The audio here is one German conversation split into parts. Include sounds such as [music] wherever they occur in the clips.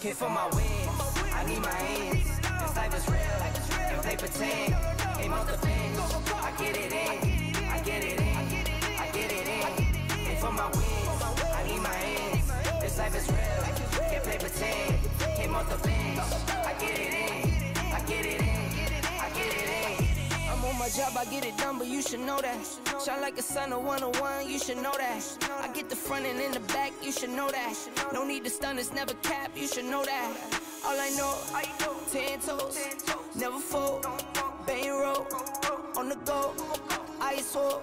Hit for my wins, I need my ends. This life is real, and play pretend. Aim off the bench, I get it in, I get it in, I get it in. Hit for my wins, I need my ends. This life is real, can't play pretend. Came off the bench, I get it in, I get it in, I get it in. I'm on my job, I get it done, but you should know that. Shine like a sun, a one on one, you should know that. Get the front and in the back, you should know that. No need to stun, it's never cap, you should know that. All I know, ten toes, never fold, bang roll, on the go, ice wall,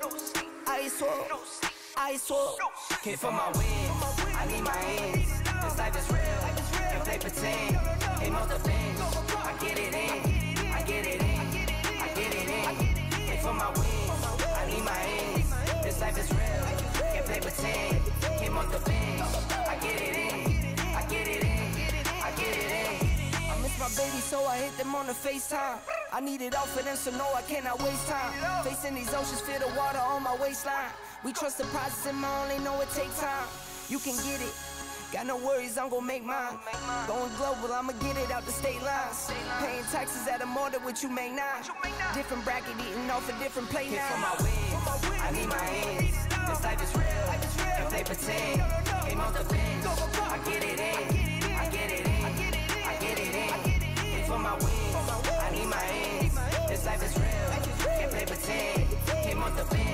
ice wall, ice wall. Hit for my wins, I need my ends. This life is real, and play pretend. Off the bench, I get it in, can't play pretend. Came off the bench, I get it in, I get it in, I get it in. I miss my baby, so I hit them on the FaceTime. I need it all for them, so no, I cannot waste time. Facing these oceans, feel the water on my waistline. We trust the process, and my only know it takes time. You can get it. Got no worries, I'm gon' make mine. Going global, I'ma get it out the state lines. Paying taxes at a more than what you make now. Different bracket, eating off a different plate now. for my wins, I need my ends. This life is real, and play pretend. Aim off the bench, I get it in, I get it in, I get it in. Hit for my wins, I need my ends. This life is real, can't play pretend. Came off the bench,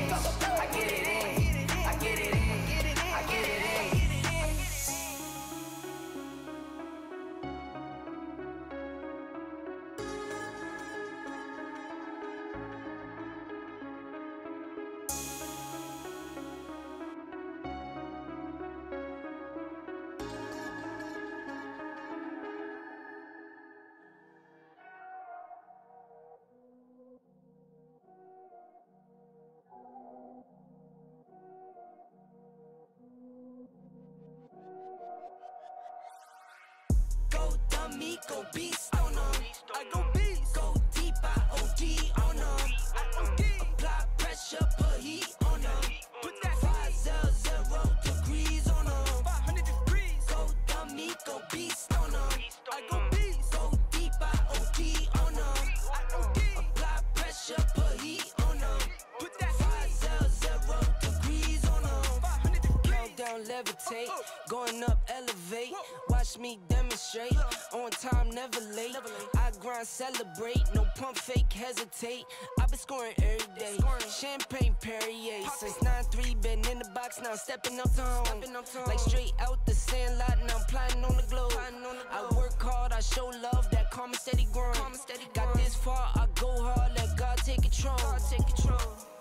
beats. I celebrate. No pump, fake, hesitate. i been scoring every day. Champagne Perrier. Since 9-3, been in the box now. Stepping up to home. Like straight out the sandlot. Now I'm plotting on the globe. I work hard, I show love. That karma steady growing. Got this far, I go hard. Let God take control. Take control.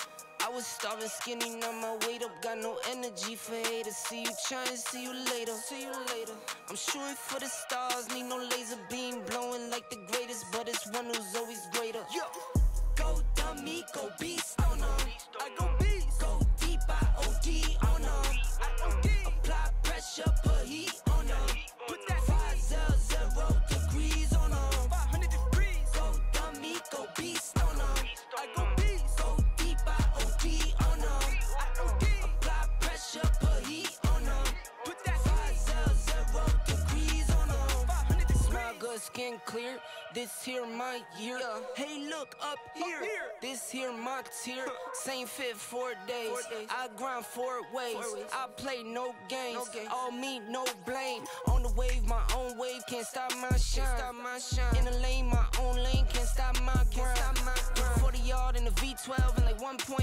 Was starving skinny, now my weight up, got no energy for haters. See you trying, see you later. See you later. I'm shooting for the stars, need no laser beam, blowing like the greatest, but it's one who's always greater. Yo, go dummy, go beast on 'em. I go beast. Skin clear. This here my year. Hey, look up here. This here my tier. [laughs] Same fit four days. I grind four ways. I play no games. All me, no blame. On the wave, my own wave can't stop my shine. In the lane, my own lane can't stop my grind. 40 yard in the V12 and like 1.5.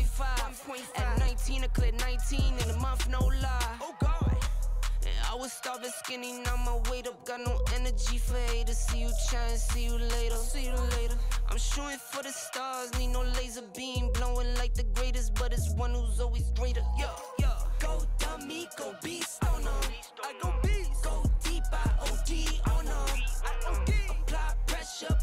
At 19, I cleared 19 in a month, no lie. Oh God. I was starving skinny, now my weight up, got no energy for haters. See you trying, see you later. See you later. I'm shooting for the stars, need no laser beam, blowing like the greatest, but it's one who's always greater. Yo, yo. Go dummy, go beast oh on 'em. I go beast. Go deep, I OD on oh 'em. I OD. Apply pressure,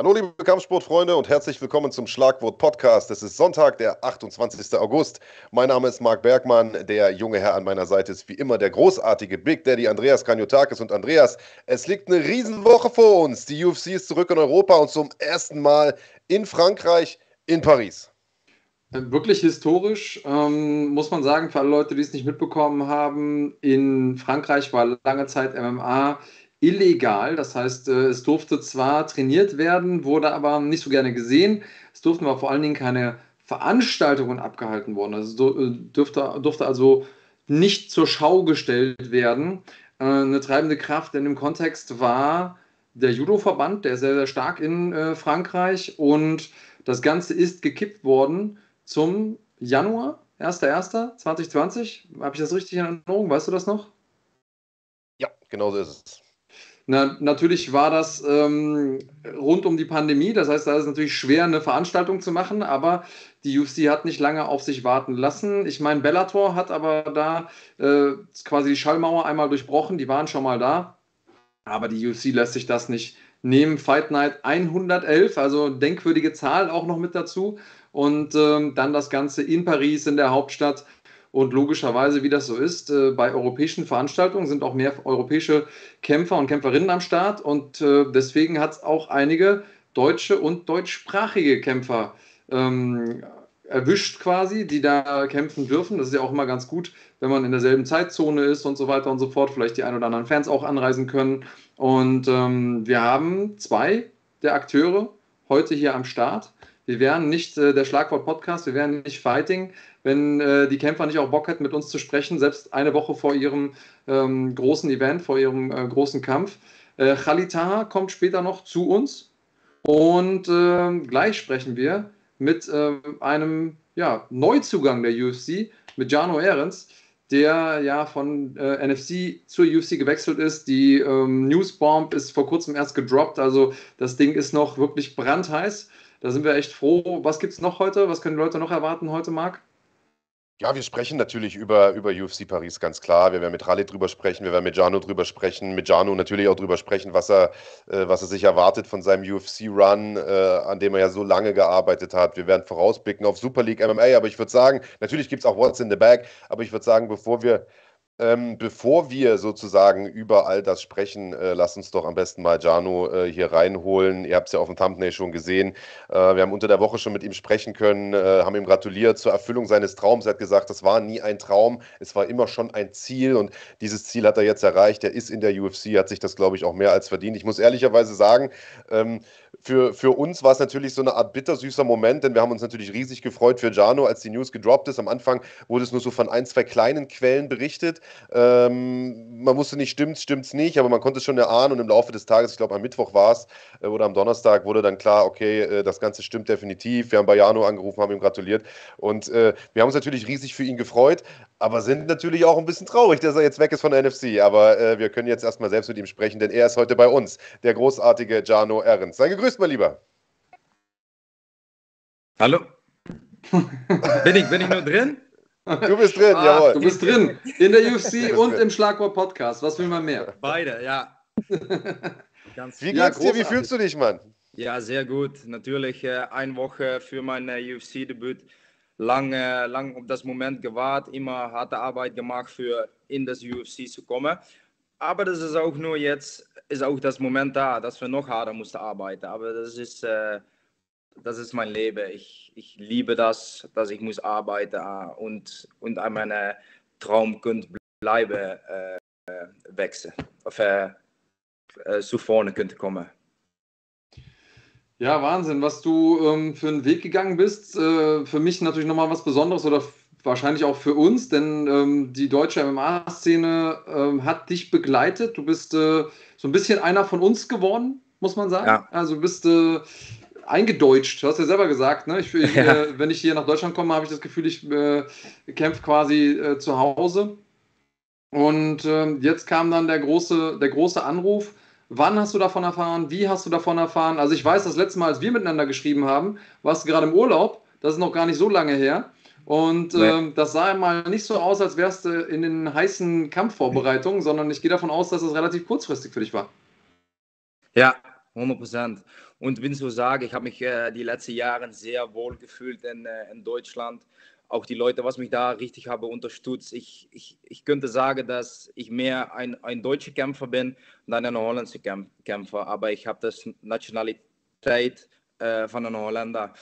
Hallo liebe Kampfsportfreunde und herzlich willkommen zum Schlagwort Podcast. Es ist Sonntag, der 28. August. Mein Name ist Marc Bergmann. Der junge Herr an meiner Seite ist wie immer der großartige Big Daddy Andreas Kanyotakis. Und Andreas, es liegt eine Riesenwoche vor uns. Die UFC ist zurück in Europa und zum ersten Mal in Frankreich, in Paris. Wirklich historisch, ähm, muss man sagen, für alle Leute, die es nicht mitbekommen haben. In Frankreich war lange Zeit MMA illegal. Das heißt, äh, es durfte zwar trainiert werden, wurde aber nicht so gerne gesehen. Es durften aber vor allen Dingen keine Veranstaltungen abgehalten worden. Also äh, dürfte, durfte also nicht zur Schau gestellt werden. Äh, eine treibende Kraft in dem Kontext war der Judo-Verband, der ist sehr, sehr stark in Frankreich. Und das Ganze ist gekippt worden zum Januar, 1.1.2020. Habe ich das richtig in Erinnerung? Weißt du das noch? Ja, genau so ist es. Na, natürlich war das ähm, rund um die Pandemie, das heißt, da ist es natürlich schwer, eine Veranstaltung zu machen, aber die UFC hat nicht lange auf sich warten lassen. Ich meine, Bellator hat aber da äh, quasi die Schallmauer einmal durchbrochen, die waren schon mal da, aber die UFC lässt sich das nicht nehmen. Fight Night 111, also denkwürdige Zahl auch noch mit dazu und ähm, dann das Ganze in Paris, in der Hauptstadt. Und logischerweise, wie das so ist, äh, bei europäischen Veranstaltungen sind auch mehr europäische Kämpfer und Kämpferinnen am Start. Und äh, deswegen hat es auch einige deutsche und deutschsprachige Kämpfer ähm, erwischt quasi, die da kämpfen dürfen. Das ist ja auch immer ganz gut, wenn man in derselben Zeitzone ist und so weiter und so fort. Vielleicht die ein oder anderen Fans auch anreisen können. Und ähm, wir haben zwei der Akteure heute hier am Start. Wir wären nicht äh, der Schlagwort-Podcast, wir wären nicht Fighting, wenn äh, die Kämpfer nicht auch Bock hätten, mit uns zu sprechen, selbst eine Woche vor ihrem ähm, großen Event, vor ihrem äh, großen Kampf. Äh, Khalid kommt später noch zu uns und äh, gleich sprechen wir mit äh, einem ja, Neuzugang der UFC, mit Jano Ehrens, der ja von äh, NFC zur UFC gewechselt ist. Die ähm, Newsbomb ist vor kurzem erst gedroppt, also das Ding ist noch wirklich brandheiß. Da sind wir echt froh. Was gibt es noch heute? Was können die Leute noch erwarten heute, Marc? Ja, wir sprechen natürlich über, über UFC Paris, ganz klar. Wir werden mit Raleigh drüber sprechen, wir werden mit Jano drüber sprechen, mit Jano natürlich auch drüber sprechen, was er, äh, was er sich erwartet von seinem UFC-Run, äh, an dem er ja so lange gearbeitet hat. Wir werden vorausblicken auf Super League MMA, aber ich würde sagen, natürlich gibt es auch What's in the Bag, aber ich würde sagen, bevor wir ähm, bevor wir sozusagen über all das sprechen, äh, lass uns doch am besten mal Jano äh, hier reinholen. Ihr habt es ja auf dem Thumbnail schon gesehen. Äh, wir haben unter der Woche schon mit ihm sprechen können, äh, haben ihm gratuliert zur Erfüllung seines Traums. Er hat gesagt, das war nie ein Traum, es war immer schon ein Ziel und dieses Ziel hat er jetzt erreicht. Er ist in der UFC, hat sich das, glaube ich, auch mehr als verdient. Ich muss ehrlicherweise sagen, ähm, für, für uns war es natürlich so eine Art bittersüßer Moment, denn wir haben uns natürlich riesig gefreut für Jano, als die News gedroppt ist. Am Anfang wurde es nur so von ein, zwei kleinen Quellen berichtet. Ähm, man wusste nicht, stimmt stimmt es nicht, aber man konnte es schon erahnen und im Laufe des Tages, ich glaube am Mittwoch war es äh, oder am Donnerstag, wurde dann klar, okay, äh, das Ganze stimmt definitiv. Wir haben bei Jano angerufen, haben ihm gratuliert und äh, wir haben uns natürlich riesig für ihn gefreut, aber sind natürlich auch ein bisschen traurig, dass er jetzt weg ist von der NFC. Aber äh, wir können jetzt erstmal selbst mit ihm sprechen, denn er ist heute bei uns, der großartige Jano Ehrens. Sei gegrüßt, mein Lieber. Hallo. bin, ich, bin ich nur drin? Du bist drin, ah, jawohl. Du bist drin. In der UFC und drin. im Schlagwort-Podcast. Was will man mehr? Beide, ja. [laughs] Ganz wie geht's ja, dir? Wie fühlst du dich, Mann? Ja, sehr gut. Natürlich äh, eine Woche für mein äh, UFC-Debüt. Lang, äh, lang auf das Moment gewartet, immer harte Arbeit gemacht, für in das UFC zu kommen. Aber das ist auch nur jetzt, ist auch das Moment da, dass wir noch harter mussten arbeiten. Aber das ist, äh, das ist mein Leben. Ich, ich liebe das, dass ich muss arbeiten äh, und, und an meinem Traum könnte bleiben, äh, wechseln, auf, äh, äh, zu vorne könnte kommen. Ja, Wahnsinn, was du ähm, für einen Weg gegangen bist. Äh, für mich natürlich nochmal was Besonderes oder wahrscheinlich auch für uns, denn ähm, die deutsche MMA-Szene ähm, hat dich begleitet. Du bist äh, so ein bisschen einer von uns geworden, muss man sagen. Ja. Also du bist äh, eingedeutscht. Du hast ja selber gesagt, ne? ich, ich, [laughs] ja. äh, wenn ich hier nach Deutschland komme, habe ich das Gefühl, ich äh, kämpfe quasi äh, zu Hause. Und ähm, jetzt kam dann der große, der große Anruf Wann hast du davon erfahren? Wie hast du davon erfahren? Also ich weiß, das letzte Mal, als wir miteinander geschrieben haben, warst du gerade im Urlaub. Das ist noch gar nicht so lange her. Und nee. ähm, das sah mal nicht so aus, als wärst du in den heißen Kampfvorbereitungen, sondern ich gehe davon aus, dass es relativ kurzfristig für dich war. Ja, 100 Prozent. Und ich so sage, ich habe mich äh, die letzten Jahre sehr wohl gefühlt in, äh, in Deutschland auch die Leute, was mich da richtig habe unterstützt. Ich, ich, ich könnte sagen, dass ich mehr ein, ein deutscher Kämpfer bin dann ein holländischer Kämpfer, aber ich habe das Nationalität äh, von einem Holländer.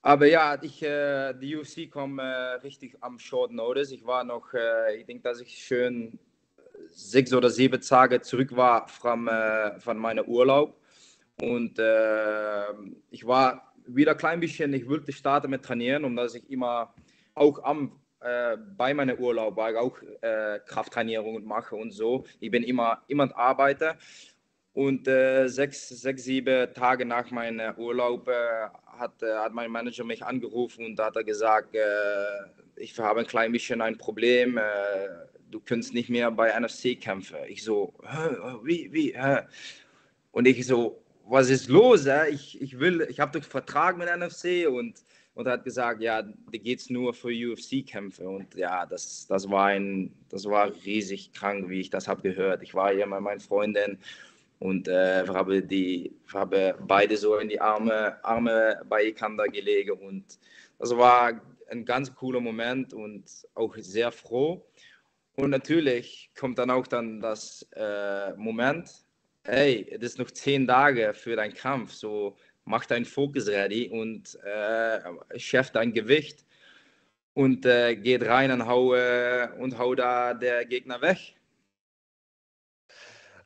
Aber ja, ich, äh, die UFC kam äh, richtig am Short Notice. Ich war noch, äh, ich denke, dass ich schön sechs oder sieben Tage zurück war von, äh, von meinem Urlaub. Und äh, ich war wieder ein klein bisschen, ich wollte starten mit Trainieren, um dass ich immer auch am, äh, bei meinem Urlaub war, auch äh, Krafttrainierungen mache und so. Ich bin immer, immer Arbeiter. Und äh, sechs, sechs, sieben Tage nach meinem Urlaub äh, hat, äh, hat mein Manager mich angerufen und hat er gesagt, äh, ich habe ein klein bisschen ein Problem, du kannst nicht mehr bei NFC kämpfen. Ich so, wie, wie? Und ich so, was ist los? Äh? Ich, ich will, ich habe doch Vertrag mit NFC und, und hat gesagt, ja, da geht es nur für UFC-Kämpfe. Und ja, das, das, war ein, das war riesig krank, wie ich das habe gehört. Ich war hier mit meiner Freundin und äh, wir, haben die, wir haben beide so in die Arme, Arme beieinander gelegen. Und das war ein ganz cooler Moment und auch sehr froh. Und natürlich kommt dann auch dann das äh, Moment, hey, es ist noch zehn Tage für deinen Kampf, so mach deinen Fokus ready und äh, chef dein Gewicht und äh, geht rein und hau, äh, und hau da der Gegner weg.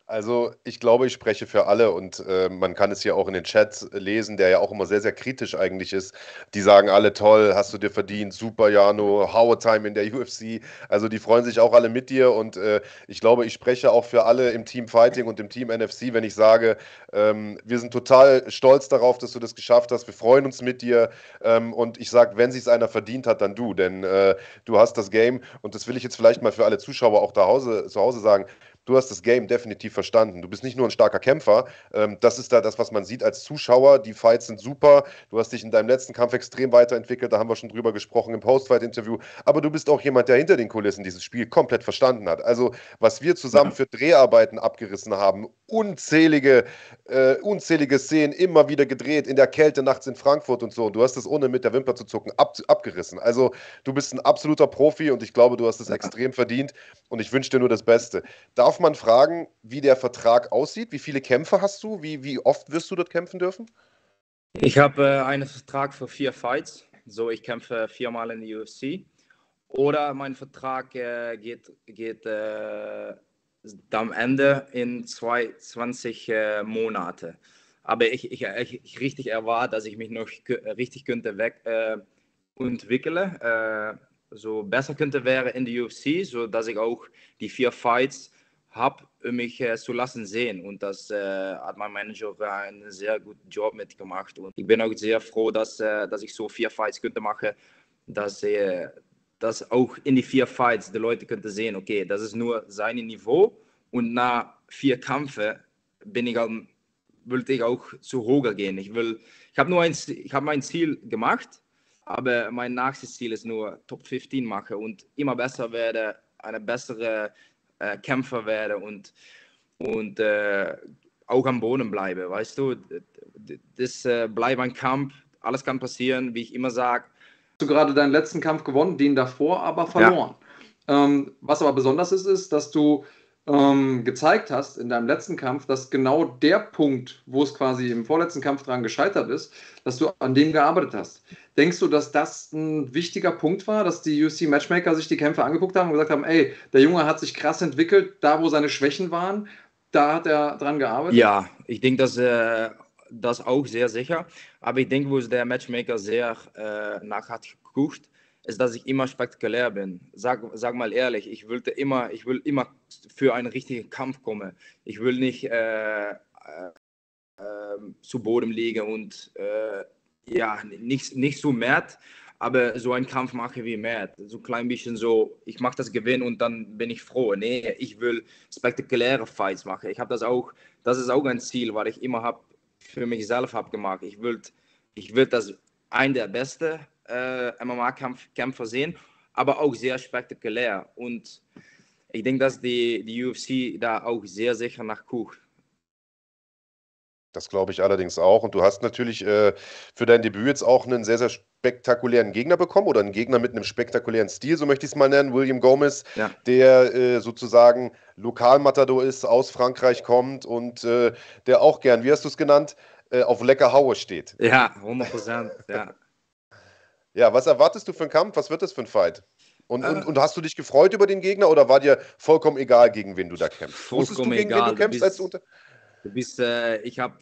Also ich glaube, ich spreche für alle und äh, man kann es hier auch in den Chats lesen, der ja auch immer sehr, sehr kritisch eigentlich ist. Die sagen alle toll, hast du dir verdient, super Jano, Howard Time in der UFC. Also die freuen sich auch alle mit dir und äh, ich glaube, ich spreche auch für alle im Team Fighting und im Team NFC, wenn ich sage, ähm, wir sind total stolz darauf, dass du das geschafft hast. Wir freuen uns mit dir ähm, und ich sage, wenn sich einer verdient hat, dann du, denn äh, du hast das Game und das will ich jetzt vielleicht mal für alle Zuschauer auch zu Hause, zu Hause sagen du hast das Game definitiv verstanden. Du bist nicht nur ein starker Kämpfer. Ähm, das ist da das, was man sieht als Zuschauer. Die Fights sind super. Du hast dich in deinem letzten Kampf extrem weiterentwickelt. Da haben wir schon drüber gesprochen im Post-Fight-Interview. Aber du bist auch jemand, der hinter den Kulissen dieses Spiel komplett verstanden hat. Also, was wir zusammen für Dreharbeiten abgerissen haben, unzählige, äh, unzählige Szenen immer wieder gedreht, in der Kälte nachts in Frankfurt und so. Und du hast es ohne mit der Wimper zu zucken ab, abgerissen. Also, du bist ein absoluter Profi und ich glaube, du hast es extrem verdient. Und ich wünsche dir nur das Beste. Darf Darf man fragen, wie der Vertrag aussieht? Wie viele Kämpfe hast du? Wie, wie oft wirst du dort kämpfen dürfen? Ich habe äh, einen Vertrag für vier Fights. So, ich kämpfe viermal in der UFC. Oder mein Vertrag äh, geht, geht äh, am Ende in zwei, 20 äh, Monate. Aber ich, ich, ich, ich, richtig erwarte, dass ich mich noch richtig könnte weg äh, entwickle. Äh, so besser könnte wäre in der UFC, so dass ich auch die vier Fights habe, mich äh, zu lassen sehen. Und das äh, hat mein Manager einen sehr guten Job mitgemacht. Und ich bin auch sehr froh, dass, äh, dass ich so vier Fights könnte machen, dass, äh, dass auch in die vier Fights die Leute könnten sehen, okay, das ist nur sein Niveau. Und nach vier Kämpfen bin ich, wollte ich auch zu hoch gehen. Ich will, ich habe nur ein, ich habe mein Ziel gemacht, aber mein nächstes Ziel ist nur Top 15 machen und immer besser werden, eine bessere äh, Kämpfer werde und, und äh, auch am Boden bleibe. Weißt du, das äh, bleibt ein Kampf, alles kann passieren, wie ich immer sage. Du gerade deinen letzten Kampf gewonnen, den davor aber verloren. Ja. Ähm, was aber besonders ist, ist, dass du ähm, gezeigt hast in deinem letzten Kampf, dass genau der Punkt, wo es quasi im vorletzten Kampf dran gescheitert ist, dass du an dem gearbeitet hast. Denkst du, dass das ein wichtiger Punkt war, dass die UFC Matchmaker sich die Kämpfe angeguckt haben und gesagt haben, ey, der Junge hat sich krass entwickelt, da wo seine Schwächen waren, da hat er dran gearbeitet? Ja, ich denke, dass äh, das auch sehr sicher. Aber ich denke, wo der Matchmaker sehr äh, nach hat geguckt, ist, dass ich immer spektakulär bin. Sag, sag mal ehrlich, ich wollte immer, ich will immer für einen richtigen Kampf kommen. Ich will nicht äh, äh, ähm, zu Boden liegen und äh, ja, nicht, nicht so mad, aber so einen Kampf mache wie mad. So ein klein bisschen so, ich mache das Gewinn und dann bin ich froh. Nee, ich will spektakuläre Fights machen. Ich habe das auch, das ist auch ein Ziel, was ich immer habe für mich selbst habe gemacht. Ich will, ich will das ein der besten äh, MMA-Kämpfer sehen, aber auch sehr spektakulär. Und ich denke, dass die, die UFC da auch sehr sicher nach guckt. Das glaube ich allerdings auch. Und du hast natürlich äh, für dein Debüt jetzt auch einen sehr, sehr spektakulären Gegner bekommen oder einen Gegner mit einem spektakulären Stil, so möchte ich es mal nennen, William Gomez, ja. der äh, sozusagen Lokalmatador ist, aus Frankreich kommt und äh, der auch gern, wie hast du es genannt, äh, auf lecker Haue steht. Ja, 100 Prozent, ja. Ja, was erwartest du für einen Kampf? Was wird das für ein Fight? Und, und, äh. und, hast du dich gefreut über den Gegner oder war dir vollkommen egal, gegen wen du da kämpfst? Vollkommen du, gegen egal. du kämpfst? Du bist, du Du bist, äh, ich habe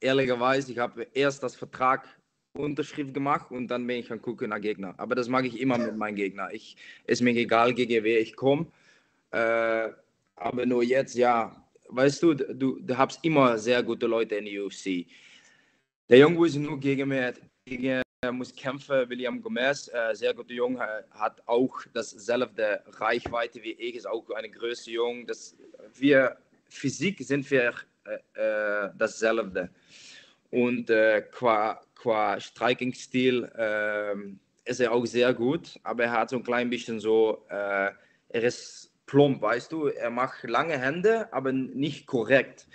ehrlicherweise, ich habe erst das Vertrag Unterschrift gemacht und dann bin ich an gucken nach Gegner. Aber das mag ich immer mit meinen Gegnern. Ich ist mir egal, gegen wer ich komme. Äh, aber nur jetzt, ja, weißt du, du, du hast immer sehr gute Leute in der UFC. Der Junge ist nur gegen mich, gegen muss kämpfen, William Gomez, äh, sehr guter Junge, hat auch dasselbe Reichweite wie ich, ist auch eine größere Junge. Das, wir, Physik sind wir äh, äh, dasselbe. Und äh, qua, qua Striking-Stil äh, ist er auch sehr gut, aber er hat so ein klein bisschen so, äh, er ist plump, weißt du, er macht lange Hände, aber nicht korrekt.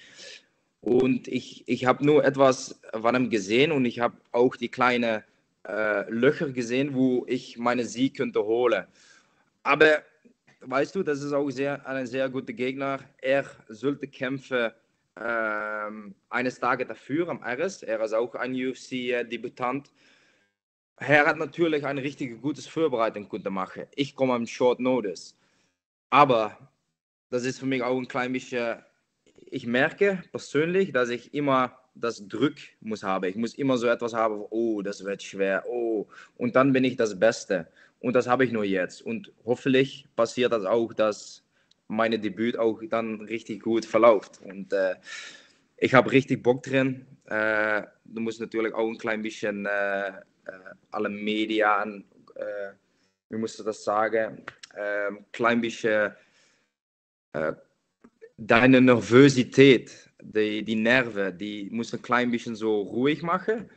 Und ich, ich habe nur etwas von ihm gesehen und ich habe auch die kleinen äh, Löcher gesehen, wo ich meine Sieg könnte holen. Aber weißt du, das ist auch sehr, ein sehr guter Gegner. Er sollte kämpfen ähm, eines Tages dafür am RS. Er ist auch ein UFC-Debutant. Er hat natürlich eine richtig gute Vorbereitung können machen. Ich komme am Short Notice. Aber das ist für mich auch ein klein bisschen, ich merke persönlich, dass ich immer das Druck muss haben. Ich muss immer so etwas haben, oh, das wird schwer, oh, und dann bin ich das Beste. Und das habe ich nur jetzt. Und hoffentlich passiert das auch, dass meine Debüt auch dann richtig gut verläuft. Und äh, ich habe richtig Bock drin. Äh, du musst natürlich auch ein klein bisschen äh, äh alle Medien, äh, wie musst du das sagen, ein ähm, klein bisschen äh, deine Nervosität, die, die Nerven, die musst du ein klein bisschen so ruhig machen.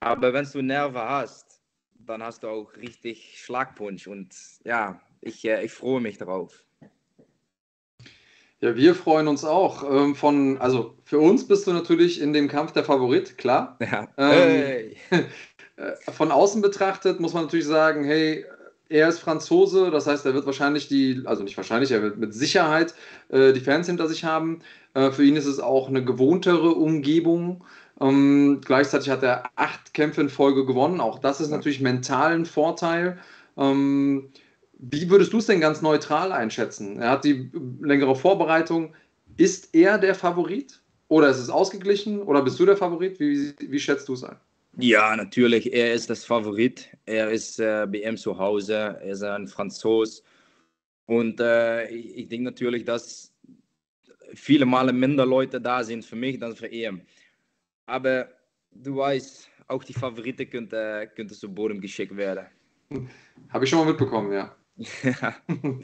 Aber wenn du Nerven hast, dann hast du auch richtig Schlagpunch. Und ja, ich, ich freue mich darauf. Ja, wir freuen uns auch. Ähm, von, also für uns bist du natürlich in dem Kampf der Favorit, klar. Ja. Ähm, hey. [laughs] Äh, von außen betrachtet muss man natürlich sagen, hey, er ist Franzose, das heißt, er wird wahrscheinlich die, also nicht wahrscheinlich, er wird mit Sicherheit äh, die Fans hinter sich haben. Äh, für ihn ist es auch eine gewohntere Umgebung. Ähm, gleichzeitig hat er acht Kämpfe in Folge gewonnen. Auch das ist natürlich mental ein Vorteil. Ähm, wie würdest du es denn ganz neutral einschätzen? Er hat die längere Vorbereitung. Ist er der Favorit? Oder ist es ausgeglichen? Oder bist du der Favorit? Wie, wie schätzt du es ein? Ja, natürlich. Er ist das Favorit. Er ist äh, ihm zu Hause. Er ist ein Franzos. Und äh, ich, ich denke natürlich, dass viele Male minder Leute da sind für mich als für ihn. Aber du weißt, auch die Favoriten könnten, könnten zu Boden geschickt werden. Habe ich schon mal mitbekommen, ja. Ja. [laughs]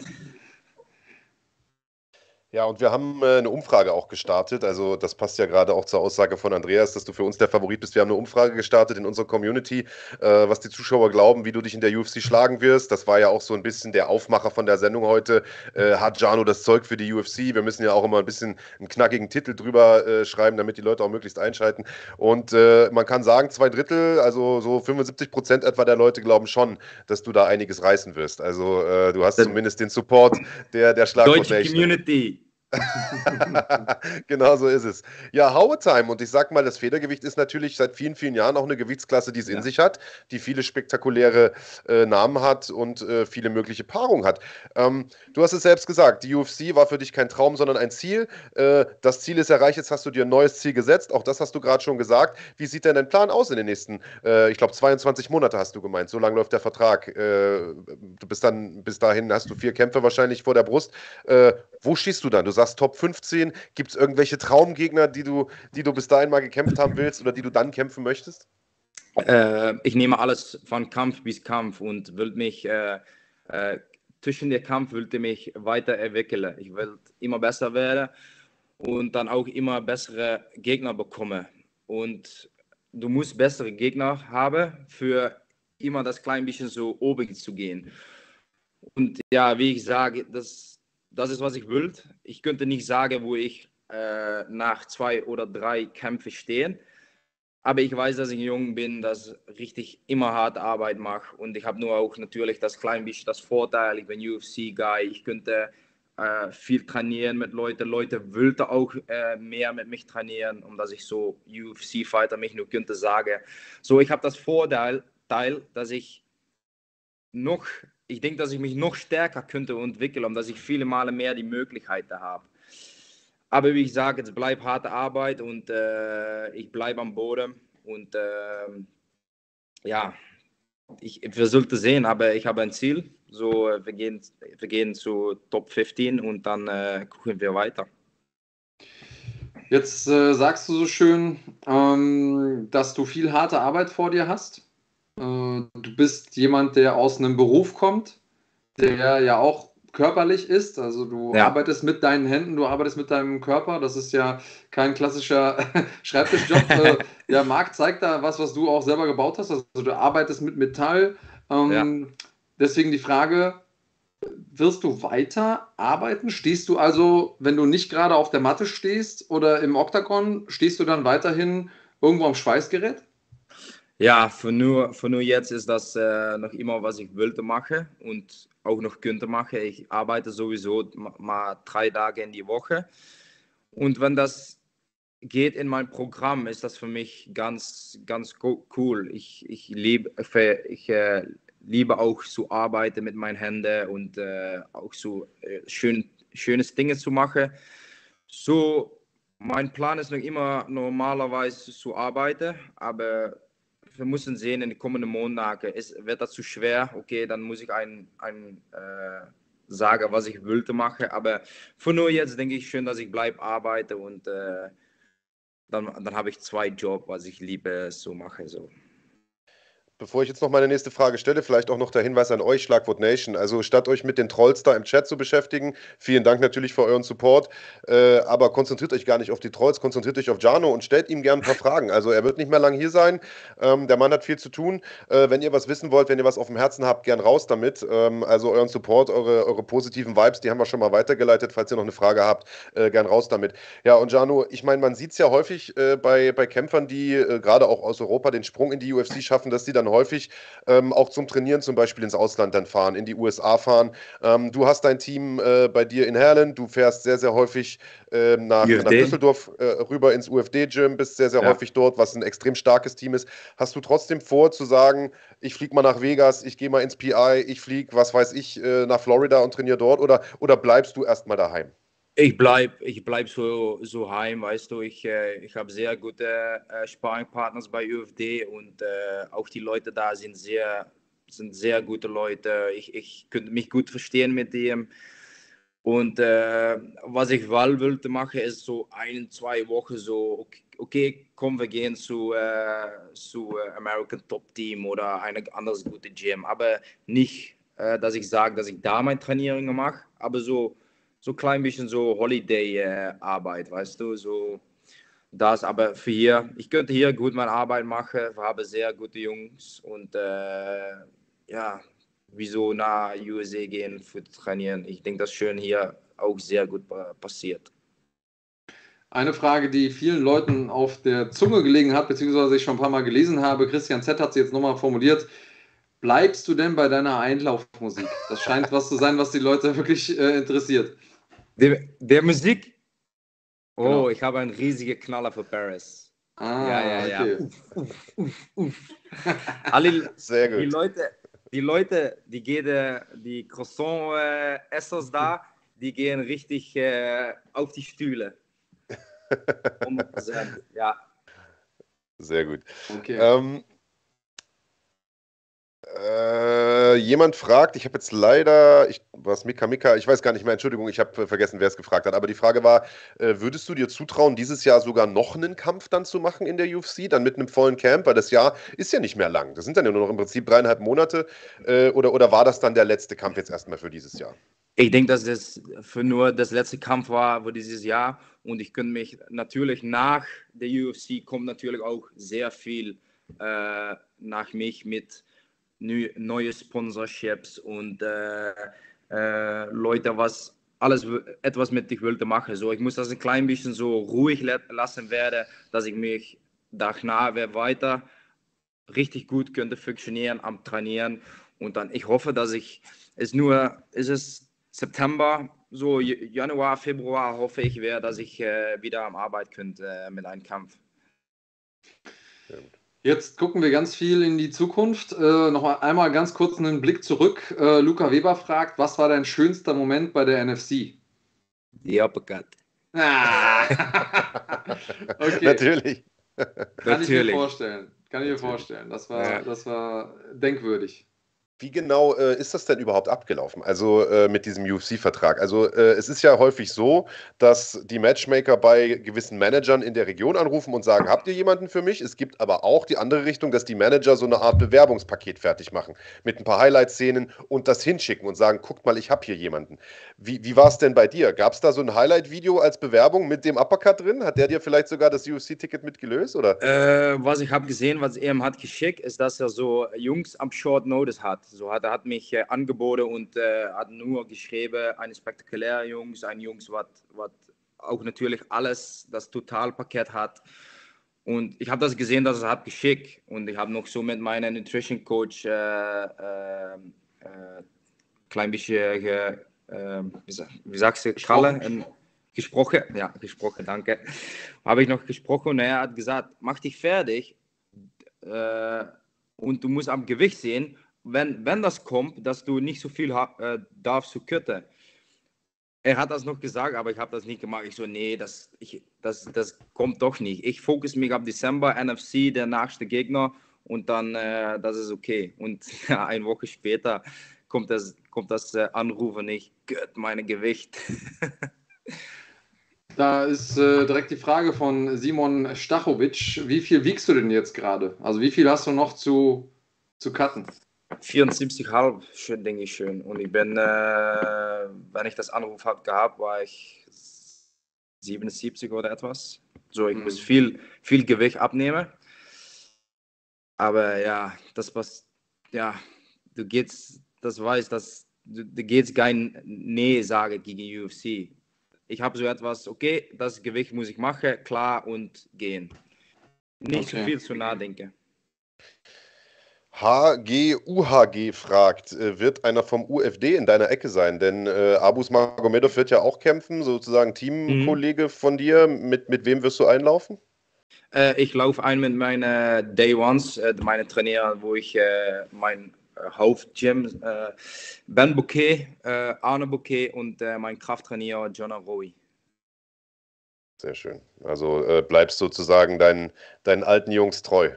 Ja, und wir haben äh, eine Umfrage auch gestartet. Also, das passt ja gerade auch zur Aussage von Andreas, dass du für uns der Favorit bist. Wir haben eine Umfrage gestartet in unserer Community, äh, was die Zuschauer glauben, wie du dich in der UFC schlagen wirst. Das war ja auch so ein bisschen der Aufmacher von der Sendung heute. Äh, hat Jano das Zeug für die UFC? Wir müssen ja auch immer ein bisschen einen knackigen Titel drüber äh, schreiben, damit die Leute auch möglichst einschalten. Und äh, man kann sagen, zwei Drittel, also so 75 Prozent etwa der Leute glauben schon, dass du da einiges reißen wirst. Also, äh, du hast zumindest den Support der, der Schlagwort Deutsche Community. [laughs] genau so ist es. Ja, Howard Time. Und ich sag mal, das Federgewicht ist natürlich seit vielen, vielen Jahren auch eine Gewichtsklasse, die es in sich hat, die viele spektakuläre äh, Namen hat und äh, viele mögliche Paarungen hat. Ähm, du hast es selbst gesagt, die UFC war für dich kein Traum, sondern ein Ziel. Äh, das Ziel ist erreicht, jetzt hast du dir ein neues Ziel gesetzt. Auch das hast du gerade schon gesagt. Wie sieht denn dein Plan aus in den nächsten, äh, ich glaube, 22 Monate hast du gemeint. So lange läuft der Vertrag. Äh, du bist dann, bis dahin hast du vier Kämpfe wahrscheinlich vor der Brust. Äh, wo stehst du dann? Du sagst Top 15. Gibt es irgendwelche Traumgegner, die du, die du bis dahin mal gekämpft haben willst oder die du dann kämpfen möchtest? Äh, ich nehme alles von Kampf bis Kampf und will mich äh, äh, zwischen der Kampf wollte mich weiterentwickeln. Ich will immer besser werden und dann auch immer bessere Gegner bekommen. Und du musst bessere Gegner haben, für immer das klein bisschen so oben zu gehen. Und ja, wie ich sage, das das ist, was ich will. Ich könnte nicht sagen, wo ich äh, nach zwei oder drei Kämpfen stehe. Aber ich weiß, dass ich jung bin, dass ich richtig immer harte Arbeit mache. Und ich habe nur auch natürlich das klein bisschen das Vorteil. Ich bin UFC-Guy. Ich könnte äh, viel trainieren mit Leuten. Leute wollten auch äh, mehr mit mich trainieren, um dass ich so UFC-Fighter mich nur könnte sagen. So, ich habe das Vorteil, dass ich noch ich denke, dass ich mich noch stärker könnte entwickeln und dass ich viele Male mehr die Möglichkeiten habe. Aber wie ich sage, es bleibt harte Arbeit und äh, ich bleibe am Boden. Und äh, ja, ich, wir sollten sehen, aber ich habe ein Ziel. So, wir gehen, wir gehen zu Top 15 und dann äh, gucken wir weiter. Jetzt äh, sagst du so schön, ähm, dass du viel harte Arbeit vor dir hast. Äh, du bist jemand, der aus einem Beruf kommt, der ja auch körperlich ist. Also du ja. arbeitest mit deinen Händen, du arbeitest mit deinem Körper. Das ist ja kein klassischer [laughs] Schreibtischjob. [laughs] Äh, ja, Marc zeigt da was, was du auch selber gebaut hast. Also du arbeitest mit Metall. Ähm, ja. Deswegen die Frage, wirst du weiter arbeiten? Stehst du also, wenn du nicht gerade auf der Matte stehst oder im Oktagon, stehst du dann weiterhin irgendwo am Schweißgerät? Ja, für nur, für nur jetzt ist das äh, noch immer, was ich wollte machen und auch noch könnte machen. Ich arbeite sowieso mal drei Tage in die Woche. Und wenn das geht in mein Programm, ist das für mich ganz, ganz cool. Ich, ich, lieb, ich äh, liebe auch zu arbeiten mit meinen Händen und äh, auch so schön, schönes Dinge zu machen. So, mein Plan ist noch immer normalerweise zu arbeiten, aber wir müssen sehen in den kommenden Monaten, ist, wird das zu schwer, okay, dann muss ich ein, ein äh, sagen, was ich wollte machen. Aber für nur jetzt denke ich schön, dass ich bleibe arbeite und äh, dann, dann habe ich zwei Jobs, was ich liebe, so mache. So. Bevor ich jetzt noch meine nächste Frage stelle, vielleicht auch noch der Hinweis an euch, Schlagwort Nation. Also statt euch mit den Trolls da im Chat zu beschäftigen, vielen Dank natürlich für euren Support, äh, aber konzentriert euch gar nicht auf die Trolls, konzentriert euch auf Jano und stellt ihm gerne ein paar Fragen. Also er wird nicht mehr lange hier sein, ähm, der Mann hat viel zu tun. Äh, wenn ihr was wissen wollt, wenn ihr was auf dem Herzen habt, gern raus damit. Ähm, also euren Support, eure, eure positiven Vibes, die haben wir schon mal weitergeleitet. Falls ihr noch eine Frage habt, äh, gern raus damit. Ja, und Jano, ich meine, man sieht es ja häufig äh, bei, bei Kämpfern, die äh, gerade auch aus Europa den Sprung in die UFC schaffen, dass die dann häufig ähm, auch zum Trainieren zum Beispiel ins Ausland dann fahren, in die USA fahren. Ähm, du hast dein Team äh, bei dir in Herlen, du fährst sehr, sehr häufig äh, nach, nach, Düsseldorf äh, rüber ins UFD-Gym, bist sehr, sehr ja. häufig dort, was ein extrem starkes Team ist. Hast du trotzdem vor zu sagen, ich fliege mal nach Vegas, ich gehe mal ins PI, ich fliege, was weiß ich, äh, nach Florida und trainiere dort oder, oder bleibst du erstmal daheim? Ich bleibe ich bleib so, so heim, weißt du. Ich, äh, ich habe sehr gute äh, Sparringpartners bei UFD und äh, auch die Leute da sind sehr, sind sehr gute Leute. Ich, ich könnte mich gut verstehen mit dem. Und äh, was ich mal wollte machen, ist so ein, zwei Wochen so, okay, okay komm, wir gehen zu, äh, zu äh, American Top Team oder ein anderes gute Gym. Aber nicht, äh, dass ich sage, dass ich da meine Trainierungen mache, aber so so klein bisschen so Holiday-Arbeit, weißt du, so das, aber für hier, ich könnte hier gut meine Arbeit machen, wir haben sehr gute Jungs und äh, ja, wieso nach USA gehen für trainieren. Ich denke, das schön hier auch sehr gut passiert. Eine Frage, die vielen Leuten auf der Zunge gelegen hat, beziehungsweise ich schon ein paar Mal gelesen habe, Christian Z hat sie jetzt nochmal formuliert. Bleibst du denn bei deiner Einlaufmusik? Das scheint was zu sein, was die Leute wirklich äh, interessiert. Der, der Musik? Oh, Genau. ich habe einen riesigen Knaller für Paris. Ah, ja, ja, ja. okay. Uff, uff, uff, uff. Alle, [laughs] Sehr die gut. Leute, die Leute, die gehen, äh, die Croissant-Essers da, die gehen richtig äh, auf die Stühle. [laughs] 100%, ja. Sehr gut. okay. Ähm, äh, jemand fragt, ich habe jetzt leider, ich, was Mika Mika, ich weiß gar nicht mehr, Entschuldigung, ich habe vergessen, wer es gefragt hat, aber die Frage war, äh, würdest du dir zutrauen, dieses Jahr sogar noch einen Kampf dann zu machen in der UFC, dann mit einem vollen Camp, weil das Jahr ist ja nicht mehr lang, das sind dann ja nur noch im Prinzip dreieinhalb Monate, äh, oder, oder war das dann der letzte Kampf jetzt erstmal für dieses Jahr? Ich denke, dass das für nur das letzte Kampf war für dieses Jahr und ich könnte mich natürlich nach der UFC kommt natürlich auch sehr viel äh, nach mich mit neue Sponsorships und äh, äh, Leute, was alles etwas mit dich wollte machen. So, ich muss das ein klein bisschen so ruhig la- lassen werden, dass ich mich danach weiter richtig gut könnte funktionieren am Trainieren und dann ich hoffe, dass ich es nur ist es September so Januar Februar hoffe ich wäre, dass ich äh, wieder am Arbeit könnte äh, mit einem Kampf. Jetzt gucken wir ganz viel in die Zukunft. Äh, noch mal einmal ganz kurz einen Blick zurück. Äh, Luca Weber fragt, was war dein schönster Moment bei der NFC? Die Uppercut. Ah. [laughs] okay, Natürlich. kann ich mir Natürlich. vorstellen. Kann ich mir Natürlich. vorstellen. Das war, Ja. das war denkwürdig. Wie genau äh, ist das denn überhaupt abgelaufen? Also äh, mit diesem UFC-Vertrag? Also äh, es ist ja häufig so, dass die Matchmaker bei gewissen Managern in der Region anrufen und sagen, habt ihr jemanden für mich? Es gibt aber auch die andere Richtung, dass die Manager so eine Art Bewerbungspaket fertig machen mit ein paar Highlight-Szenen und das hinschicken und sagen, guckt mal, ich habe hier jemanden. Wie, wie war es denn bei dir? Gab es da so ein Highlight-Video als Bewerbung mit dem Uppercut drin? Hat der dir vielleicht sogar das UFC-Ticket mitgelöst? Oder? Äh, was ich habe gesehen, was er ihm hat geschickt, ist, dass er so Jungs am Short Notice hat. So hat er hat mich äh, angeboten und äh, hat nur geschrieben, eine spektakuläre Jungs, ein Jungs, was auch natürlich alles, das Totalpaket hat. Und ich habe das gesehen, dass er hat geschickt und ich habe noch so mit meinem Nutrition Coach äh, äh, äh, klein bisschen, äh, wie, sa- wie sagst du, Kalle, ähm, gesprochen, ja, gesprochen, danke. Habe ich noch gesprochen und er hat gesagt, mach dich fertig und du musst am Gewicht sehen, wenn, wenn das kommt, dass du nicht so viel äh, darfst zu kütten. Er hat das noch gesagt, aber ich habe das nicht gemacht. Ich so, nee, das, ich, das, das kommt doch nicht. Ich fokusse mich auf Dezember, NFC, der nächste Gegner und dann, äh, das ist okay. Und [laughs] ja, eine Woche später kommt das, kommt das äh, Anruf und ich, Gott, meine Gewicht. [laughs] Da ist äh, direkt die Frage von Simon Stachowitsch. Wie viel wiegst du denn jetzt gerade? Also wie viel hast du noch zu, zu cutten? 74,5, schön, denke ich schön. Und ich bin, äh, wenn ich das Anruf habe gehabt, war ich 77 oder etwas. So, ich Mhm. muss viel, viel Gewicht abnehmen. Aber ja, das was, ja, du gehst, das weiß, dass du, du gehst kein Nee sagen gegen UFC. Ich habe so etwas, okay, das Gewicht muss ich machen, klar und gehen. Nicht Okay. zu viel zu nachdenken. HG UHG fragt, äh, wird einer vom UFD in deiner Ecke sein? Denn äh, Abus Magomedov wird ja auch kämpfen, sozusagen Teamkollege von dir. Mit, mit wem wirst du einlaufen? Äh, ich laufe ein mit meinen Day Ones, äh, meine Trainer, wo ich äh, mein äh, Hauptgym, äh, Ben Bouquet, äh, Arne Bouquet und mein Krafttrainer Jonah Roy. Sehr schön. Also bleibst sozusagen deinen, deinen alten Jungs treu.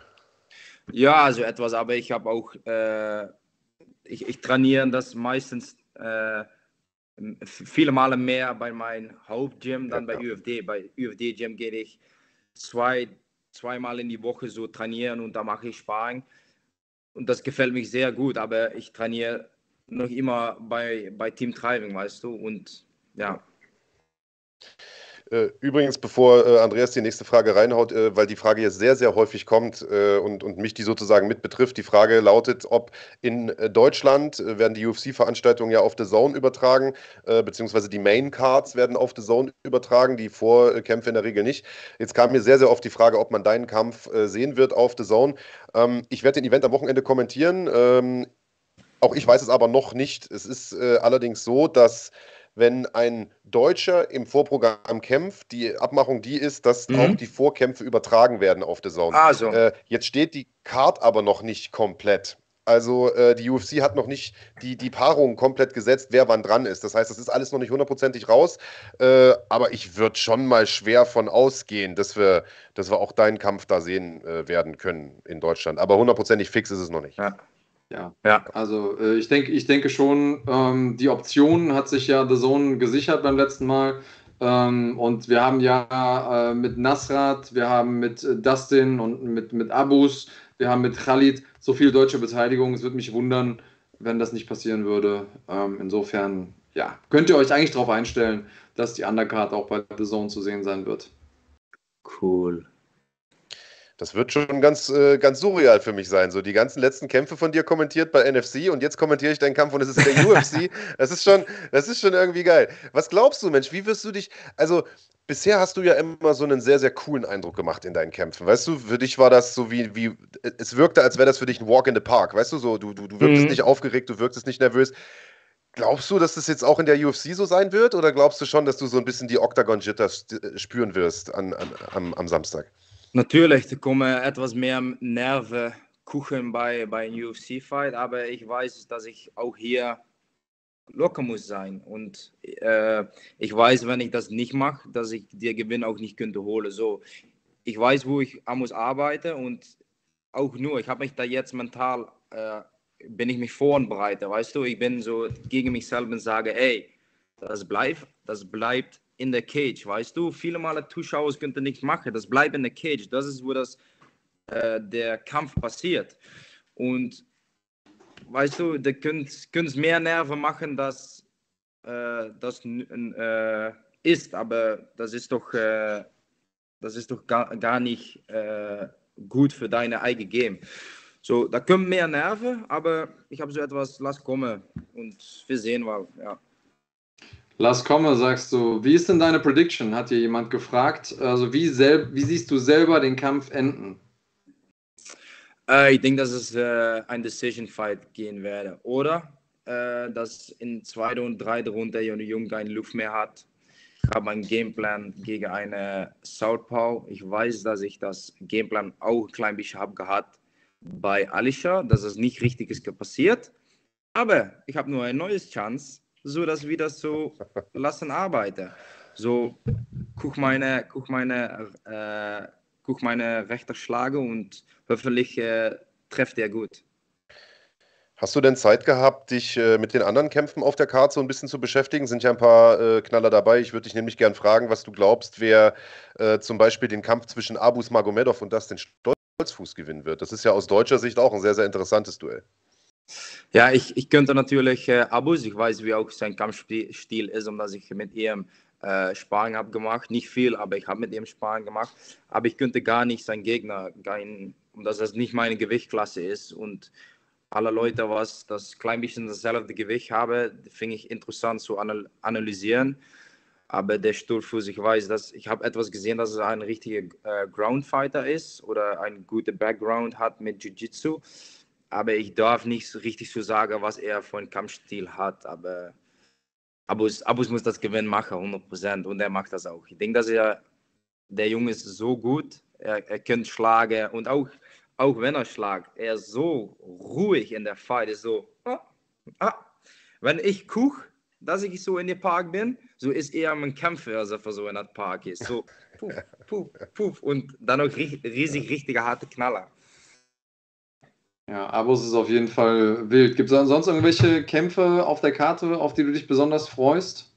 Ja, also etwas, aber ich habe auch, äh, ich, ich trainiere das meistens äh, viele Male mehr bei meinem Hauptgym dann Ja, bei ja. UFD. Bei UFD Gym gehe ich zwei, zweimal in die Woche so trainieren und da mache ich Sparring. Und das gefällt mich sehr gut, aber ich trainiere noch immer bei, bei Team Driving, weißt du, und ja. Äh, Übrigens, bevor äh, Andreas die nächste Frage reinhaut, äh, weil die Frage jetzt sehr, sehr häufig kommt und, und mich die sozusagen mit betrifft. Die Frage lautet, ob in Deutschland werden die UFC-Veranstaltungen ja auf The Zone übertragen, beziehungsweise die Main Cards werden auf The Zone übertragen, die Vorkämpfe in der Regel nicht. Jetzt kam mir sehr, sehr oft die Frage, ob man deinen Kampf sehen wird auf The Zone. Ähm, ich werde den Event am Wochenende kommentieren. Ähm, auch ich weiß es aber noch nicht. Es ist allerdings so, dass wenn ein Deutscher im Vorprogramm kämpft. Die Abmachung die ist, dass Mhm. auch die Vorkämpfe übertragen werden auf The Zone. Also, Äh, jetzt steht die Card aber noch nicht komplett. Also äh, die UFC hat noch nicht die, die Paarung komplett gesetzt, wer wann dran ist. Das heißt, das ist alles noch nicht hundertprozentig raus. Äh, aber ich würde schon mal schwer von ausgehen, dass wir, dass wir auch deinen Kampf da sehen äh, werden können in Deutschland. Aber hundertprozentig fix ist es noch nicht. ja. Ja, Ja. also äh, ich, denke, ich denke schon, ähm, die Option hat sich ja The Zone gesichert beim letzten Mal. Ähm, und wir haben ja äh, mit Nasrat, wir haben mit Dustin und mit, mit Abus, wir haben mit Khalid so viel deutsche Beteiligung. Es würde mich wundern, wenn das nicht passieren würde. Ähm, insofern, ja, könnt ihr euch eigentlich darauf einstellen, dass die Undercard auch bei The Zone zu sehen sein wird. Cool. Das wird schon ganz, äh, ganz surreal für mich sein. So die ganzen letzten Kämpfe von dir kommentiert bei NFC und jetzt kommentiere ich deinen Kampf und es ist in der [laughs] UFC. Das ist schon, das ist schon irgendwie geil. Was glaubst du, Mensch? Wie wirst du dich? Also bisher hast du ja immer so einen sehr, sehr coolen Eindruck gemacht in deinen Kämpfen. Weißt du, für dich war das so wie, wie es wirkte, als wäre das für dich ein Walk in the Park. Weißt du, so du, du, du wirktest Mhm. nicht aufgeregt, du wirktest nicht nervös. Glaubst du, dass das jetzt auch in der UFC so sein wird? Oder glaubst du schon, dass du so ein bisschen die Octagon-Jitters äh, spüren wirst an, an, am, am Samstag? Natürlich, da kommen etwas mehr Nerven kuchen bei, bei einem UFC-Fight, aber ich weiß, dass ich auch hier locker muss sein. Und äh, ich weiß, wenn ich das nicht mache, dass ich den Gewinn auch nicht könnte holen. So, ich weiß, wo ich muss arbeite und auch nur, ich habe mich da jetzt mental, äh, bin ich mich vorbereitet, weißt du, ich bin so gegen mich selber und sage, ey, das bleibt, das bleibt in der Cage, weißt du, viele Male Zuschauer könnten nichts machen, das bleibt in der Cage, das ist, wo das, äh, der Kampf passiert. Und weißt du, da könnt, könnt mehr Nerven machen, dass äh, das äh, ist, aber das ist doch, äh, das ist doch gar, gar nicht äh, gut für deine eigene Game. So, da kommen mehr Nerven, aber ich habe so etwas, lass kommen und wir sehen mal, ja. Lass komme, sagst du. Wie ist denn deine Prediction? Hat dir jemand gefragt. Also wie, wie siehst du selber den Kampf enden? Äh, ich denke, dass es äh, ein Decision Fight gehen werde. Oder äh, dass in zweiter und dritter Runde Jonny Jung keine Luft mehr hat. Ich habe einen Gameplan gegen eine Southpaw. Ich weiß, dass ich das Gameplan auch ein klein bisschen habe gehabt bei Alisha, dass es nicht richtig ist passiert. Aber ich habe nur eine neue Chance, so dass wir das so lassen arbeiten. So, guck meine, guck meine, äh, guck meine rechte Schlage und hoffentlich äh, trefft er gut. Hast du denn Zeit gehabt, dich äh, mit den anderen Kämpfen auf der Karte so ein bisschen zu beschäftigen? Sind ja ein paar äh, Knaller dabei. Ich würde dich nämlich gern fragen, was du glaubst, wer äh, zum Beispiel den Kampf zwischen Abus Magomedov und Dustin Stolzfuß gewinnen wird. Das ist ja aus deutscher Sicht auch ein sehr, sehr interessantes Duell. Ja, ich, ich könnte natürlich äh, Abus, ich weiß, wie auch sein Kampfstil ist, omdat ich mit ihm äh, Sparring habe gemacht. Nicht viel, aber ich habe mit ihm Sparring gemacht. Aber ich könnte gar nicht sein Gegner, kein, omdat das nicht meine Gewichtsklasse ist. Und alle Leute, was das klein bisschen dasselbe Gewicht haben, finde ich interessant zu anal analysieren. Aber der Stolfuß, ich weiß, dass ich habe etwas gesehen, dass er ein richtiger äh, Groundfighter ist oder einen guten Background hat mit Jiu-Jitsu. Aber ich darf nicht so richtig so sagen, was er für einen Kampfstil hat. Aber Abus, Abus muss das Gewinn machen, 100%. Und er macht das auch. Ich denke, dass er, der Junge ist so gut. Er, er kann schlagen. Und auch, auch wenn er schlagt, er ist so ruhig in der Fight. Ist so, ah, ah. Wenn ich gucke, dass ich so in den Park bin, so ist er mein Kämpfer, als er so in der Park ist. So, puff, puff, puff. Und dann auch riesig, richtige harte Knaller. Ja, Abus ist auf jeden Fall wild. Gibt es sonst irgendwelche Kämpfe auf der Karte, auf die du dich besonders freust?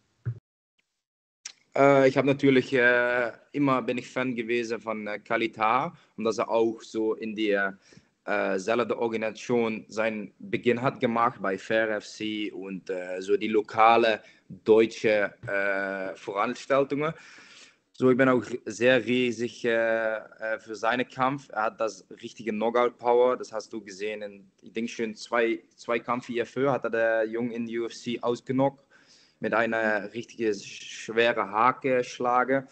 Äh, ich habe natürlich äh, immer bin ich Fan gewesen von äh, Kalita und dass er auch so in der äh, selbe Organisation seinen Beginn hat gemacht bei Fair FC und äh, so die lokale deutsche äh, Veranstaltungen. So, ich bin auch sehr riesig äh, äh, für seinen Kampf. Er hat das richtige Knockout-Power, das hast du gesehen. In, ich denke schon zwei, zwei Kämpfe hierfür hat er der Jung in die UFC ausgenockt mit einer richtigen schweren Hake schlage.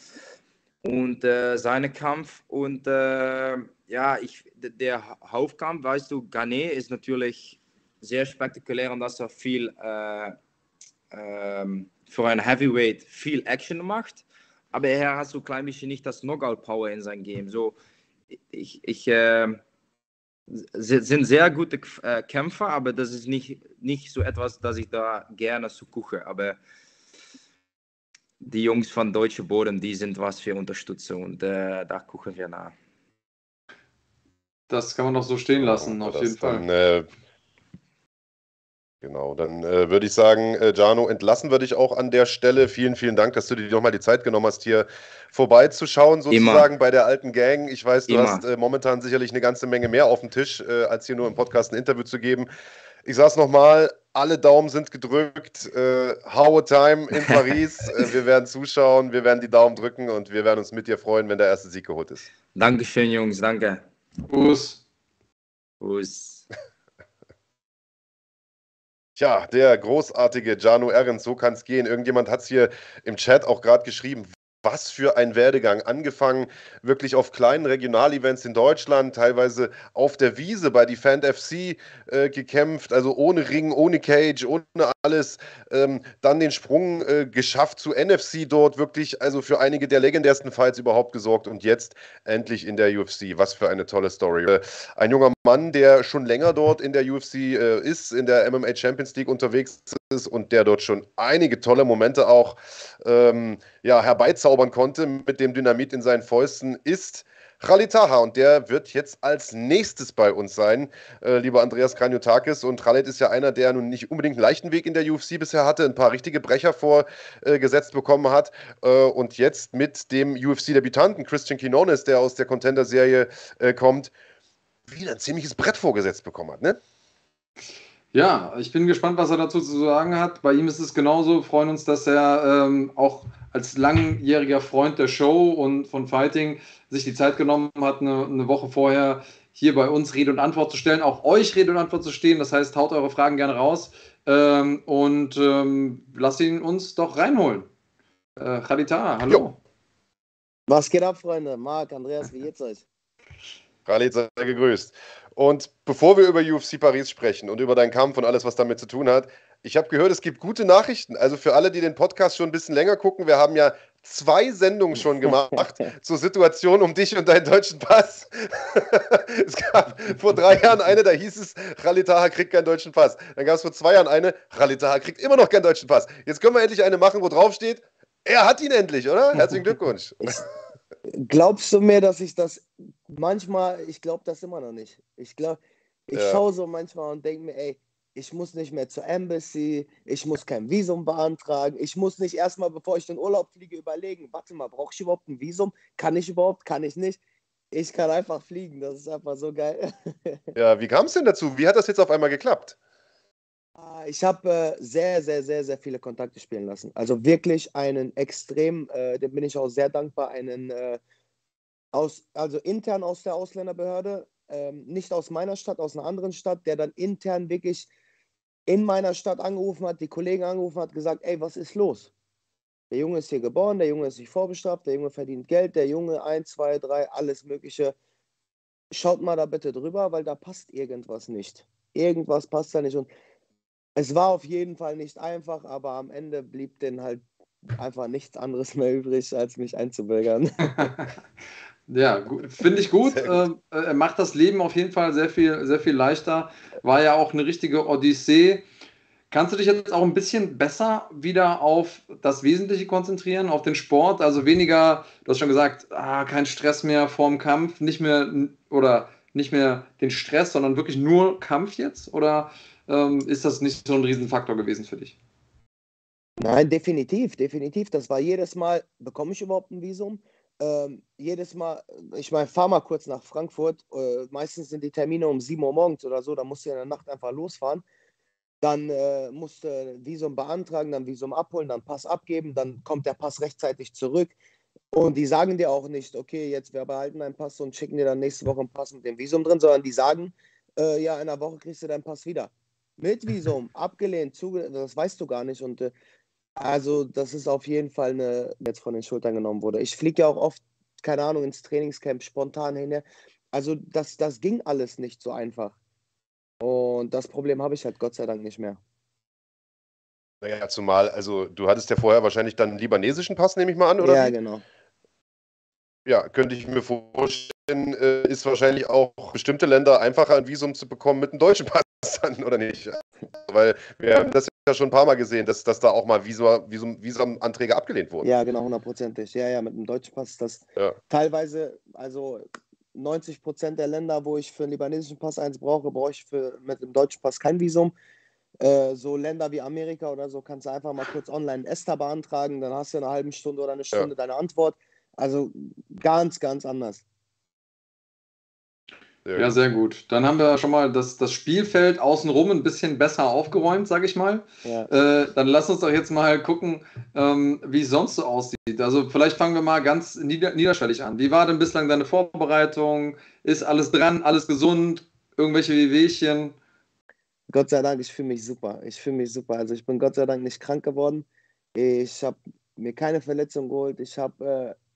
Und äh, seine Kampf und äh, ja, ich, der Hauptkampf, weißt du, Gane ist natürlich sehr spektakulär und dass er viel, äh, ähm, für ein Heavyweight viel Action macht, aber er hat so ein klein bisschen nicht das Knockout-Power in seinem Game. So, ich, ich äh, sind sehr gute äh, Kämpfer, aber das ist nicht, nicht so etwas, das ich da gerne so gucke. Aber die Jungs von Deutsche Boden, die sind was für Unterstützung und äh, da gucken wir nach. Das kann man doch so stehen lassen, Ja, auf jeden Fall. dann, äh, Genau, dann äh, würde ich sagen, äh, Jano, entlassen wir dich auch an der Stelle. Vielen, vielen Dank, dass du dir nochmal die Zeit genommen hast, hier vorbeizuschauen, sozusagen bei der alten Gang. Ich weiß, du Immer. hast äh, momentan sicherlich eine ganze Menge mehr auf dem Tisch, äh, als hier nur im Podcast ein Interview zu geben. Ich sage es nochmal, alle Daumen sind gedrückt. Äh, How Time in [laughs] Paris. äh, wir werden zuschauen, wir werden die Daumen drücken und wir werden uns mit dir freuen, wenn der erste Sieg geholt ist. Dankeschön, Jungs, danke. Gruß. Tschüss. Tja, der großartige Jano Ehrens, so kann es gehen. Irgendjemand hat es hier im Chat auch gerade geschrieben. Was für ein Werdegang. Angefangen wirklich auf kleinen Regionalevents in Deutschland, teilweise auf der Wiese bei Defend FC äh, gekämpft, also ohne Ring, ohne Cage, ohne alles. Ähm, dann den Sprung äh, geschafft zu NFC dort, wirklich also für einige der legendärsten Fights überhaupt gesorgt und jetzt endlich in der UFC. Was für eine tolle Story. Äh, ein junger Mann, der schon länger dort in der UFC äh, ist, in der MMA Champions League unterwegs ist und der dort schon einige tolle Momente auch ähm, ja, herbeizaubern konnte mit dem Dynamit in seinen Fäusten, ist Khalid Taha und der wird jetzt als nächstes bei uns sein, äh, lieber Andreas Kranjotakis. Und Khalid ist ja einer, der nun nicht unbedingt einen leichten Weg in der UFC bisher hatte, ein paar richtige Brecher vorgesetzt bekommen hat äh, und jetzt mit dem UFC-Debütanten Christian Quinones, der aus der Contender-Serie äh, kommt, wieder ein ziemliches Brett vorgesetzt bekommen hat, ne? Ja, ich bin gespannt, was er dazu zu sagen hat. Bei ihm ist es genauso. Wir freuen uns, dass er ähm, auch als langjähriger Freund der Show und von Fighting sich die Zeit genommen hat, eine, eine Woche vorher hier bei uns Rede und Antwort zu stellen, auch euch Rede und Antwort zu stehen. Das heißt, haut eure Fragen gerne raus ähm, und ähm, lasst ihn uns doch reinholen. Äh, Khalita, hallo. Jo. Was geht ab, Freunde? Marc, Andreas, wie geht's euch? Khalid, sei gegrüßt. Und bevor wir über UFC Paris sprechen und über deinen Kampf und alles, was damit zu tun hat, ich habe gehört, es gibt gute Nachrichten. Also für alle, die den Podcast schon ein bisschen länger gucken, wir haben ja zwei Sendungen schon gemacht [laughs] zur Situation um dich und deinen deutschen Pass. [laughs] es gab vor drei Jahren eine, da hieß es, Khalid Taha kriegt keinen deutschen Pass. Dann gab es vor zwei Jahren eine, Khalid Taha kriegt immer noch keinen deutschen Pass. Jetzt können wir endlich eine machen, wo drauf steht, er hat ihn endlich, oder? Herzlichen Glückwunsch. [laughs] Glaubst du mir, dass ich das manchmal, ich glaube das immer noch nicht. Ich glaube, ich Ja. schaue so manchmal und denke mir, ey, ich muss nicht mehr zur Embassy, ich muss kein Visum beantragen, ich muss nicht erstmal, bevor ich in Urlaub fliege, überlegen, warte mal, brauche ich überhaupt ein Visum? Kann ich überhaupt? Kann ich nicht? Ich kann einfach fliegen, das ist einfach so geil. [laughs] Ja, wie kam es denn dazu? Wie hat das jetzt auf einmal geklappt? Ah, Ich habe äh, sehr, sehr, sehr, sehr viele Kontakte spielen lassen. Also wirklich einen extrem, äh, dem bin ich auch sehr dankbar, einen äh, aus, also intern aus der Ausländerbehörde, ähm, nicht aus meiner Stadt, aus einer anderen Stadt, der dann intern wirklich in meiner Stadt angerufen hat, die Kollegen angerufen hat, gesagt, ey, was ist los? Der Junge ist hier geboren, der Junge ist nicht vorbestraft, der Junge verdient Geld, der Junge 1, 2, 3, alles Mögliche. Schaut mal da bitte drüber, weil da passt irgendwas nicht. Irgendwas passt da nicht. Und es war auf jeden Fall nicht einfach, aber am Ende blieb denen halt einfach nichts anderes mehr übrig, als mich einzubürgern. [laughs] Ja, finde ich gut. Sehr Ähm, äh, Er macht das Leben auf jeden Fall sehr viel, sehr viel leichter. War ja auch eine richtige Odyssee. Kannst du dich jetzt auch ein bisschen besser wieder auf das Wesentliche konzentrieren, auf den Sport? Also weniger, du hast schon gesagt, ah, kein Stress mehr vorm Kampf, nicht mehr oder nicht mehr den Stress, sondern wirklich nur Kampf jetzt? Oder ähm, ist das nicht so ein Riesenfaktor gewesen für dich? Nein, definitiv, definitiv. Das war jedes Mal, bekomme ich überhaupt ein Visum? Ähm, jedes Mal, ich meine, fahr mal kurz nach Frankfurt. Äh, meistens sind die Termine um 7 Uhr morgens oder so, da musst du in der Nacht einfach losfahren. Dann äh, musst du Visum beantragen, dann Visum abholen, dann Pass abgeben, dann kommt der Pass rechtzeitig zurück. Und die sagen dir auch nicht, okay, jetzt wir behalten deinen Pass und schicken dir dann nächste Woche einen Pass mit dem Visum drin, sondern die sagen, äh, ja, in einer Woche kriegst du deinen Pass wieder. Mit Visum, [laughs] abgelehnt, zuge das weißt du gar nicht. Und äh, also, das ist auf jeden Fall eine, die jetzt von den Schultern genommen wurde. Ich fliege ja auch oft, keine Ahnung, ins Trainingscamp spontan hin. Also, das, das ging alles nicht so einfach. Und das Problem habe ich halt Gott sei Dank nicht mehr. Naja, zumal, also du hattest ja vorher wahrscheinlich dann einen libanesischen Pass, nehme ich mal an, oder? Ja, genau. Ja, könnte ich mir vorstellen, äh, ist wahrscheinlich auch bestimmte Länder einfacher ein Visum zu bekommen mit einem deutschen Pass dann, oder nicht? Weil wir haben das ja schon ein paar Mal gesehen, dass, dass da auch mal Visum, Visum, Visumanträge abgelehnt wurden. Ja, genau, hundertprozentig. Ja, ja, mit dem deutschen Pass ist das Ja. teilweise, also 90 Prozent der Länder, wo ich für einen libanesischen Pass eins brauche, brauche ich für, mit dem deutschen Pass kein Visum. Äh, so Länder wie Amerika oder so kannst du einfach mal kurz online einen ESTA beantragen, dann hast du in einer halben Stunde oder eine Stunde deine Antwort. Also ganz, ganz anders. Ja, sehr gut. Dann haben wir schon mal das, das Spielfeld außenrum ein bisschen besser aufgeräumt, sage ich mal. Ja. Äh, dann lass uns doch jetzt mal gucken, ähm, wie es sonst so aussieht. Also vielleicht fangen wir mal ganz nieder niederschwellig an. Wie war denn bislang deine Vorbereitung? Ist alles dran, alles gesund? Irgendwelche Wehwehchen? Gott sei Dank, ich fühle mich super. Ich fühle mich super. Also ich bin Gott sei Dank nicht krank geworden. Ich habe mir keine Verletzung geholt. Ich habe äh,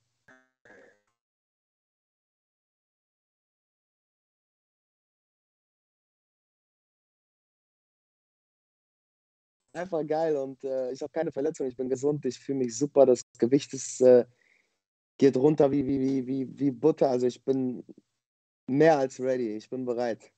einfach geil und äh, ich habe keine Verletzung. Ich bin gesund. Ich fühle mich super. Das Gewicht ist, äh, geht runter wie, wie, wie, wie, wie Butter. Also ich bin mehr als ready. Ich bin bereit.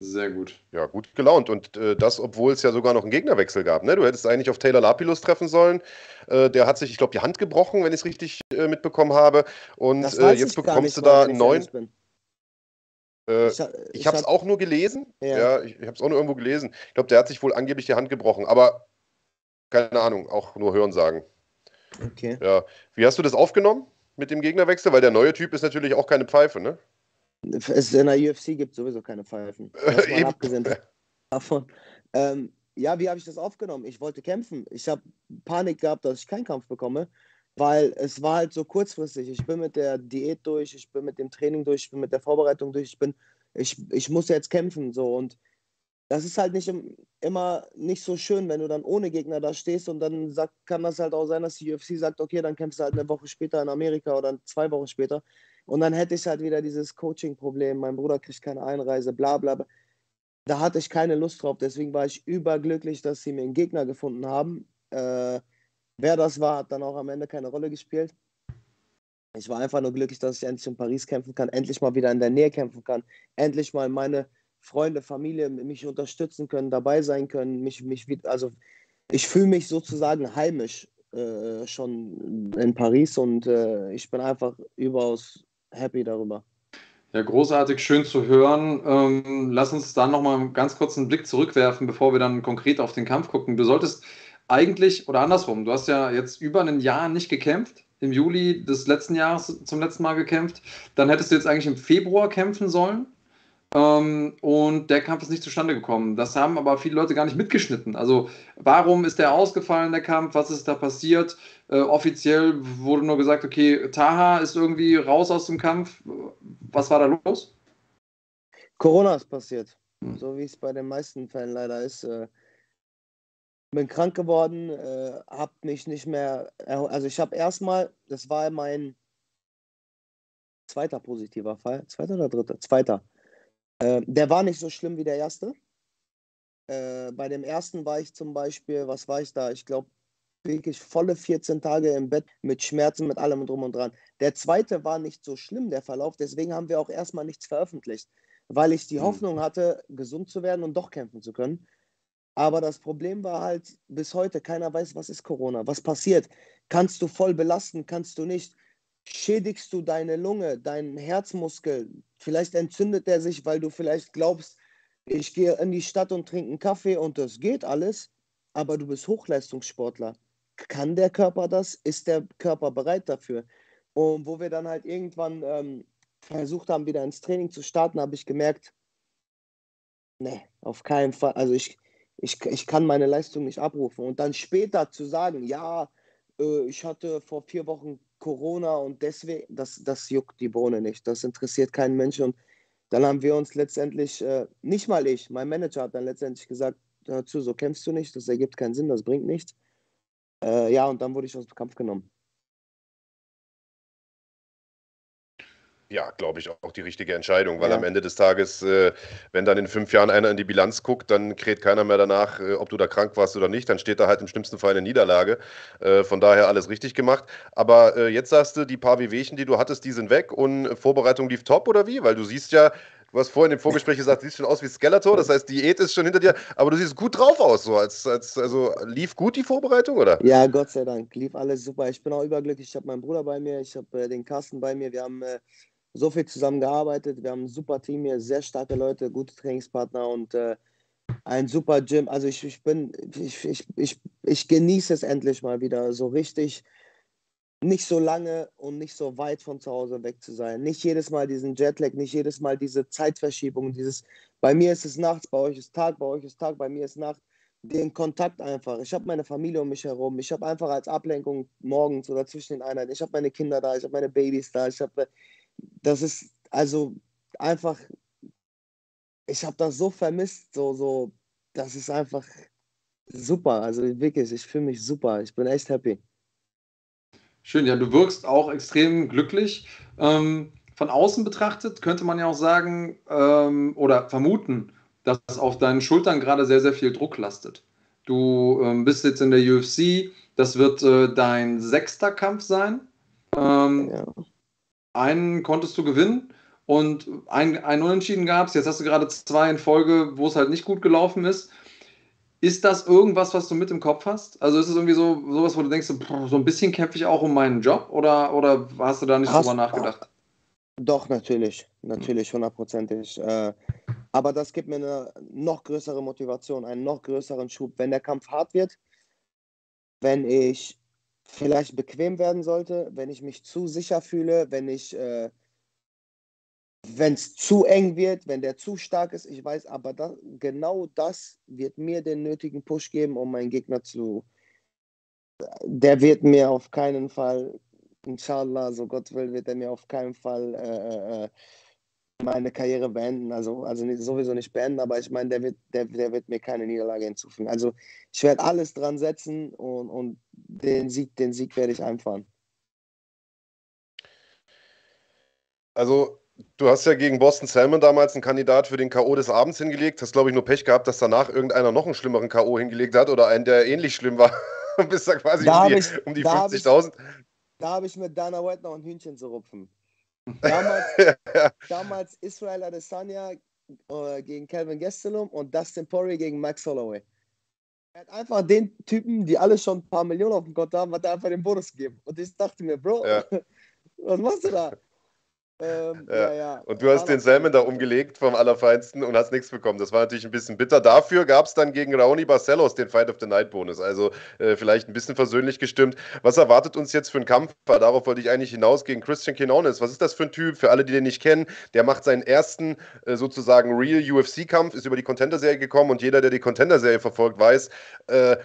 Sehr gut. Ja, gut gelaunt. Und äh, das, obwohl es ja sogar noch einen Gegnerwechsel gab. Ne? Du hättest eigentlich auf Taylor Lapilus treffen sollen. Äh, der hat sich, ich glaube, die Hand gebrochen, wenn ich es richtig äh, mitbekommen habe. Und äh, jetzt bekommst nicht du da einen neuen. Äh, Ich, ich habe es auch nur gelesen. Ja. Ja, ich, ich habe es auch nur irgendwo gelesen. Ich glaube, der hat sich wohl angeblich die Hand gebrochen. Aber keine Ahnung, auch nur hören sagen. Okay. Ja. Wie hast du das aufgenommen mit dem Gegnerwechsel? Weil der neue Typ ist natürlich auch keine Pfeife, ne? Es, in der UFC gibt es sowieso keine Pfeifen. [laughs] Eben. abgesehen davon. Ähm, ja, wie habe ich das aufgenommen? Ich wollte kämpfen. Ich habe Panik gehabt, dass ich keinen Kampf bekomme, weil es war halt so kurzfristig. Ich bin mit der Diät durch, ich bin mit dem Training durch, ich bin mit der Vorbereitung durch, ich bin, ich, ich muss jetzt kämpfen. So und das ist halt nicht im, immer nicht so schön, wenn du dann ohne Gegner da stehst und dann sagt, kann das halt auch sein, dass die UFC sagt, okay, dann kämpfst du halt eine Woche später in Amerika oder zwei Wochen später. Und dann hätte ich halt wieder dieses Coaching-Problem, mein Bruder kriegt keine Einreise, bla bla bla. Da hatte ich keine Lust drauf, deswegen war ich überglücklich, dass sie mir einen Gegner gefunden haben. Äh, wer das war, hat dann auch am Ende keine Rolle gespielt. Ich war einfach nur glücklich, dass ich endlich in Paris kämpfen kann, endlich mal wieder in der Nähe kämpfen kann, endlich mal meine Freunde, Familie mich unterstützen können, dabei sein können, mich, mich also ich fühle mich sozusagen heimisch äh, schon in Paris und äh, ich bin einfach überaus happy darüber. Ja, großartig, schön zu hören. Ähm, lass uns dann nochmal ganz kurz einen Blick zurückwerfen, bevor wir dann konkret auf den Kampf gucken. Du solltest eigentlich, oder andersrum, du hast ja jetzt über ein Jahr nicht gekämpft, im Juli des letzten Jahres zum letzten Mal gekämpft. Dann hättest du jetzt eigentlich im Februar kämpfen sollen. Ähm, und der Kampf ist nicht zustande gekommen. Das haben aber viele Leute gar nicht mitgeschnitten. Also, warum ist der ausgefallen, der Kampf? Was ist da passiert? Äh, offiziell wurde nur gesagt, okay, Taha ist irgendwie raus aus dem Kampf. Was war da los? Corona ist passiert, Hm. so wie es bei den meisten Fällen leider ist. Äh, bin krank geworden, äh, habe mich nicht mehr, also ich habe erstmal, das war mein zweiter positiver Fall, zweiter oder dritter? Zweiter. Äh, der war nicht so schlimm wie der erste. Äh, bei dem ersten war ich zum Beispiel, was war ich da? Ich glaube, wirklich volle 14 Tage im Bett mit Schmerzen, mit allem drum und dran. Der zweite war nicht so schlimm, der Verlauf, deswegen haben wir auch erstmal nichts veröffentlicht, weil ich die Hm. Hoffnung hatte, gesund zu werden und doch kämpfen zu können. Aber das Problem war halt bis heute, keiner weiß, was ist Corona, was passiert. Kannst du voll belasten, kannst du nicht. Schädigst du deine Lunge, deinen Herzmuskel, vielleicht entzündet der sich, weil du vielleicht glaubst, ich gehe in die Stadt und trinke einen Kaffee und das geht alles, aber du bist Hochleistungssportler. Kann der Körper das? Ist der Körper bereit dafür? Und wo wir dann halt irgendwann ähm, versucht haben, wieder ins Training zu starten, habe ich gemerkt, nee, auf keinen Fall. Also ich, ich, ich kann meine Leistung nicht abrufen. Und dann später zu sagen, ja, äh, ich hatte vor vier Wochen Corona und deswegen, das, das juckt die Bohne nicht. Das interessiert keinen Menschen. Und dann haben wir uns letztendlich, äh, nicht mal ich, mein Manager hat dann letztendlich gesagt, hör so kämpfst du nicht, das ergibt keinen Sinn, das bringt nichts. Äh, ja, und dann wurde ich aus dem Kampf genommen. Ja, glaube ich, auch die richtige Entscheidung, weil Ja. am Ende des Tages, äh, wenn dann in fünf Jahren einer in die Bilanz guckt, dann kräht keiner mehr danach, äh, ob du da krank warst oder nicht. Dann steht da halt im schlimmsten Fall eine Niederlage. Äh, von daher alles richtig gemacht. Aber äh, jetzt sagst du, die paar Wehwehchen, die du hattest, die sind weg und Vorbereitung lief top oder wie? Weil du siehst ja, du hast vorhin im Vorgespräch gesagt, du siehst schon aus wie Skeletor, das heißt, Diät ist schon hinter dir, aber du siehst gut drauf aus, so als, als also lief gut die Vorbereitung, oder? Ja, Gott sei Dank, lief alles super. Ich bin auch überglücklich. Ich habe meinen Bruder bei mir, ich habe äh, den Carsten bei mir. Wir haben äh, so viel zusammen gearbeitet. Wir haben ein super Team hier, sehr starke Leute, gute Trainingspartner und äh, ein super Gym. Also ich, ich bin, ich, ich, ich, ich genieße es endlich mal wieder so richtig, nicht so lange und nicht so weit von zu Hause weg zu sein. Nicht jedes Mal diesen Jetlag, nicht jedes Mal diese Zeitverschiebung, dieses, bei mir ist es nachts, bei euch ist Tag, bei euch ist Tag, bei mir ist Nacht den Kontakt einfach. Ich habe meine Familie um mich herum. Ich habe einfach als Ablenkung morgens oder zwischen den Einheiten, ich habe meine Kinder da, ich habe meine Babys da. Ich habe, das ist also einfach, ich habe das so vermisst, so, so, das ist einfach super. Also wirklich, ich fühle mich super. Ich bin echt happy. Schön, ja, du wirkst auch extrem glücklich. Ähm, von außen betrachtet könnte man ja auch sagen ähm, oder vermuten, dass auf deinen Schultern gerade sehr, sehr viel Druck lastet. Du ähm, bist jetzt in der UFC, das wird äh, dein sechster Kampf sein. Ähm, Ja. Einen konntest du gewinnen und ein, ein Unentschieden gab es. Jetzt hast du gerade zwei in Folge, wo es halt nicht gut gelaufen ist. Ist das irgendwas, was du mit im Kopf hast? Also ist es irgendwie so sowas, wo du denkst, so, ein bisschen kämpfe ich auch um meinen Job oder, oder hast du da nicht Hast- drüber nachgedacht? Doch, natürlich, natürlich, hundertprozentig. Äh, aber das gibt mir eine noch größere Motivation, einen noch größeren Schub. Wenn der Kampf hart wird, wenn ich vielleicht bequem werden sollte, wenn ich mich zu sicher fühle, wenn ich, äh, wenn es zu eng wird, wenn der zu stark ist, ich weiß, aber da, genau das wird mir den nötigen Push geben, um meinen Gegner zu. Der wird mir auf keinen Fall Inshallah, so Gott will, wird er mir auf keinen Fall äh, äh, meine Karriere beenden. Also, also sowieso nicht beenden, aber ich meine, der wird, der, der wird mir keine Niederlage hinzufügen. Also ich werde alles dran setzen und, und den Sieg, den Sieg werde ich einfahren. Also, du hast ja gegen Boston Salmon damals einen Kandidat für den K.O. des Abends hingelegt. Hast, glaube ich, nur Pech gehabt, dass danach irgendeiner noch einen schlimmeren K.O. hingelegt hat oder einen, der ähnlich schlimm war. Und [laughs] bist da quasi Da um die, um die da hab ich- 50.000. Da habe ich mit Dana White noch ein Hühnchen zu rupfen. Damals, [laughs] damals Israel Adesanya äh, gegen Calvin Gastelum und Dustin Poirier gegen Max Holloway. Er hat einfach den Typen, die alle schon ein paar Millionen auf dem Konto haben, hat er einfach den Bonus gegeben. Und ich dachte mir, Bro, Ja. [laughs] was machst du da? Ähm, Ja. ja, ja. Und du hast den Salmon da umgelegt vom Allerfeinsten und hast nichts bekommen. Das war natürlich ein bisschen bitter. Dafür gab es dann gegen Raoni Barcelos den Fight of the Night Bonus. Also äh, vielleicht ein bisschen versöhnlich gestimmt. Was erwartet uns jetzt für einen Kampf? Darauf wollte ich eigentlich hinaus gegen Christian Quinones. Was ist das für ein Typ? Für alle, die den nicht kennen, der macht seinen ersten äh, sozusagen Real UFC-Kampf, ist über die Contender-Serie gekommen und jeder, der die Contender-Serie verfolgt, weiß, äh,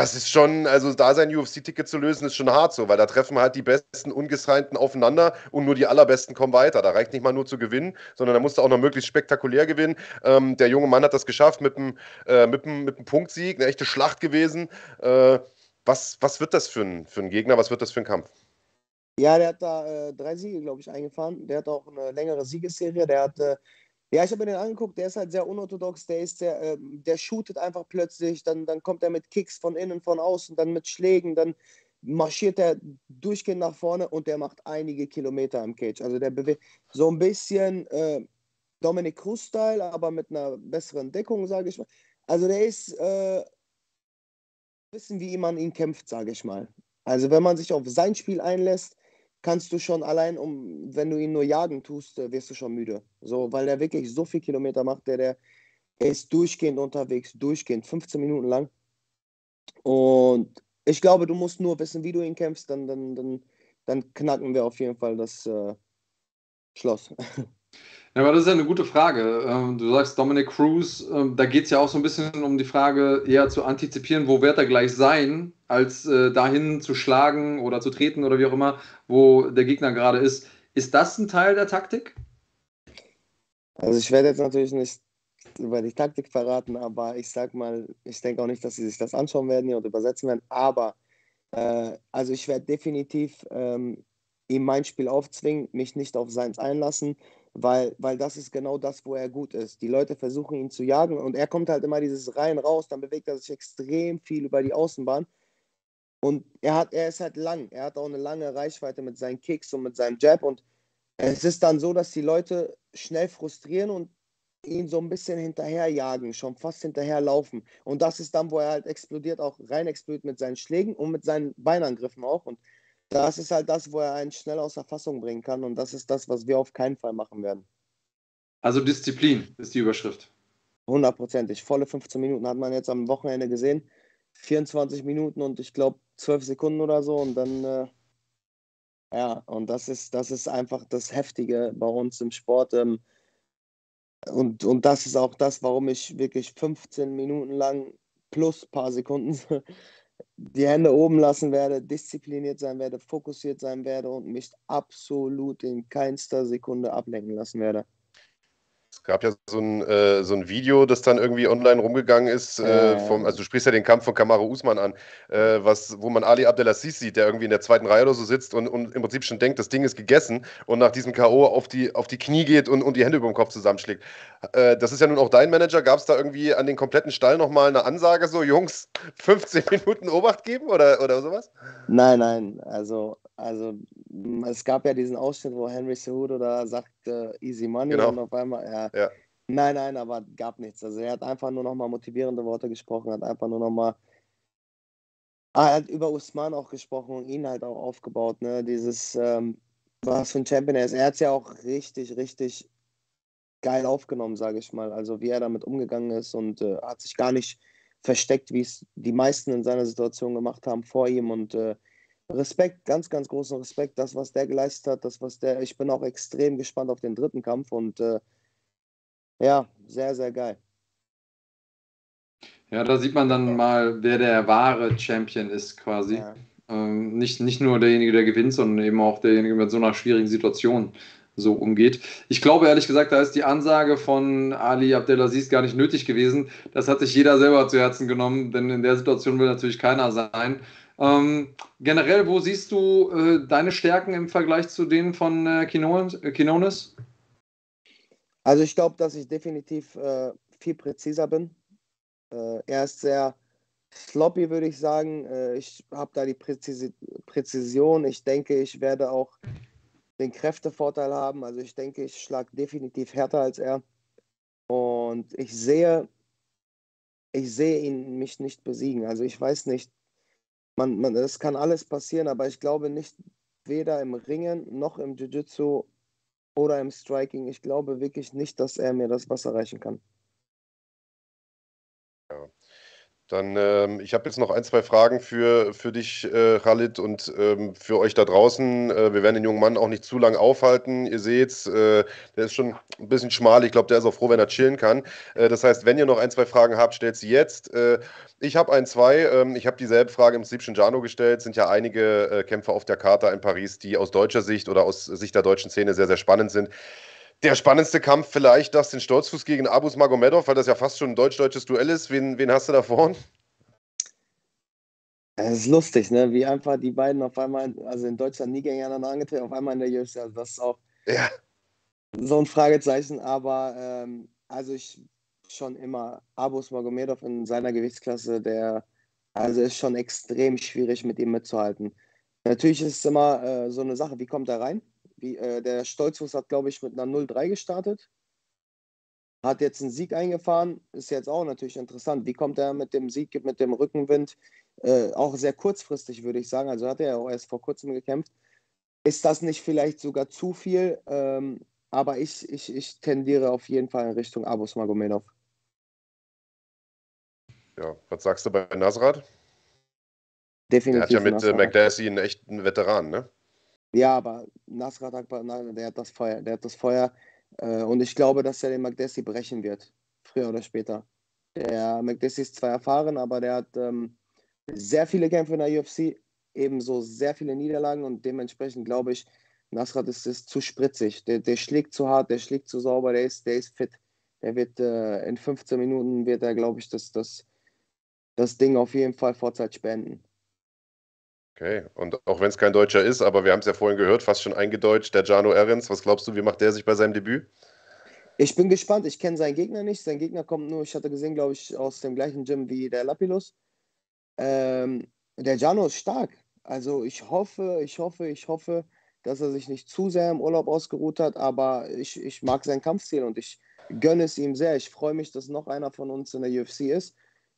das ist schon, also da sein UFC-Ticket zu lösen, ist schon hart so, weil da treffen halt die besten Ungesignten aufeinander und nur die allerbesten kommen weiter. Da reicht nicht mal nur zu gewinnen, sondern da musst du auch noch möglichst spektakulär gewinnen. Ähm, der junge Mann hat das geschafft mit einem äh, mit mit Punktsieg, eine echte Schlacht gewesen. Äh, was, was wird das für ein, für ein Gegner? Was wird das für ein Kampf? Ja, der hat da äh, drei Siege, glaube ich, eingefahren. Der hat auch eine längere Siegesserie. Der hat, äh, ja, ich habe mir den angeguckt, der ist halt sehr unorthodox, der ist sehr, äh, der shootet einfach plötzlich, dann, dann kommt er mit Kicks von innen, von außen, dann mit Schlägen, dann marschiert er durchgehend nach vorne und der macht einige Kilometer im Cage. Also der bewegt so ein bisschen äh, Dominic Cruz-Style, aber mit einer besseren Deckung, sage ich mal. Also der ist äh, wissen, wie man ihn kämpft, sage ich mal. Also wenn man sich auf sein Spiel einlässt, kannst du schon allein, um, wenn du ihn nur jagen tust, äh, wirst du schon müde. So, weil er wirklich so viel Kilometer macht, der, der er ist durchgehend unterwegs, durchgehend, 15 Minuten lang. Und ich glaube, du musst nur wissen, wie du ihn kämpfst, dann, dann, dann, dann knacken wir auf jeden Fall das äh, Schloss. [laughs] Ja, aber das ist ja eine gute Frage. Ähm, Du sagst Dominic Cruz, ähm, da geht es ja auch so ein bisschen um die Frage, eher zu antizipieren, wo wird er gleich sein, als äh, dahin zu schlagen oder zu treten oder wie auch immer, wo der Gegner gerade ist. Ist das ein Teil der Taktik? Also ich werde jetzt natürlich nicht über die Taktik verraten, aber ich sag mal, ich denke auch nicht, dass sie sich das anschauen werden hier und übersetzen werden, aber äh, also ich werde definitiv ähm, ihm mein Spiel aufzwingen, mich nicht auf seins einlassen, weil, weil das ist genau das, wo er gut ist. Die Leute versuchen ihn zu jagen und er kommt halt immer dieses rein raus, dann bewegt er sich extrem viel über die Außenbahn. Und er, hat, er ist halt lang, er hat auch eine lange Reichweite mit seinen Kicks und mit seinem Jab und es ist dann so, dass die Leute schnell frustrieren und ihn so ein bisschen hinterherjagen, schon fast hinterherlaufen. Und das ist dann, wo er halt explodiert, auch rein explodiert mit seinen Schlägen und mit seinen Beinangriffen auch. Und das ist halt das, wo er einen schnell aus der Fassung bringen kann. Und das ist das, was wir auf keinen Fall machen werden. Also Disziplin ist die Überschrift. Hundertprozentig. Volle 15 Minuten hat man jetzt am Wochenende gesehen. 24 Minuten und ich glaube 12 Sekunden oder so. Und dann, äh, ja, und das ist, das ist einfach das Heftige bei uns im Sport. Ähm, und, und das ist auch das, warum ich wirklich 15 Minuten lang plus ein paar Sekunden [laughs] die Hände oben lassen werde, diszipliniert sein werde, fokussiert sein werde und mich absolut in keinster Sekunde ablenken lassen werde. Es gab ja so ein, äh, so ein Video, das dann irgendwie online rumgegangen ist. Äh, vom, also du sprichst ja den Kampf von Kamaro Usman an, äh, was, wo man Ali Abdelaziz sieht, der irgendwie in der zweiten Reihe oder so sitzt und, und im Prinzip schon denkt, das Ding ist gegessen und nach diesem K.O. auf die, auf die Knie geht und, und die Hände über dem Kopf zusammenschlägt. Äh, das ist ja nun auch dein Manager. Gab es da irgendwie an den kompletten Stall nochmal eine Ansage, so Jungs, [laughs] 15 Minuten Obacht geben oder, oder sowas? Nein, nein. Also also es gab ja diesen Ausschnitt, wo Henry Cejudo da sagt äh, Easy Money genau. und auf einmal, ja, ja. Nein, nein, aber gab nichts. Also er hat einfach nur nochmal motivierende Worte gesprochen, hat einfach nur nochmal ah, er hat über Usman auch gesprochen und ihn halt auch aufgebaut, ne? Dieses, ähm, was für ein Champion er ist. Er hat es ja auch richtig, richtig geil aufgenommen, sage ich mal. Also wie er damit umgegangen ist und äh, hat sich gar nicht versteckt, wie es die meisten in seiner Situation gemacht haben vor ihm und äh, Respekt, ganz, ganz großen Respekt, das, was der geleistet hat, das, was der, ich bin auch extrem gespannt auf den dritten Kampf und äh, ja, sehr, sehr geil. Ja, da sieht man dann mal, wer der wahre Champion ist quasi. Ja. Ähm, nicht, nicht nur derjenige, der gewinnt, sondern eben auch derjenige mit so einer schwierigen Situation so umgeht. Ich glaube ehrlich gesagt, da ist die Ansage von Ali Abdelaziz gar nicht nötig gewesen. Das hat sich jeder selber zu Herzen genommen, denn in der Situation will natürlich keiner sein. Ähm, generell, wo siehst du äh, deine Stärken im Vergleich zu denen von äh, Kinonis? Also ich glaube, dass ich definitiv äh, viel präziser bin. Äh, er ist sehr sloppy, würde ich sagen. Äh, ich habe da die Präzis Präzision. Ich denke, ich werde auch den Kräftevorteil haben. Also ich denke, ich schlage definitiv härter als er. Und ich sehe, ich sehe ihn mich nicht besiegen. Also ich weiß nicht, man, man, es kann alles passieren, aber ich glaube nicht, weder im Ringen noch im Jiu-Jitsu oder im Striking. Ich glaube wirklich nicht, dass er mir das Wasser reichen kann. Ja. Dann, ähm, ich habe jetzt noch ein, zwei Fragen für, für dich, äh, Khalid, und ähm, für euch da draußen. Äh, wir werden den jungen Mann auch nicht zu lange aufhalten. Ihr seht, äh, der ist schon ein bisschen schmal. Ich glaube, der ist auch froh, wenn er chillen kann. Äh, das heißt, wenn ihr noch ein, zwei Fragen habt, stellt sie jetzt. Äh, ich habe ein, zwei. Ähm, ich habe dieselbe Frage im schon Jano gestellt. Es sind ja einige äh, Kämpfer auf der Karte in Paris, die aus deutscher Sicht oder aus Sicht der deutschen Szene sehr, sehr spannend sind. Der spannendste Kampf vielleicht das den Stolzfuß gegen Abus Magomedov, weil das ja fast schon ein deutsch-deutsches Duell ist. Wen, wen hast du da vorne? Es ist lustig, ne? wie einfach die beiden auf einmal, also in Deutschland nie gegeneinander angetreten, auf einmal in der UFC. Also das ist auch ja. so ein Fragezeichen. Aber ähm, also ich schon immer Abus Magomedov in seiner Gewichtsklasse, der also ist schon extrem schwierig mit ihm mitzuhalten. Natürlich ist es immer äh, so eine Sache, wie kommt er rein? Wie, äh, der Stolzfuß hat, glaube ich, mit einer 0-3 gestartet. Hat jetzt einen Sieg eingefahren. Ist jetzt auch natürlich interessant. Wie kommt er mit dem Sieg, mit dem Rückenwind? Äh, auch sehr kurzfristig, würde ich sagen. Also hat er ja auch erst vor kurzem gekämpft. Ist das nicht vielleicht sogar zu viel? Ähm, aber ich, ich, ich tendiere auf jeden Fall in Richtung Abus Magomedov. Ja, was sagst du bei Nasrat? Definitiv. Der hat ja mit äh, einen echten Veteran, ne? Ja, aber Nasrat Akbar, der hat das Feuer, der hat das Feuer. Äh, und ich glaube, dass er den McDessie brechen wird. Früher oder später. Der McDessie ist zwar erfahren, aber der hat ähm, sehr viele Kämpfe in der UFC, ebenso sehr viele Niederlagen und dementsprechend glaube ich, Nasrat ist, ist zu spritzig. Der, der schlägt zu hart, der schlägt zu sauber, der ist, der ist fit. Der wird äh, in 15 Minuten wird er, glaube ich, das, das, das Ding auf jeden Fall Vorzeit spenden. Okay, und auch wenn es kein Deutscher ist, aber wir haben es ja vorhin gehört, fast schon eingedeutscht, der Jano Ehrens. Was glaubst du, wie macht der sich bei seinem Debüt? Ich bin gespannt. Ich kenne seinen Gegner nicht. Sein Gegner kommt nur, ich hatte gesehen, glaube ich, aus dem gleichen Gym wie der Lapilus. Ähm, der Jano ist stark. Also ich hoffe, ich hoffe, ich hoffe, dass er sich nicht zu sehr im Urlaub ausgeruht hat, aber ich, ich mag sein Kampfstil und ich gönne es ihm sehr. Ich freue mich, dass noch einer von uns in der UFC ist.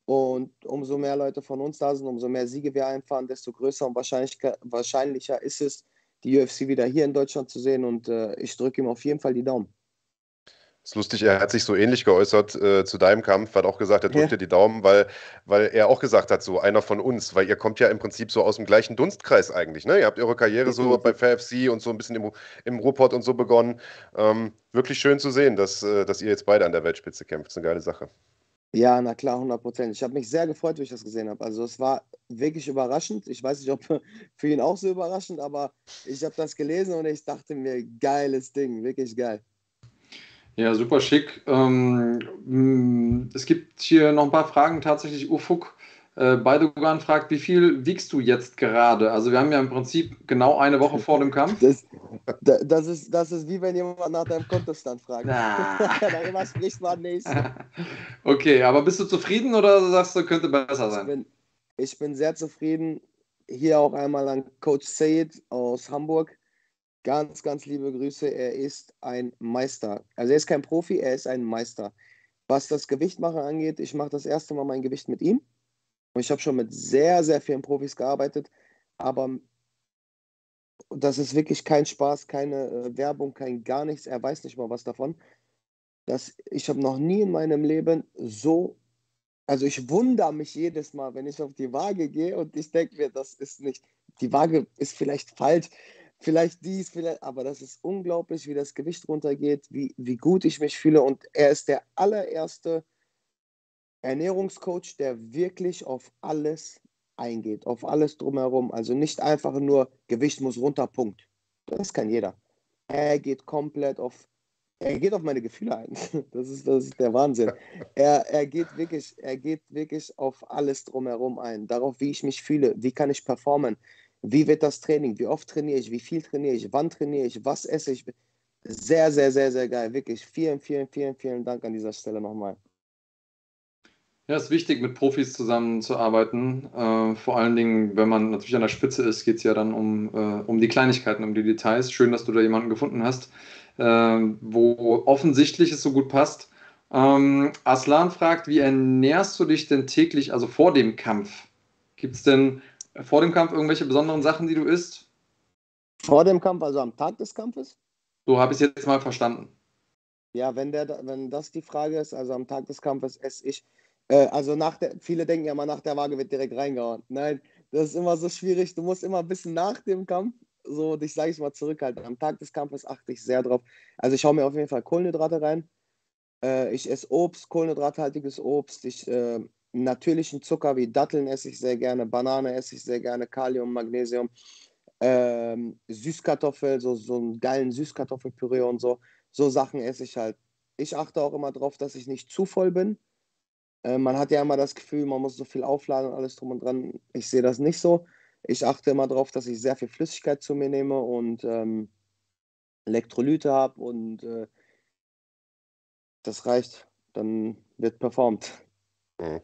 Und umso mehr Leute von uns da sind, umso mehr Siege wir einfahren, desto größer und wahrscheinlich, wahrscheinlicher ist es, die UFC wieder hier in Deutschland zu sehen. Und äh, ich drücke ihm auf jeden Fall die Daumen. Das ist lustig, er hat sich so ähnlich geäußert äh, zu deinem Kampf, hat auch gesagt, er drückt ja. dir die Daumen, weil, weil er auch gesagt hat, so einer von uns, weil ihr kommt ja im Prinzip so aus dem gleichen Dunstkreis eigentlich. Ne? Ihr habt eure Karriere so bei FFC und so ein bisschen im, im Ruhrpott und so begonnen. Ähm, wirklich schön zu sehen, dass, äh, dass ihr jetzt beide an der Weltspitze kämpft. Das ist eine geile Sache. Ja, na klar, 100 Prozent. Ich habe mich sehr gefreut, wie ich das gesehen habe. Also es war wirklich überraschend. Ich weiß nicht, ob [laughs] für ihn auch so überraschend, aber ich habe das gelesen und ich dachte mir, geiles Ding, wirklich geil. Ja, super schick. Ähm, mm, es gibt hier noch ein paar Fragen. Tatsächlich, Ufuk äh, Beidogan fragt, wie viel wiegst du jetzt gerade? Also wir haben ja im Prinzip genau eine Woche vor dem Kampf. Das, das, ist, das ist wie wenn jemand nach deinem Kontostand fragt. [laughs] Darüber spricht man nicht. [laughs] Okay, aber bist du zufrieden oder sagst du, könnte besser sein? Ich bin, ich bin sehr zufrieden. Hier auch einmal an Coach Said aus Hamburg. Ganz, ganz liebe Grüße. Er ist ein Meister. Also er ist kein Profi, er ist ein Meister. Was das Gewichtmachen angeht, ich mache das erste Mal mein Gewicht mit ihm. Und ich habe schon mit sehr, sehr vielen Profis gearbeitet. Aber das ist wirklich kein Spaß, keine äh, Werbung, kein gar nichts. Er weiß nicht mal was davon. Das, ich habe noch nie in meinem Leben so, also ich wundere mich jedes Mal, wenn ich auf die Waage gehe und ich denke mir, das ist nicht, die Waage ist vielleicht falsch vielleicht dies, vielleicht, aber das ist unglaublich, wie das Gewicht runtergeht, wie, wie gut ich mich fühle. Und er ist der allererste Ernährungscoach, der wirklich auf alles eingeht, auf alles drumherum. Also nicht einfach nur Gewicht muss runter, Punkt. Das kann jeder. Er geht komplett auf, er geht auf meine Gefühle ein. [laughs] Das ist, das ist der Wahnsinn. Er, er, geht wirklich, er geht wirklich auf alles drumherum ein. Darauf, wie ich mich fühle, wie kann ich performen, wie wird das Training? Wie oft trainiere ich? Wie viel trainiere ich? Wann trainiere ich? Was esse ich? Sehr, sehr, sehr, sehr geil. Wirklich vielen, vielen, vielen, vielen Dank an dieser Stelle nochmal. Ja, es ist wichtig, mit Profis zusammenzuarbeiten. Äh, vor allen Dingen, wenn man natürlich an der Spitze ist, geht es ja dann um, äh, um die Kleinigkeiten, um die Details. Schön, dass du da jemanden gefunden hast, äh, wo offensichtlich es so gut passt. Ähm, Aslan fragt, wie ernährst du dich denn täglich, also vor dem Kampf? Gibt es denn vor dem Kampf irgendwelche besonderen Sachen, die du isst? Vor dem Kampf, also am Tag des Kampfes? So habe ich es jetzt mal verstanden. Ja, wenn, der, wenn das die Frage ist, also am Tag des Kampfes esse ich, äh, also nach der, viele denken ja immer, nach der Waage wird direkt reingehauen. Nein, das ist immer so schwierig. Du musst immer ein bisschen nach dem Kampf so dich, sage ich mal, zurückhalten. Am Tag des Kampfes achte ich sehr drauf. Also ich hau mir auf jeden Fall Kohlenhydrate rein. Äh, ich esse Obst, kohlenhydrathaltiges Obst. Ich äh, natürlichen Zucker wie Datteln esse ich sehr gerne, Banane esse ich sehr gerne, Kalium, Magnesium, ähm, Süßkartoffel, so, so einen geilen Süßkartoffelpüree und so. So Sachen esse ich halt. Ich achte auch immer darauf, dass ich nicht zu voll bin. Äh, man hat ja immer das Gefühl, man muss so viel aufladen und alles drum und dran. Ich sehe das nicht so. Ich achte immer darauf, dass ich sehr viel Flüssigkeit zu mir nehme und ähm, Elektrolyte habe und äh, das reicht. Dann wird performt. Mhm.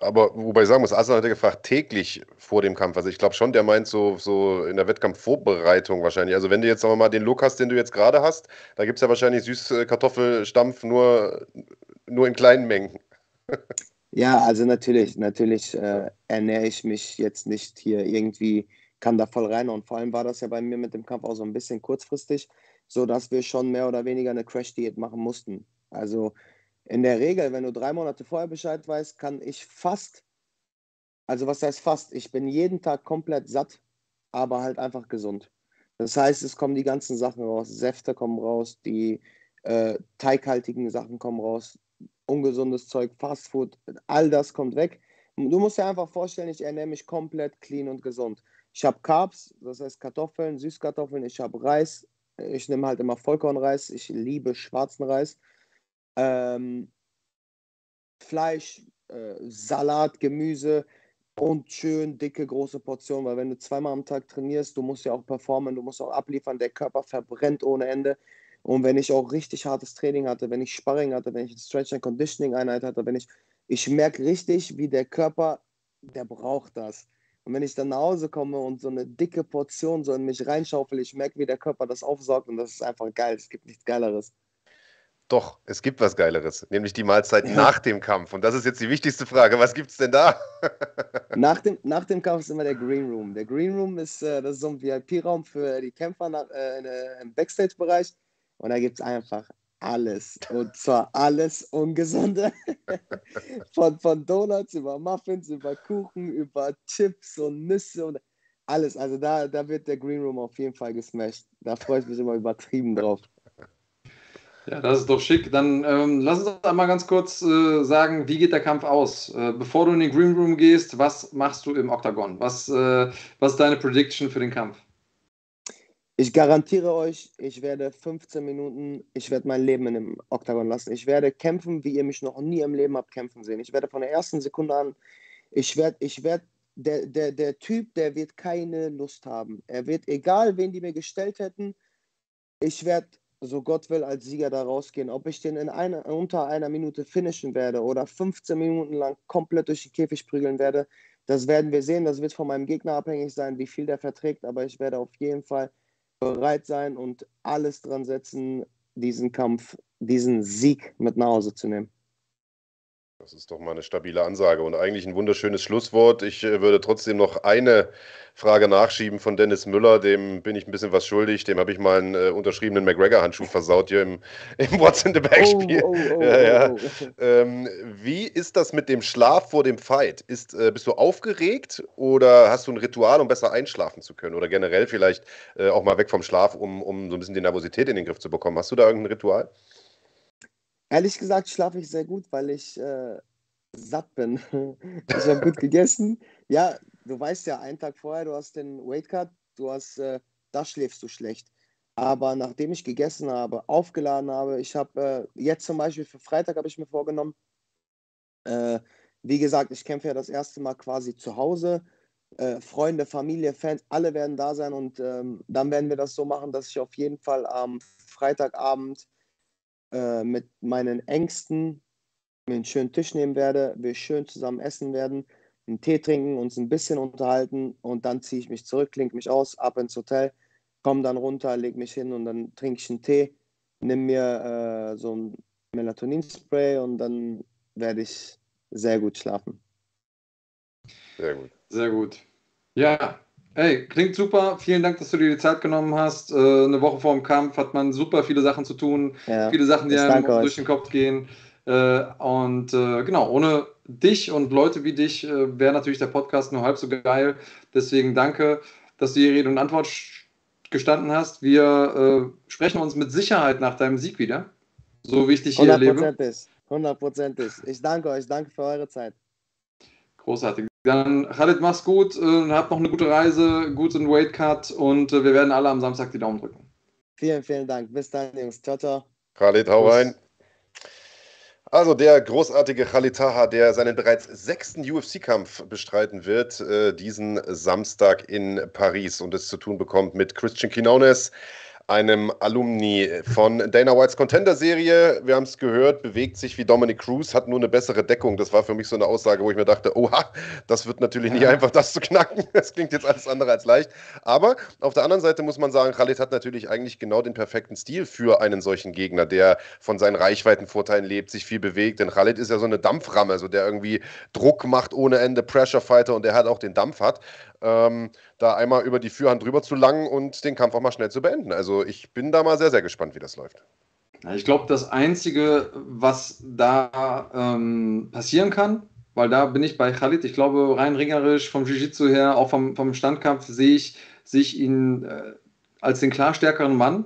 Aber wobei ich sagen muss, Aslan hat ja gefragt, täglich vor dem Kampf. Also ich glaube schon, der meint so, so in der Wettkampfvorbereitung wahrscheinlich. Also wenn du jetzt, sagen wir mal, den Look hast, den du jetzt gerade hast, da gibt es ja wahrscheinlich Süßkartoffelstampf nur, nur in kleinen Mengen. [laughs] Ja, also natürlich, natürlich äh, ernähre ich mich jetzt nicht hier irgendwie, kann da voll rein. Und vor allem war das ja bei mir mit dem Kampf auch so ein bisschen kurzfristig, sodass wir schon mehr oder weniger eine Crash-Diät machen mussten. Also in der Regel, wenn du drei Monate vorher Bescheid weißt, kann ich fast, also was heißt fast, ich bin jeden Tag komplett satt, aber halt einfach gesund. Das heißt, es kommen die ganzen Sachen raus, Säfte kommen raus, die äh, teighaltigen Sachen kommen raus, ungesundes Zeug, Fastfood, all das kommt weg. Du musst dir einfach vorstellen, ich ernähre mich komplett clean und gesund. Ich habe Carbs, das heißt Kartoffeln, Süßkartoffeln, ich habe Reis, ich nehme halt immer Vollkornreis, ich liebe schwarzen Reis ähm, Fleisch, äh, Salat, Gemüse, und schön dicke, große Portionen, weil wenn du zweimal am Tag trainierst, du musst ja auch performen, du musst auch abliefern, der Körper verbrennt ohne Ende. Und wenn ich auch richtig hartes Training hatte, wenn ich Sparring hatte, wenn ich eine Stretch and Conditioning Einheit hatte, wenn ich, ich merke richtig, wie der Körper, der braucht das. Und wenn ich dann nach Hause komme und so eine dicke Portion so in mich reinschaufel, ich merke, wie der Körper das aufsaugt und das ist einfach geil. Es gibt nichts Geileres. Doch, es gibt was Geileres, nämlich die Mahlzeit ja. [laughs] nach dem Kampf. Und das ist jetzt die wichtigste Frage. Was gibt es denn da? [laughs] nach, dem, nach dem Kampf ist immer der Green Room. Der Green Room ist, äh, das ist so ein VIP-Raum für die Kämpfer nach, äh, äh im Backstage-Bereich. Und da gibt es einfach alles. Und zwar alles Ungesunde. [laughs] von, von Donuts über Muffins, über Kuchen, über Chips und Nüsse und alles. Also da, da wird der Green Room auf jeden Fall gesmashed. Da freue ich mich immer übertrieben drauf. Ja, das ist doch schick. Dann ähm, lass uns einmal ganz kurz äh, sagen, wie geht der Kampf aus? Äh, bevor du in den Green Room gehst, was machst du im Octagon? Was, äh, was ist deine Prediction für den Kampf? Ich garantiere euch, ich werde 15 Minuten, ich werde mein Leben in dem Octagon lassen. Ich werde kämpfen, wie ihr mich noch nie im Leben habt kämpfen sehen. Ich werde von der ersten Sekunde an, ich werde, ich werde, der, der, der Typ, der wird keine Lust haben. Er wird, egal wen die mir gestellt hätten, ich werde so Gott will, als Sieger da rausgehen. Ob ich den in einer, unter einer Minute finishen werde oder 15 Minuten lang komplett durch den Käfig prügeln werde, das werden wir sehen. Das wird von meinem Gegner abhängig sein, wie viel der verträgt. Aber ich werde auf jeden Fall bereit sein und alles dran setzen, diesen Kampf, diesen Sieg mit nach Hause zu nehmen. Das ist doch mal eine stabile Ansage und eigentlich ein wunderschönes Schlusswort. Ich äh, würde trotzdem noch eine Frage nachschieben von Dennis Müller. Dem bin ich ein bisschen was schuldig. Dem habe ich mal einen äh, unterschriebenen McGregor-Handschuh versaut hier im, [laughs] im What's in the Back-Spiel. Oh, oh, oh, ja, ja. Oh, ähm, wie ist das mit dem Schlaf vor dem Fight? Ist, äh, bist du aufgeregt oder hast du ein Ritual, um besser einschlafen zu können? Oder generell vielleicht äh, auch mal weg vom Schlaf, um, um so ein bisschen die Nervosität in den Griff zu bekommen? Hast du da irgendein Ritual? Ehrlich gesagt schlafe ich sehr gut, weil ich äh, satt bin. [laughs] ich habe gut [laughs] gegessen. Ja, du weißt ja, einen Tag vorher, du hast den Weightcut, du hast, äh, da schläfst du schlecht. Aber nachdem ich gegessen habe, aufgeladen habe, ich habe äh, jetzt zum Beispiel für Freitag habe ich mir vorgenommen, äh, wie gesagt, ich kämpfe ja das erste Mal quasi zu Hause. Äh, Freunde, Familie, Fans, alle werden da sein und ähm, dann werden wir das so machen, dass ich auf jeden Fall am Freitagabend äh, mit meinen Ängsten mir einen schönen Tisch nehmen werde, wir schön zusammen essen werden, einen Tee trinken, uns ein bisschen unterhalten und dann ziehe ich mich zurück, klinke mich aus, ab ins Hotel, komme dann runter, lege mich hin und dann trinke ich einen Tee, nimm mir äh, so ein Melatonin-Spray und dann werde ich sehr gut schlafen. Sehr gut. Sehr gut. Ja, Hey, klingt super. Vielen Dank, dass du dir die Zeit genommen hast. Äh, eine Woche vor dem Kampf hat man super viele Sachen zu tun. Ja, viele Sachen, die einem durch den Kopf gehen. Äh, und äh, genau, ohne dich und Leute wie dich wäre natürlich der Podcast nur halb so geil. Deswegen danke, dass du hier Rede und Antwort gestanden hast. Wir sprechen uns mit Sicherheit nach deinem Sieg wieder. So wie ich dich hier erlebe. Hundertprozentig. Ich danke euch. Danke für eure Zeit. Großartig. Dann, Khalid, mach's gut, äh, habt noch eine gute Reise, guten Weightcut und äh, wir werden alle am Samstag die Daumen drücken. Vielen, vielen Dank. Bis dann, Jungs. Ciao, ciao. Khalid, hau rein. Also der großartige Khalid Taha, der seinen bereits sechsten UFC-Kampf bestreiten wird, äh, diesen Samstag in Paris und es zu tun bekommt mit Christian Quinones, einem Alumni von Dana Whites Contender-Serie. Wir haben es gehört, bewegt sich wie Dominic Cruz, hat nur eine bessere Deckung. Das war für mich so eine Aussage, wo ich mir dachte, oha, das wird natürlich nicht einfach, das zu knacken. [laughs] Das klingt jetzt alles andere als leicht. Aber auf der anderen Seite muss man sagen, Khalid hat natürlich eigentlich genau den perfekten Stil für einen solchen Gegner, der von seinen Reichweitenvorteilen lebt, sich viel bewegt. Denn Khalid ist ja so eine Dampframme, also der irgendwie Druck macht ohne Ende, Pressure Fighter und der hat auch den Dampf hat ähm, da einmal über die Führhand drüber zu langen und den Kampf auch mal schnell zu beenden. Also ich bin da mal sehr, sehr gespannt, wie das läuft. Ich glaube, das Einzige, was da ähm, passieren kann, weil da bin ich bei Khalid, ich glaube, rein ringerisch, vom Jiu-Jitsu her, auch vom, vom Standkampf, sehe ich, sehe ich ihn äh, als den klar stärkeren Mann.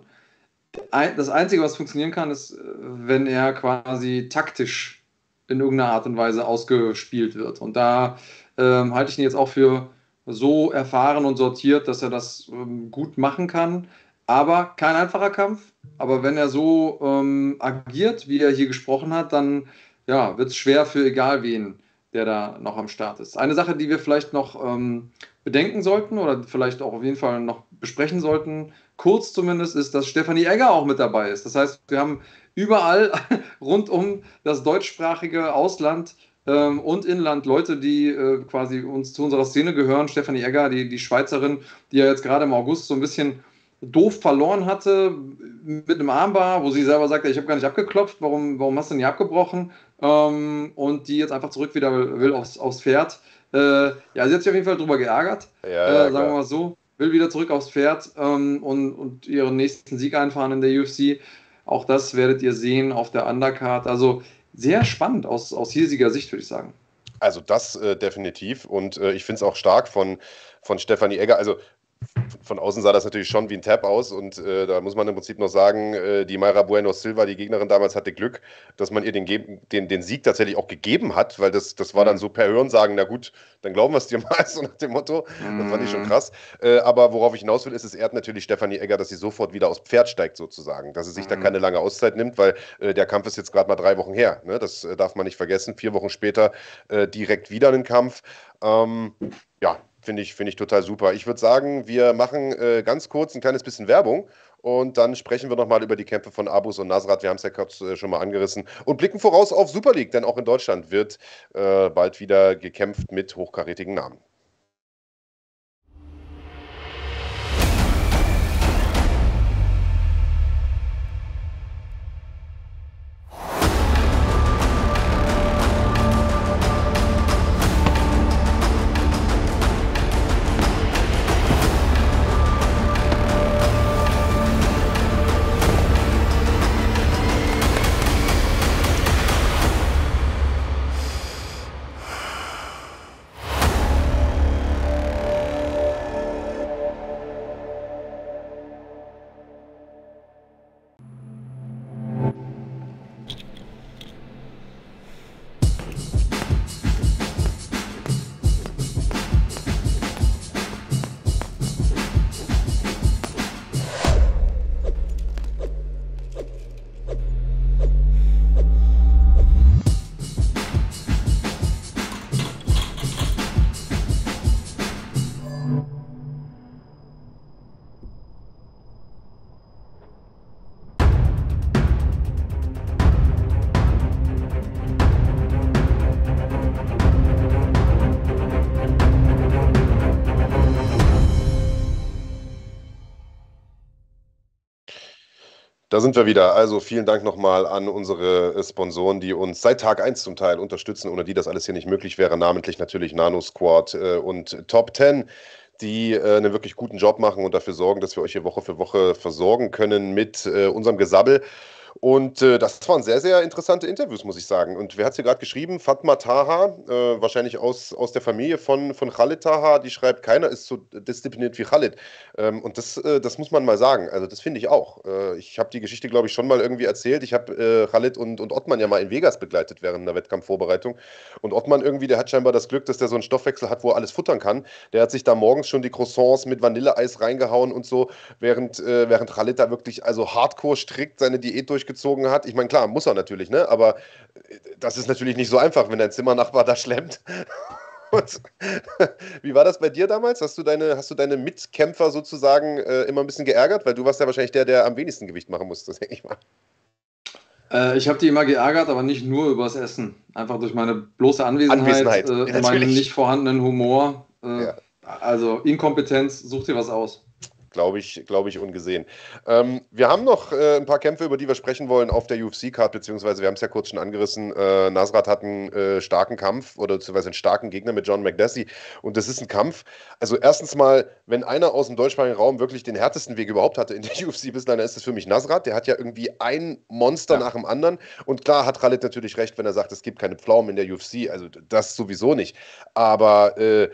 Das Einzige, was funktionieren kann, ist, äh, wenn er quasi taktisch in irgendeiner Art und Weise ausgespielt wird. Und da ähm, halte ich ihn jetzt auch für so erfahren und sortiert, dass er das ähm, gut machen kann. Aber kein einfacher Kampf. Aber wenn er so ähm, agiert, wie er hier gesprochen hat, dann ja, wird es schwer für egal wen der da noch am Start ist. Eine Sache, die wir vielleicht noch ähm, bedenken sollten oder vielleicht auch auf jeden Fall noch besprechen sollten, kurz zumindest, ist, dass Stefanie Egger auch mit dabei ist. Das heißt, wir haben überall [laughs] rund um das deutschsprachige Ausland ähm, und Inland Leute, die äh, quasi uns zu unserer Szene gehören. Stefanie Egger, die, die Schweizerin, die ja jetzt gerade im August so ein bisschen doof verloren hatte mit einem Armbar, wo sie selber sagte, ich habe gar nicht abgeklopft, warum, warum hast du nicht abgebrochen? Ähm, und die jetzt einfach zurück wieder will aufs, aufs Pferd. Äh, ja, sie hat sich auf jeden Fall drüber geärgert, Ja, äh, sagen wir mal so. Will wieder zurück aufs Pferd ähm, und, und ihren nächsten Sieg einfahren in der UFC. Auch das werdet ihr sehen auf der Undercard. Also sehr spannend aus, aus hiesiger Sicht, würde ich sagen. Also das äh, definitiv. Und äh, ich finde es auch stark von, von Stefanie Egger. Also von außen sah das natürlich schon wie ein Tap aus und äh, da muss man im Prinzip noch sagen, äh, die Mayra Bueno Silva, die Gegnerin damals, hatte Glück, dass man ihr den, den, den Sieg tatsächlich auch gegeben hat, weil das, das war dann mhm. so per Hören sagen, na gut, dann glauben wir es dir [laughs] mal, so nach dem Motto. Das fand ich schon mhm. krass. Äh, aber worauf ich hinaus will, ist, es ehrt natürlich Stefanie Egger, dass sie sofort wieder aufs Pferd steigt sozusagen, dass sie sich da mhm. keine lange Auszeit nimmt, weil äh, der Kampf ist jetzt gerade mal drei Wochen her. Ne? Das äh, darf man nicht vergessen. Vier Wochen später äh, direkt wieder einen Kampf. Ähm, ja, Finde ich, find ich total super. Ich würde sagen, wir machen äh, ganz kurz ein kleines bisschen Werbung und dann sprechen wir nochmal über die Kämpfe von Abus und Nasrat. Wir haben es ja kurz äh, schon mal angerissen und blicken voraus auf Super League, denn auch in Deutschland wird äh, bald wieder gekämpft mit hochkarätigen Namen. Sind wir wieder. Also vielen Dank nochmal an unsere äh, Sponsoren, die uns seit Tag 1 zum Teil unterstützen, ohne die das alles hier nicht möglich wäre. Namentlich natürlich Nano Squad äh, und Top 10 die äh, einen wirklich guten Job machen und dafür sorgen, dass wir euch hier Woche für Woche versorgen können mit äh, unserem Gesabbel. Und äh, das waren sehr, sehr interessante Interviews, muss ich sagen. Und wer hat sie gerade geschrieben? Fatma Taha, äh, wahrscheinlich aus, aus der Familie von, von Khalid Taha, die schreibt, keiner ist so diszipliniert wie Khalid. Ähm, und das, äh, das muss man mal sagen. Also das finde ich auch. Äh, ich habe die Geschichte, glaube ich, schon mal irgendwie erzählt. Ich habe äh, Khalid und, und Ottmann ja mal in Vegas begleitet während der Wettkampfvorbereitung. Und Ottmann irgendwie, der hat scheinbar das Glück, dass der so einen Stoffwechsel hat, wo er alles futtern kann. Der hat sich da morgens schon die Croissants mit Vanilleeis reingehauen und so, während, äh, während Khalid da wirklich also hardcore strikt seine Diät durchgezogen durchgezogen hat. Ich meine, klar, muss er natürlich, ne? Aber äh, das ist natürlich nicht so einfach, wenn dein Zimmernachbar da schlemmt. [laughs] Und, wie war das bei dir damals? Hast du deine, hast du deine Mitkämpfer sozusagen äh, immer ein bisschen geärgert? Weil du warst ja wahrscheinlich der, der am wenigsten Gewicht machen musste, [laughs] denke ich mal. Äh, ich habe die immer geärgert, aber nicht nur übers Essen. Einfach durch meine bloße Anwesenheit, Anwesenheit. Äh, [laughs] meinen nicht vorhandenen Humor. Äh, ja. Also Inkompetenz, such dir was aus glaube ich, glaube ich, ungesehen. Ähm, wir haben noch äh, ein paar Kämpfe, über die wir sprechen wollen auf der UFC-Card, beziehungsweise wir haben es ja kurz schon angerissen. Äh, Nasrat hat einen äh, starken Kampf oder beziehungsweise einen starken Gegner mit John McDessie. Und das ist ein Kampf. Also, erstens mal, wenn einer aus dem deutschsprachigen Raum wirklich den härtesten Weg überhaupt hatte in der [laughs] UFC bislang, dann ist es für mich Nasrat. Der hat ja irgendwie ein Monster ja. nach dem anderen. Und klar hat Khalid natürlich recht, wenn er sagt, es gibt keine Pflaumen in der UFC. Also, das sowieso nicht. Aber. Äh,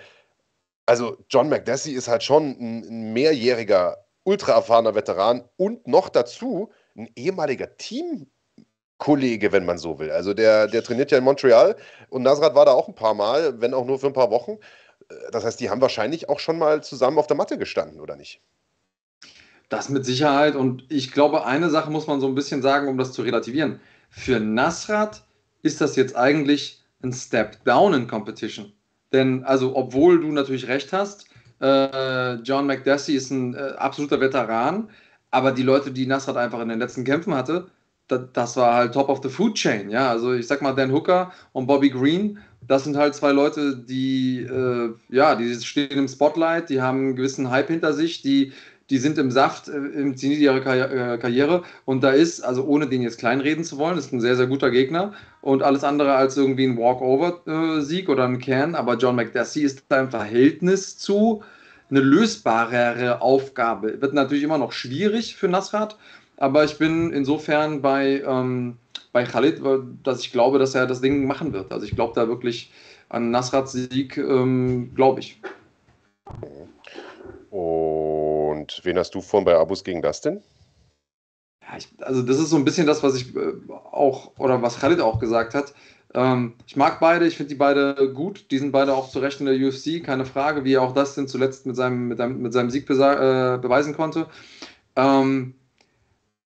also John McDessie ist halt schon ein, mehrjähriger, ultra erfahrener Veteran und noch dazu ein ehemaliger Teamkollege, wenn man so will. Also der, der trainiert ja in Montreal und Nasrat war da auch ein paar Mal, wenn auch nur für ein paar Wochen. Äh, das heißt, die haben wahrscheinlich auch schon mal zusammen auf der Matte gestanden, oder nicht? Das mit Sicherheit. Und ich glaube, eine Sache muss man so ein bisschen sagen, um das zu relativieren. Für Nasrat ist das jetzt eigentlich ein Step down in Competition. Denn, also, obwohl du natürlich recht hast, äh, John McDessie ist ein äh, absoluter Veteran, aber die Leute, die Nasrat einfach in den letzten Kämpfen hatte, da, das war halt top of the food chain. Ja, also ich sag mal, Dan Hooker und Bobby Green, das sind halt zwei Leute, die, äh, ja, die stehen im Spotlight, die haben einen gewissen Hype hinter sich, die die sind im Saft äh, im Zenit ihrer äh, Karriere und da ist, also ohne den jetzt kleinreden zu wollen, ist ein sehr, sehr guter Gegner und alles andere als irgendwie ein Walkover-Sieg oder ein Can, aber John McDessie ist da im Verhältnis zu eine lösbarere Aufgabe. Wird natürlich immer noch schwierig für Nasrat, aber ich bin insofern bei, ähm, bei Khalid, dass ich glaube, dass er das Ding machen wird. Also ich glaube da wirklich an Nasrats Sieg, ähm, glaube ich. Und wen hast du vorhin bei Abus gegen Dustin? Ja, ich, also das ist so ein bisschen das, was ich äh, auch, oder was Khalid auch gesagt hat. Ähm, ich mag beide, ich finde die beide gut. Die sind beide auch zu Recht in der UFC, keine Frage, wie er auch Dustin zuletzt mit seinem, mit seinem, mit seinem Sieg äh, beweisen konnte. Ähm,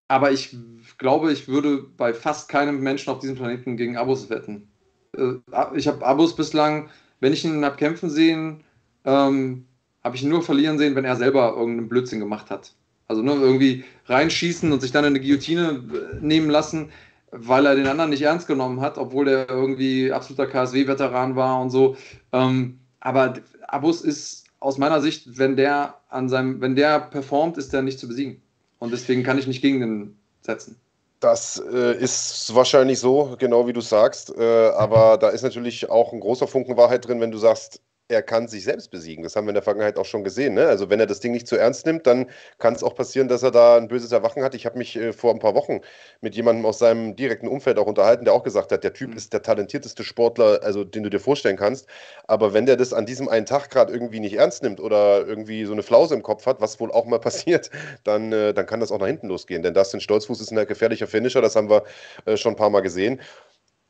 aber ich glaube, ich würde bei fast keinem Menschen auf diesem Planeten gegen Abus wetten. Äh, ich habe Abus bislang, wenn ich ihn habe kämpfen sehen, ähm, habe ich ihn nur verlieren sehen, wenn er selber irgendeinen Blödsinn gemacht hat. Also nur irgendwie reinschießen und sich dann in eine Guillotine äh, nehmen lassen, weil er den anderen nicht ernst genommen hat, obwohl er irgendwie absoluter KSW-Veteran war und so. Ähm, aber Abus ist aus meiner Sicht, wenn der an seinem, wenn der performt, ist der nicht zu besiegen. Und deswegen kann ich nicht gegen den setzen. Das äh, ist wahrscheinlich so, genau wie du sagst. Äh, aber da ist natürlich auch ein großer Funken Wahrheit drin, wenn du sagst, er kann sich selbst besiegen. Das haben wir in der Vergangenheit auch schon gesehen. Ne? Also wenn er das Ding nicht zu ernst nimmt, dann kann es auch passieren, dass er da ein böses Erwachen hat. Ich habe mich äh, vor ein paar Wochen mit jemandem aus seinem direkten Umfeld auch unterhalten, der auch gesagt hat, der Typ mhm. ist der talentierteste Sportler, also den du dir vorstellen kannst. Aber wenn der das an diesem einen Tag gerade irgendwie nicht ernst nimmt oder irgendwie so eine Flause im Kopf hat, was wohl auch mal passiert, dann, äh, dann kann das auch nach hinten losgehen. Denn Dustin Stolzfuß ist ein gefährlicher Finisher, das haben wir äh, schon ein paar Mal gesehen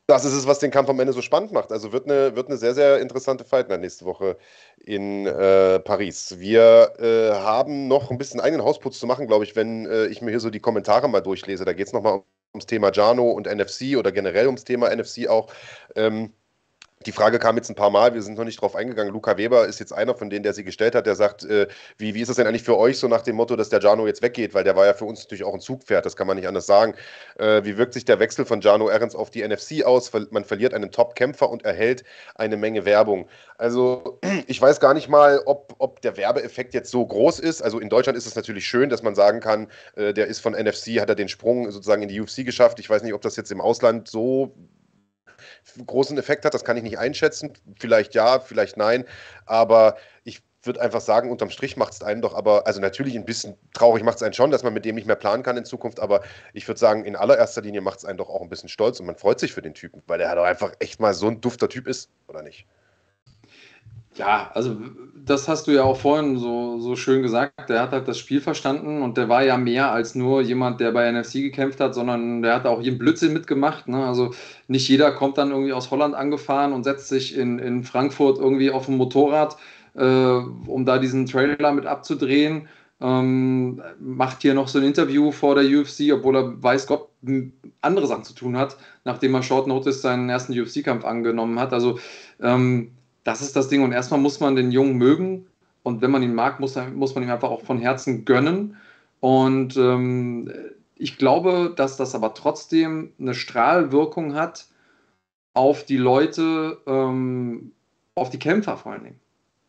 das ist es, was den Kampf am Ende so spannend macht. Also wird eine, wird eine sehr, sehr interessante Fight nächste Woche in äh, Paris. Wir äh, haben noch ein bisschen eigenen Hausputz zu machen, glaube ich, wenn äh, ich mir hier so die Kommentare mal durchlese. Da geht es nochmal ums Thema Jano und NFC oder generell ums Thema NFC auch. Ähm, die Frage kam jetzt ein paar Mal, wir sind noch nicht drauf eingegangen. Luca Weber ist jetzt einer von denen, der sie gestellt hat, der sagt, äh, wie, wie ist das denn eigentlich für euch so nach dem Motto, dass der Jano jetzt weggeht, weil der war ja für uns natürlich auch ein Zugpferd, das kann man nicht anders sagen. Äh, wie wirkt sich der Wechsel von Jano Ehrens auf die NFC aus? Man verliert einen Top-Kämpfer und erhält eine Menge Werbung. Also [clears throat] ich weiß gar nicht mal, ob, ob der Werbeeffekt jetzt so groß ist. Also in Deutschland ist es natürlich schön, dass man sagen kann, äh, der ist von NFC, hat er den Sprung sozusagen in die UFC geschafft. Ich weiß nicht, ob das jetzt im Ausland so großen Effekt hat. Das kann ich nicht einschätzen. Vielleicht ja, vielleicht nein. Aber ich würde einfach sagen, unterm Strich macht es einen doch aber, also natürlich ein bisschen traurig macht es einen schon, dass man mit dem nicht mehr planen kann in Zukunft, aber ich würde sagen, in allererster Linie macht es einen doch auch ein bisschen stolz und man freut sich für den Typen, weil er doch einfach echt mal so ein dufter Typ ist, oder nicht? Ja, also das hast du ja auch vorhin so, so schön gesagt. Der hat halt das Spiel verstanden und der war ja mehr als nur jemand, der bei NFC gekämpft hat, sondern der hat auch jeden Blödsinn mitgemacht. Ne? Also nicht jeder kommt dann irgendwie aus Holland angefahren und setzt sich in, in Frankfurt irgendwie auf ein Motorrad, äh, um da diesen Trailer mit abzudrehen. Ähm, macht hier noch so ein Interview vor der UFC, obwohl er weiß Gott andere Sachen zu tun hat, nachdem er Short Notice seinen ersten UFC-Kampf angenommen hat. Also ähm, das ist das Ding. Und erstmal muss man den Jungen mögen. Und wenn man ihn mag, muss, muss man ihm einfach auch von Herzen gönnen. Und ähm, ich glaube, dass das aber trotzdem eine Strahlwirkung hat auf die Leute, ähm, auf die Kämpfer vor allen Dingen.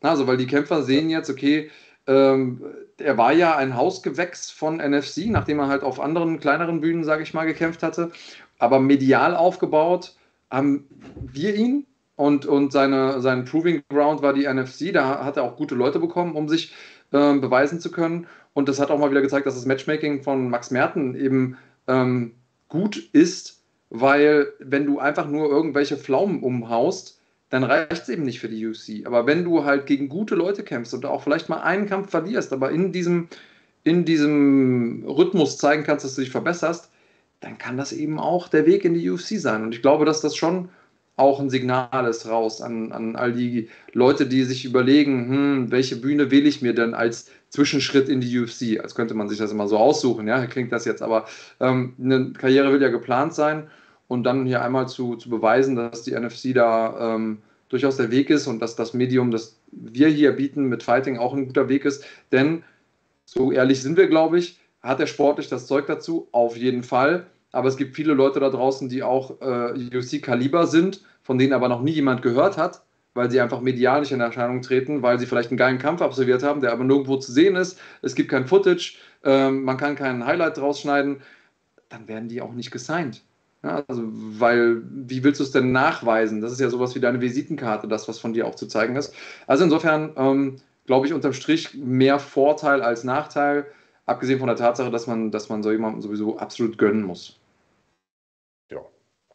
Also, weil die Kämpfer sehen jetzt, okay, ähm, er war ja ein Hausgewächs von NFC, nachdem er halt auf anderen kleineren Bühnen, sage ich mal, gekämpft hatte. Aber medial aufgebaut haben wir ihn und, und seine, sein Proving Ground war die NFC. Da hat er auch gute Leute bekommen, um sich ähm, beweisen zu können. Und das hat auch mal wieder gezeigt, dass das Matchmaking von Max Merten eben ähm, gut ist, weil wenn du einfach nur irgendwelche Pflaumen umhaust, dann reicht es eben nicht für die UFC. Aber wenn du halt gegen gute Leute kämpfst und auch vielleicht mal einen Kampf verlierst, aber in diesem, in diesem Rhythmus zeigen kannst, dass du dich verbesserst, dann kann das eben auch der Weg in die UFC sein. Und ich glaube, dass das schon auch ein Signal ist raus an, an all die Leute, die sich überlegen, hm, welche Bühne wähle ich mir denn als Zwischenschritt in die UFC? Als könnte man sich das immer so aussuchen, ja, klingt das jetzt, aber ähm, eine Karriere will ja geplant sein und dann hier einmal zu, zu beweisen, dass die NFC da ähm, durchaus der Weg ist und dass das Medium, das wir hier bieten mit Fighting auch ein guter Weg ist. Denn so ehrlich sind wir, glaube ich, hat er sportlich das Zeug dazu? Auf jeden Fall. Aber es gibt viele Leute da draußen, die auch äh, UFC-Kaliber sind, von denen aber noch nie jemand gehört hat, weil sie einfach medial nicht in Erscheinung treten, weil sie vielleicht einen geilen Kampf absolviert haben, der aber nirgendwo zu sehen ist. Es gibt kein Footage, ähm, man kann keinen Highlight draus schneiden. Dann werden die auch nicht gesigned. Ja, also, weil, wie willst du es denn nachweisen? Das ist ja sowas wie deine Visitenkarte, das, was von dir auch zu zeigen ist. Also insofern ähm, glaube ich unterm Strich mehr Vorteil als Nachteil, abgesehen von der Tatsache, dass man, dass man so jemandem sowieso absolut gönnen muss.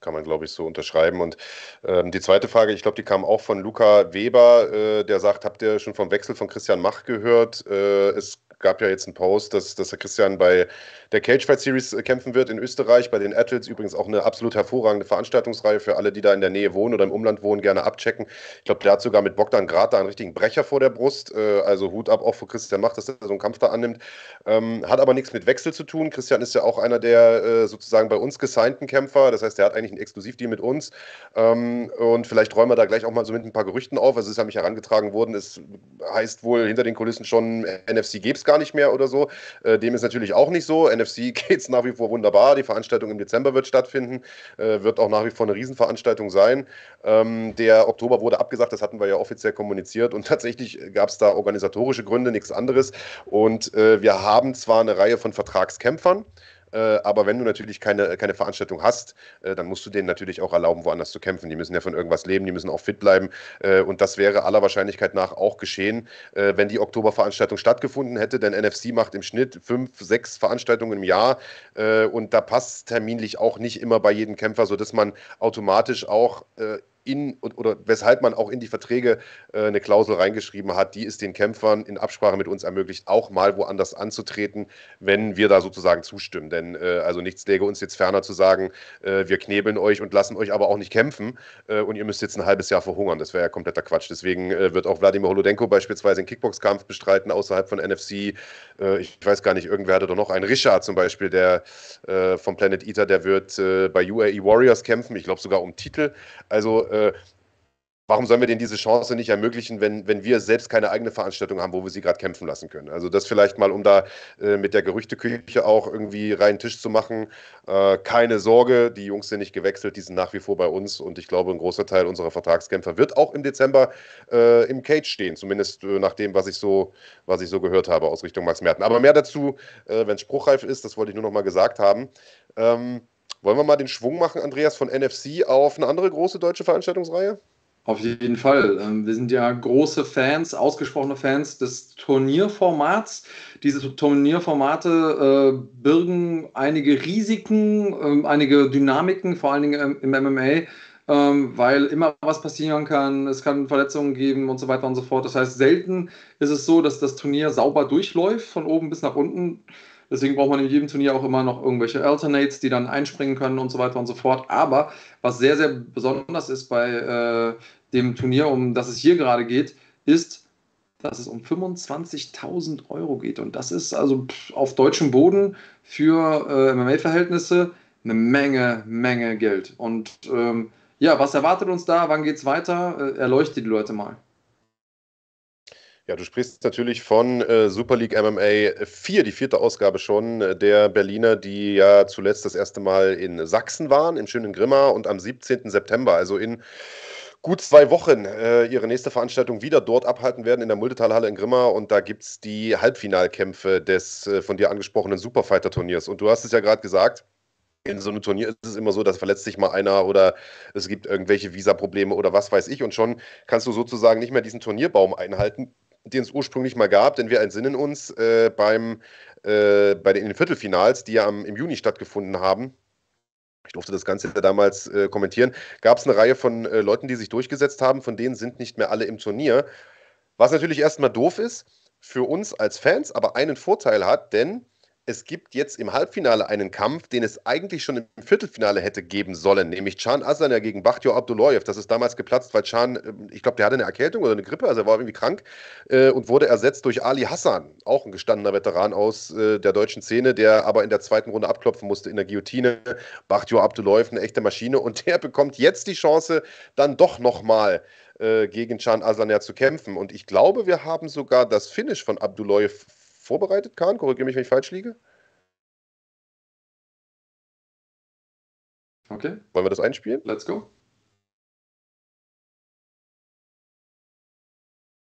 Kann man, glaube ich, so unterschreiben. Und ähm, die zweite Frage, ich glaube, die kam auch von Luca Weber, äh, der sagt, habt ihr schon vom Wechsel von Christian Mach gehört? Äh, es gab ja jetzt einen Post, dass, dass der Christian bei der Cage Fight Series äh, kämpfen wird in Österreich, bei den Athletes übrigens auch eine absolut hervorragende Veranstaltungsreihe für alle, die da in der Nähe wohnen oder im Umland wohnen, gerne abchecken. Ich glaube, der hat sogar mit Bogdan Grad da einen richtigen Brecher vor der Brust. Äh, also Hut ab auch für Christian Macht, dass er so einen Kampf da annimmt. Ähm, hat aber nichts mit Wechsel zu tun. Christian ist ja auch einer der äh, sozusagen bei uns gesignten Kämpfer. Das heißt, der hat eigentlich einen Exklusivdeal mit uns. Ähm, und vielleicht räumen wir da gleich auch mal so mit ein paar Gerüchten auf. Also es ist ja mich herangetragen worden. Es heißt wohl hinter den Kulissen schon, NFC gäbe es gar nicht mehr oder so. Dem ist natürlich auch nicht so. NFC [laughs] geht es nach wie vor wunderbar. Die Veranstaltung im Dezember wird stattfinden, äh, wird auch nach wie vor eine Riesenveranstaltung sein. Ähm, der Oktober wurde abgesagt, das hatten wir ja offiziell kommuniziert und [laughs] tatsächlich gab es da organisatorische Gründe, nichts anderes. Und äh, wir haben zwar eine Reihe von Vertragskämpfern, äh, aber wenn du natürlich keine, keine Veranstaltung hast, äh, dann musst du denen natürlich auch erlauben, woanders zu kämpfen. Die müssen ja von irgendwas leben, die müssen auch fit bleiben. Äh, und das wäre aller Wahrscheinlichkeit nach auch geschehen, wenn die Oktoberveranstaltung stattgefunden hätte. Denn NFC macht im Schnitt fünf, sechs Veranstaltungen im Jahr. und da passt terminlich auch nicht immer bei jedem Kämpfer, sodass man automatisch auch in oder weshalb man auch in die Verträge äh, eine Klausel reingeschrieben hat, die es den Kämpfern in Absprache mit uns ermöglicht, auch mal woanders anzutreten, wenn wir da sozusagen zustimmen. Denn äh, also nichts läge uns jetzt ferner zu sagen, äh, wir knebeln euch und lassen euch aber auch nicht kämpfen äh, und ihr müsst jetzt ein halbes Jahr verhungern. Das wäre ja kompletter Quatsch. Deswegen äh, wird auch Wladimir Holodenko beispielsweise einen Kickboxkampf bestreiten außerhalb von NFC. Äh, ich weiß gar nicht, irgendwer hatte doch noch einen Richard zum Beispiel, der vom Planet Eater, der wird bei UAE Warriors kämpfen. Ich glaube sogar um Titel. Also äh, warum sollen wir denen diese Chance nicht ermöglichen, wenn, wenn wir selbst keine eigene Veranstaltung haben, wo wir sie gerade kämpfen lassen können? Also das vielleicht mal, um da äh, mit der Gerüchteküche auch irgendwie reinen Tisch zu machen. Äh, keine Sorge, die Jungs sind nicht gewechselt, die sind nach wie vor bei uns und ich glaube, ein großer Teil unserer Vertragskämpfer wird auch im Dezember äh, im Cage stehen, zumindest äh, nach dem, was ich, so, was ich so gehört habe aus Richtung Max Merten. Aber mehr dazu, äh, wenn es spruchreif ist, das wollte ich nur noch mal gesagt haben. Ähm, wollen wir mal den Schwung machen, Andreas, von NFC auf eine andere große deutsche Veranstaltungsreihe? Auf jeden Fall. Ähm, wir sind ja große Fans, ausgesprochene Fans des Turnierformats. Diese Turnierformate äh, birgen einige Risiken, äh, einige Dynamiken, vor allen Dingen im, im MMA, ähm, weil immer was passieren kann. Es kann Verletzungen geben und so weiter und so fort. Das heißt, selten ist es so, dass das Turnier sauber durchläuft, von oben bis nach unten. Deswegen braucht man in jedem Turnier auch immer noch irgendwelche Alternates, die dann einspringen können und so weiter und so fort. Aber was sehr, sehr besonders ist bei äh, dem Turnier, um das es hier gerade geht, ist, dass es um 25.000 Euro geht. Und das ist also auf deutschem Boden für äh, MMA-Verhältnisse eine Menge, Menge Geld. Und ähm, ja, was erwartet uns da? Wann geht es weiter? Äh, erleuchte die Leute mal. Ja, du sprichst natürlich von äh, Super League MMA 4, die vierte Ausgabe schon äh, der Berliner, die ja zuletzt das erste Mal in Sachsen waren, im schönen Grimma und am 17. September, also in gut zwei Wochen, äh, ihre nächste Veranstaltung wieder dort abhalten werden in der Multitalhalle in Grimma und da gibt es die Halbfinalkämpfe des äh, von dir angesprochenen Superfighter-Turniers. Und du hast es ja gerade gesagt, in so einem Turnier ist es immer so, dass verletzt sich mal einer oder es gibt irgendwelche Visa-Probleme oder was weiß ich und schon kannst du sozusagen nicht mehr diesen Turnierbaum einhalten, den es ursprünglich mal gab, denn wir entsinnen uns äh, beim, äh, bei den Viertelfinals, die ja am, im Juni stattgefunden haben. Ich durfte das Ganze damals äh, kommentieren. Gab es eine Reihe von äh, Leuten, die sich durchgesetzt haben, von denen sind nicht mehr alle im Turnier. Was natürlich erstmal doof ist für uns als Fans, aber einen Vorteil hat, denn es gibt jetzt im Halbfinale einen Kampf, den es eigentlich schon im Viertelfinale hätte geben sollen, nämlich Can Aslan gegen Bachtio Abdullayev. Das ist damals geplatzt, weil Can, äh, ich glaube, der hatte eine Erkältung oder eine Grippe, also er war irgendwie krank äh, und wurde ersetzt durch Ali Hassan, auch ein gestandener Veteran aus äh, der deutschen Szene, der aber in der zweiten Runde abklopfen musste in der Guillotine. Bachtio Abdullayev, eine echte Maschine und der bekommt jetzt die Chance, dann doch nochmal äh, gegen Can Aslan zu kämpfen. Und ich glaube, wir haben sogar das Finish von Abdullayev vorbereitet, Kahn? Korrigiere mich, wenn ich falsch liege. Okay. Wollen wir das einspielen? Let's go.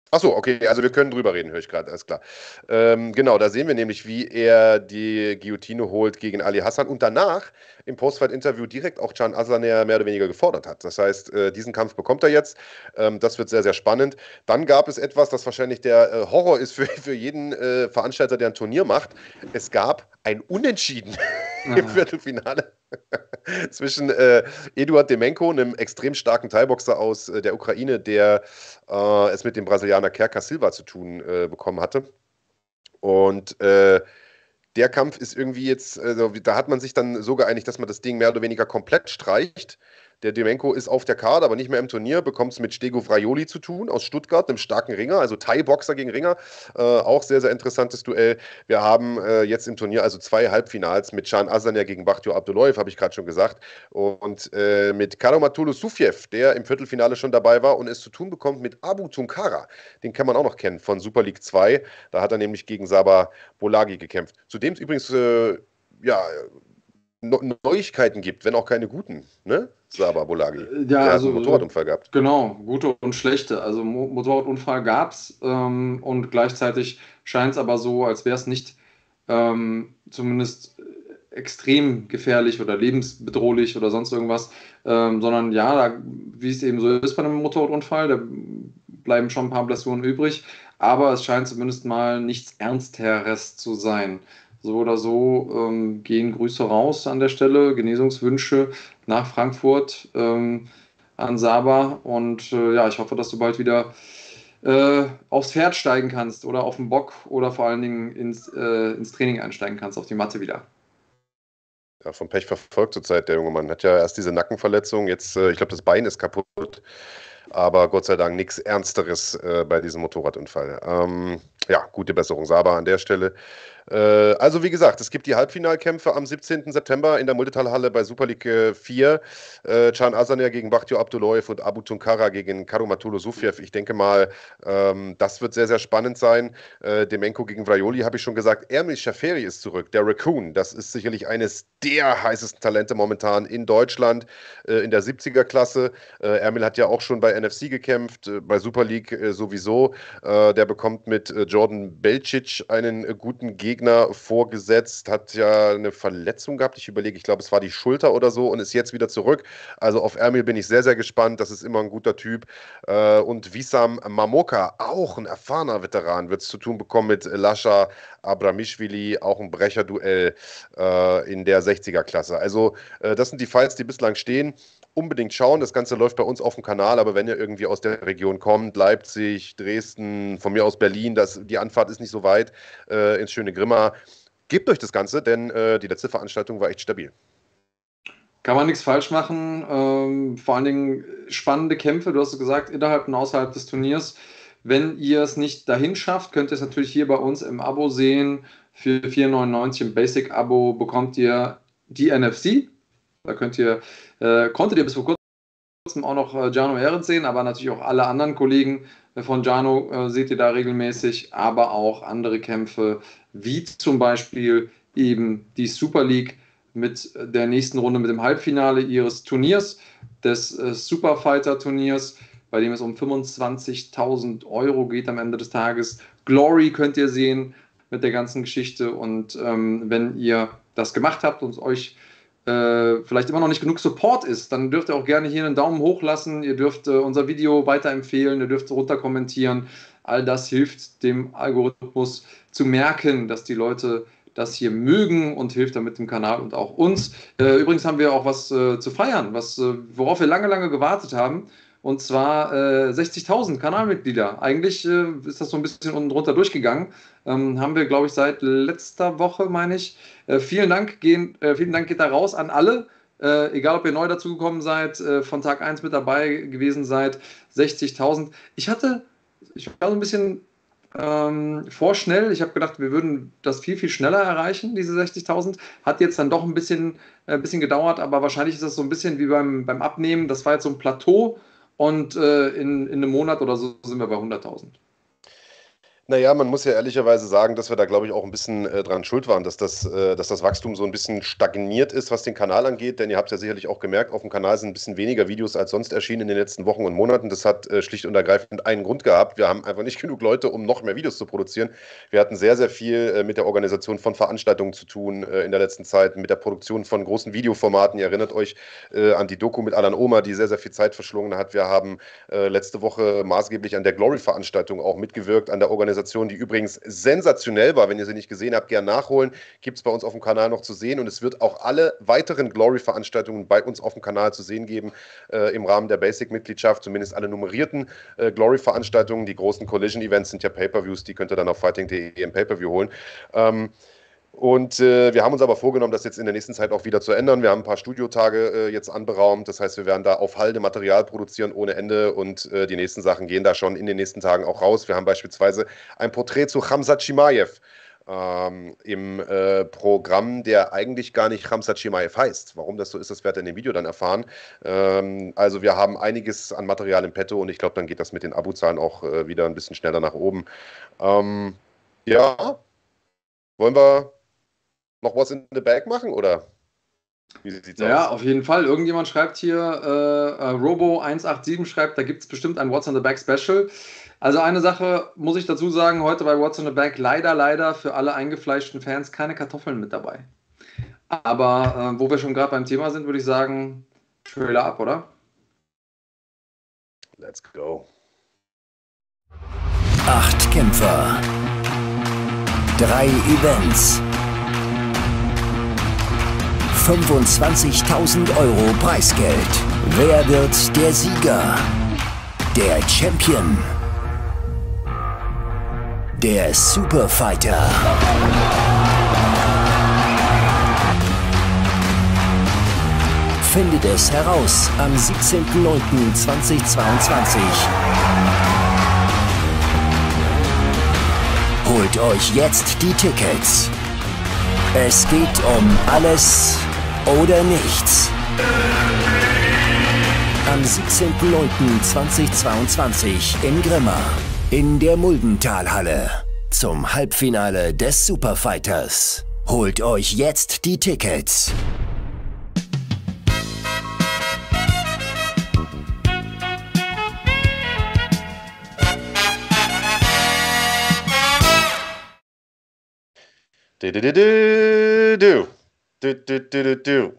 Achso, okay, also wir können drüber reden, höre ich gerade, alles klar. Ähm, genau, da sehen wir nämlich, wie er die Guillotine holt gegen Ali Hassan und danach im Postfight-Interview direkt auch Can Aslaner mehr oder weniger gefordert hat. Das heißt, äh, diesen Kampf bekommt er jetzt. Ähm, das wird sehr, sehr spannend. Dann gab es etwas, das wahrscheinlich der äh, Horror ist für, für jeden äh, Veranstalter, der ein Turnier macht. Es gab ein Unentschieden [laughs] im Viertelfinale [laughs] zwischen äh, Eduard Demenko, einem extrem starken Thai-Boxer aus äh, der Ukraine, der äh, es mit dem Brasilianer Kerka Silva zu tun äh, bekommen hatte. Und äh, der Kampf ist irgendwie jetzt, also, da hat man sich dann so geeinigt, dass man das Ding mehr oder weniger komplett streicht. Der Demenko ist auf der Karte, aber nicht mehr im Turnier, bekommt es mit Stego Fraioli zu tun aus Stuttgart, einem starken Ringer, also Thai-Boxer gegen Ringer. Äh, auch sehr, sehr interessantes Duell. Wir haben äh, jetzt im Turnier also zwei Halbfinals mit Can Aslanir gegen Bachtio Abdullayev, habe ich gerade schon gesagt. Und äh, mit Karamatulu Sufjev, der im Viertelfinale schon dabei war und es zu tun bekommt mit Abu Tunkara. Den kann man auch noch kennen von Super League 2. Da hat er nämlich gegen Saba Bolagi gekämpft. Zudem übrigens äh, ja, Neuigkeiten gibt, wenn auch keine guten, ne? Saba Bolagi. Äh, ja, Der also, hat einen Motorradunfall gehabt. Genau, gute und schlechte. Also Motorradunfall gab es ähm, und gleichzeitig scheint es aber so, als wäre es nicht ähm, zumindest extrem gefährlich oder lebensbedrohlich oder sonst irgendwas, ähm, sondern ja, da, wie es eben so ist bei einem Motorradunfall, da bleiben schon ein paar Blessuren übrig, aber es scheint zumindest mal nichts Ernsteres zu sein. So oder so ähm, gehen Grüße raus an der Stelle, Genesungswünsche nach Frankfurt ähm, an Saba. Und äh, ja, ich hoffe, dass du bald wieder äh, aufs Pferd steigen kannst oder auf den Bock oder vor allen Dingen ins, äh, ins Training einsteigen kannst, auf die Matte wieder. Ja, vom Pech verfolgt zurzeit der junge Mann. Hat ja erst diese Nackenverletzung, jetzt, äh, ich glaube, das Bein ist kaputt aber Gott sei Dank nichts Ernsteres äh, bei diesem Motorradunfall. Ähm, ja, gute Besserung, Saba an der Stelle. Äh, also wie gesagt, es gibt die Halbfinalkämpfe am 17. September in der Multitalhalle bei Super League 4. Äh, Can Asaner gegen Bachtio Abdullayev und Abu Tunkara gegen Karumatulo Sufjev. Ich denke mal, ähm, das wird sehr, sehr spannend sein. Äh, Demenko gegen Vrajoli habe ich schon gesagt. Ermil Schaferi ist zurück, der Raccoon. Das ist sicherlich eines der heißesten Talente momentan in Deutschland äh, in der 70er-Klasse. Äh, Ermil hat ja auch schon bei NFC gekämpft, äh, bei Super League sowieso. der bekommt mit Jordan Belcic einen guten Gegner Gegner vorgesetzt, hat ja eine Verletzung gehabt. Ich überlege, ich glaube, es war die Schulter oder so und ist jetzt wieder zurück. Also auf Ermil bin ich sehr, sehr gespannt. Das ist immer ein guter Typ. Äh, und Wissam Mamoka, auch ein erfahrener Veteran, wird es zu tun bekommen mit Lascha Abramishvili, auch ein Brecherduell äh, in der 60er-Klasse. Also äh, das sind die Fights, die bislang stehen unbedingt schauen. Das Ganze läuft bei uns auf dem Kanal, aber wenn ihr irgendwie aus der Region kommt, Leipzig, Dresden, von mir aus Berlin, das, die Anfahrt ist nicht so weit äh, ins schöne Grimma, gebt euch das Ganze, denn äh, die letzte Veranstaltung war echt stabil. Kann man nichts falsch machen. Ähm, vor allen Dingen spannende Kämpfe, du hast es gesagt, innerhalb und außerhalb des Turniers. Wenn ihr es nicht dahin schafft, könnt ihr es natürlich hier bei uns im Abo sehen. Für 4,99 im Basic-Abo bekommt ihr die NFC. Da könnt ihr äh, konntet ihr bis vor kurzem auch noch äh, Jano Ehrenz sehen, aber natürlich auch alle anderen Kollegen äh, von Jano äh, seht ihr da regelmäßig, aber auch andere Kämpfe, wie zum Beispiel eben die Super League mit der nächsten Runde mit dem Halbfinale ihres Turniers, des äh, Superfighter Turniers, bei dem es um 25.000 Euro geht am Ende des Tages. Glory könnt ihr sehen mit der ganzen Geschichte und ähm, wenn ihr das gemacht habt und euch äh, vielleicht immer noch nicht genug Support ist, dann dürft ihr auch gerne hier einen Daumen hoch lassen. Ihr dürft äh, unser Video weiterempfehlen, ihr dürft runter kommentieren. All das hilft dem Algorithmus zu merken, dass die Leute das hier mögen und hilft damit dem Kanal und auch uns. Äh, übrigens haben wir auch was äh, zu feiern, was, äh, worauf wir lange, lange gewartet haben. Und zwar äh, 60.000 Kanalmitglieder. Eigentlich äh, ist das so ein bisschen unten drunter durchgegangen. Ähm, haben wir, glaube ich, seit letzter Woche, meine ich. Äh, vielen Dank, gehen, äh, vielen Dank geht da raus an alle. Äh, egal, ob ihr neu dazugekommen seid, äh, von Tag 1 mit dabei gewesen seid, 60.000. Ich hatte, ich war so ein bisschen ähm, vorschnell. Ich habe gedacht, wir würden das viel, viel schneller erreichen, diese 60.000. Hat jetzt dann doch ein bisschen, äh, bisschen gedauert, aber wahrscheinlich ist das so ein bisschen wie beim, beim Abnehmen. Das war jetzt so ein Plateau und äh, in, in einem Monat oder so sind wir bei 100.000. Naja, man muss ja ehrlicherweise sagen, dass wir da, glaube ich, auch ein bisschen äh, dran schuld waren, dass das, äh, dass das Wachstum so ein bisschen stagniert ist, was den Kanal angeht. Denn ihr habt es ja sicherlich auch gemerkt, auf dem Kanal sind ein bisschen weniger Videos als sonst erschienen in den letzten Wochen und Monaten. Das hat äh, schlicht und ergreifend einen Grund gehabt. Wir haben einfach nicht [laughs] genug Leute, um noch mehr Videos zu produzieren. Wir hatten sehr, sehr viel äh, mit der Organisation von Veranstaltungen zu tun äh, in der letzten Zeit, mit der Produktion von großen Videoformaten. Ihr erinnert euch äh, an die Doku mit Alan Oma, die sehr, sehr viel Zeit verschlungen hat. Wir haben letzte Woche maßgeblich an der Glory-Veranstaltung auch mitgewirkt, an der Organisation, die übrigens sensationell war. Wenn ihr sie nicht gesehen habt, gern nachholen. Gibt es bei uns auf dem Kanal noch zu sehen. Und es wird auch alle weiteren Glory-Veranstaltungen bei uns auf dem Kanal zu sehen geben äh, im Rahmen der Basic-Mitgliedschaft. Zumindest alle nummerierten äh, Glory-Veranstaltungen. Die großen Collision-Events sind ja Pay-Per-Views. Die könnt ihr dann auf fighting.de im Pay-Per-View holen. Ähm, und äh, wir haben uns aber vorgenommen, das jetzt in der nächsten Zeit auch wieder zu ändern. Wir haben ein paar Studiotage äh, jetzt anberaumt. Das heißt, wir werden da auf Halde Material produzieren ohne Ende und äh, die nächsten Sachen gehen da schon in den nächsten Tagen auch raus. Wir haben beispielsweise ein Porträt zu Khamzat Chimaev ähm, im äh, Programm, der eigentlich gar nicht Khamzat Chimaev heißt. Warum das so ist, das werdet ihr in dem Video dann erfahren. Ähm, also wir haben einiges an Material im Petto und ich glaube, dann geht das mit den Abozahlen auch äh, wieder ein bisschen schneller nach oben. Ähm, ja, wollen wir noch was in the bag machen oder? Wie sieht's ja, aus? auf jeden Fall. Irgendjemand schreibt hier, äh, äh, Robo187 schreibt, da gibt es bestimmt ein What's in the Bag Special. Also eine Sache muss ich dazu sagen, heute bei What's in the Bag leider, leider für alle eingefleischten Fans keine Kartoffeln mit dabei. Aber äh, wo wir schon gerade beim Thema sind, würde ich sagen, Trailer ab, oder? Let's go. Acht Kämpfer. Drei Events. 25.000 Euro Preisgeld. Wer wird der Sieger? Der Champion. Der Superfighter. Findet es heraus am 17.09.2022. Holt euch jetzt die Tickets. Es geht um alles oder nichts. Am 17.09.2022 in Grimma in der Muldentalhalle zum Halbfinale des Superfighters. Holt euch jetzt die Tickets. Du, du, du, du. Du, du, du, du.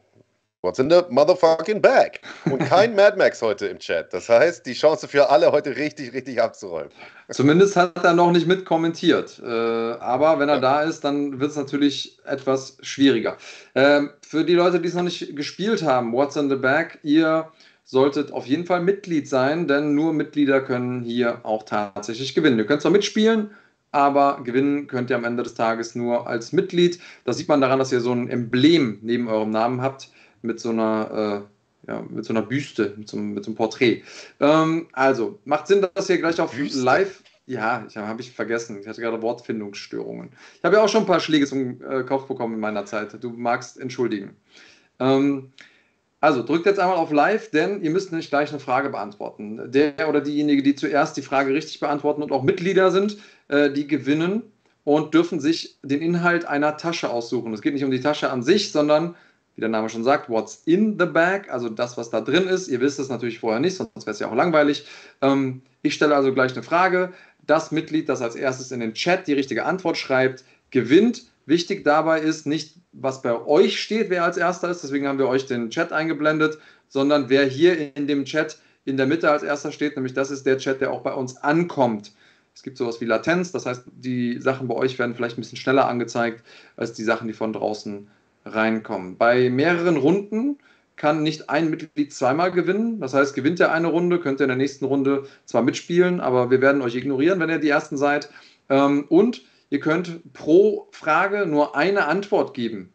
What's in the motherfucking bag? Und kein [laughs] Mad Max heute im Chat. Das heißt, die Chance für alle heute richtig, richtig abzuräumen. Zumindest hat er noch nicht mit kommentiert. Äh, aber wenn er ja. da ist, dann wird es natürlich etwas schwieriger. Äh, für die Leute, die es noch nicht gespielt haben, What's in the Bag, ihr solltet auf jeden Fall Mitglied sein, denn nur Mitglieder können hier auch tatsächlich gewinnen. Ihr könnt zwar mitspielen, aber gewinnen könnt ihr am Ende des Tages nur als Mitglied. Das sieht man daran, dass ihr so ein Emblem neben eurem Namen habt mit so einer, äh, ja, mit so einer Büste, mit so, mit so einem Porträt. Ähm, also, macht Sinn, dass ihr gleich auf Büste. live. Ja, ich habe ich vergessen. Ich hatte gerade Wortfindungsstörungen. Ich habe ja auch schon ein paar Schläge zum äh, Kopf bekommen in meiner Zeit. Du magst entschuldigen. Ähm, also drückt jetzt einmal auf Live, denn ihr müsst nicht gleich eine Frage beantworten. Der oder diejenige, die zuerst die Frage richtig beantworten und auch Mitglieder sind, äh, die gewinnen und dürfen sich den Inhalt einer Tasche aussuchen. Es geht nicht um die Tasche an sich, sondern, wie der Name schon sagt, what's in the bag, also das, was da drin ist. Ihr wisst es natürlich vorher nicht, sonst wäre es ja auch langweilig. Ähm, ich stelle also gleich eine Frage. Das Mitglied, das als erstes in den Chat die richtige Antwort schreibt, gewinnt. Wichtig dabei ist nicht, was bei euch steht, wer als erster ist, deswegen haben wir euch den Chat eingeblendet, sondern wer hier in dem Chat in der Mitte als erster steht, nämlich das ist der Chat, der auch bei uns ankommt. Es gibt sowas wie Latenz, das heißt, die Sachen bei euch werden vielleicht ein bisschen schneller angezeigt als die Sachen, die von draußen reinkommen. Bei mehreren Runden kann nicht ein Mitglied zweimal gewinnen. Das heißt, gewinnt er eine Runde, könnt ihr in der nächsten Runde zwar mitspielen, aber wir werden euch ignorieren, wenn ihr die Ersten seid. Ähm, und ihr könnt pro Frage nur eine Antwort geben.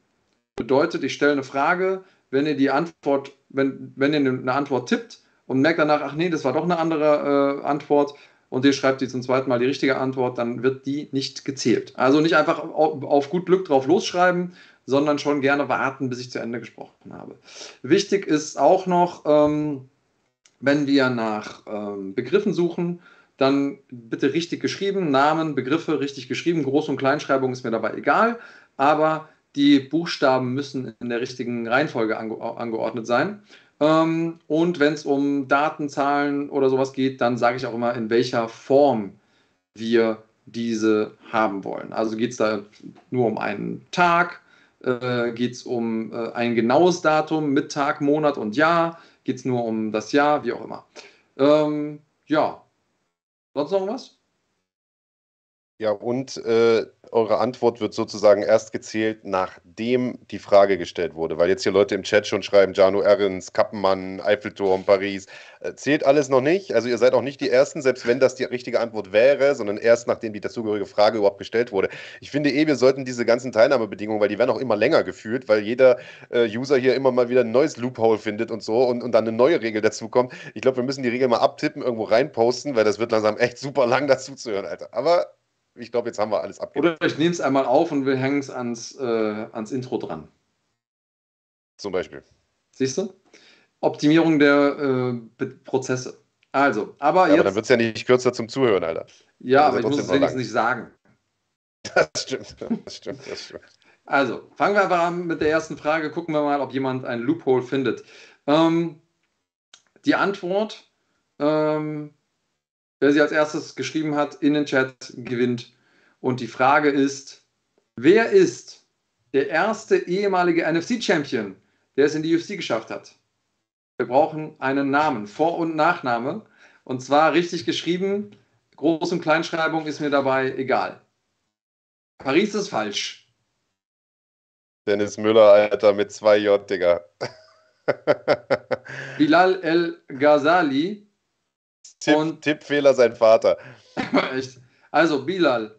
Bedeutet, ich stelle eine Frage, wenn ihr die Antwort, wenn, wenn ihr eine Antwort tippt und merkt danach, ach nee, das war doch eine andere äh, Antwort und ihr schreibt die zum zweiten Mal die richtige Antwort, dann wird die nicht gezählt. Also nicht einfach auf, auf gut Glück drauf losschreiben, sondern schon gerne warten, bis ich zu Ende gesprochen habe. Wichtig ist auch noch, ähm, wenn wir nach ähm, Begriffen suchen, dann bitte richtig geschrieben, Namen, Begriffe richtig geschrieben, Groß- und Kleinschreibung ist mir dabei egal, aber die Buchstaben müssen in der richtigen Reihenfolge ange angeordnet sein. Ähm, und wenn es um Daten, Zahlen oder sowas geht, dann sage ich auch immer, in welcher Form wir diese haben wollen. Also geht es da nur um einen Tag, äh, geht es um äh, ein genaues Datum mit Tag, Monat und Jahr, geht es nur um das Jahr, wie auch immer. Ähm, ja, sonst noch was? Ja, und äh, eure Antwort wird sozusagen erst gezählt, nachdem die Frage gestellt wurde. Weil jetzt hier Leute im Chat schon schreiben, Janu Ehrens, Kappenmann, Eiffelturm, Paris. Äh, zählt alles noch nicht. Also ihr seid auch nicht die Ersten, selbst wenn das die richtige Antwort wäre, sondern erst nachdem die dazugehörige Frage überhaupt gestellt wurde. Ich finde eh, wir sollten diese ganzen Teilnahmebedingungen, weil die werden auch immer länger gefühlt, weil jeder äh, User hier immer mal wieder ein neues Loophole findet und so und, und dann eine neue Regel dazukommt. Ich glaube, wir müssen die Regel mal abtippen, irgendwo reinposten, weil das wird langsam echt super lang dazuzuhören, Alter. Aber ich glaube, jetzt haben wir alles abgedeckt. Oder ich nehme es einmal auf und wir hängen es ans, äh, ans Intro dran. Zum Beispiel. Siehst du? Optimierung der äh, Prozesse. Also, aber ja, jetzt. Aber dann wird es ja nicht kürzer zum Zuhören, Alter. Ja, Das aber ich muss es wenigstens nicht sagen. Das stimmt, das stimmt, das stimmt. Also, fangen wir einfach an mit der ersten Frage. Gucken wir mal, ob jemand ein Loophole findet. Ähm, die Antwort, ähm, wer sie als erstes geschrieben hat, in den Chat gewinnt. Und die Frage ist, wer ist der erste ehemalige NFC-Champion, der es in die UFC geschafft hat? Wir brauchen einen Namen, Vor- und Nachname. Und zwar richtig geschrieben. Groß- und Kleinschreibung ist mir dabei egal. Paris ist falsch. Dennis Müller, Alter, mit zwei J, Digga. Bilal El Ghazali. Tipp, Und- Tippfehler sein Vater. [laughs] Echt. Also, Bilal,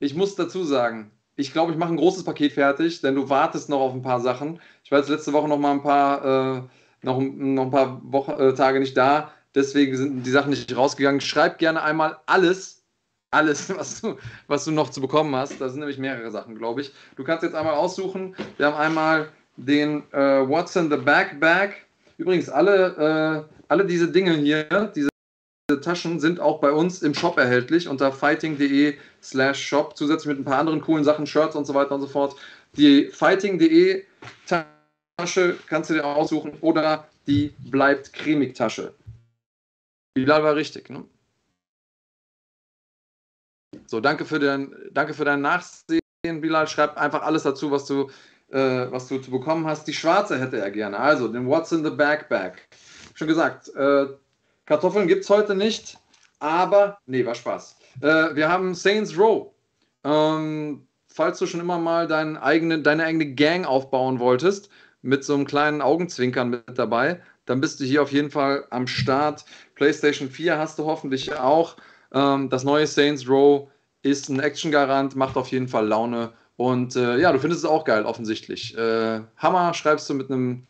ich muss dazu sagen, ich glaube, ich mache ein großes Paket fertig, denn du wartest noch auf ein paar Sachen. Ich war jetzt letzte Woche noch mal ein paar, äh, noch, noch ein paar Wochen, äh, Tage nicht da, deswegen sind die Sachen nicht rausgegangen. Schreib gerne einmal alles, alles, [laughs] was du, was du noch zu bekommen hast. Da sind nämlich mehrere Sachen, glaube ich. Du kannst jetzt einmal aussuchen. Wir haben einmal den äh, What's in the Backpack. Übrigens, alle, äh, alle diese Dinge hier, diese diese Taschen sind auch bei uns im Shop erhältlich unter fighting.de slash shop, zusätzlich mit ein paar anderen coolen Sachen, Shirts und so weiter und so fort. Die fighting.de Tasche kannst du dir aussuchen oder die bleibt cremig Tasche. Bilal war richtig, ne? So, danke für dein, danke für dein Nachsehen, Bilal. Schreib einfach alles dazu, was du, äh, was du zu bekommen hast. Die schwarze hätte er gerne. Also, den What's in the Backpack. Schon gesagt, äh, Kartoffeln gibt es heute nicht, aber, nee, war Spaß. Äh, wir haben Saints Row. Ähm, falls du schon immer mal deinen eigene, deine eigene Gang aufbauen wolltest, mit so einem kleinen Augenzwinkern mit dabei, dann bist du hier auf jeden Fall am Start. PlayStation 4 hast du hoffentlich auch. Ähm, das neue Saints Row ist ein Action-Garant, macht auf jeden Fall Laune. Und äh, ja, du findest es auch geil, offensichtlich. Äh, Hammer schreibst du mit einem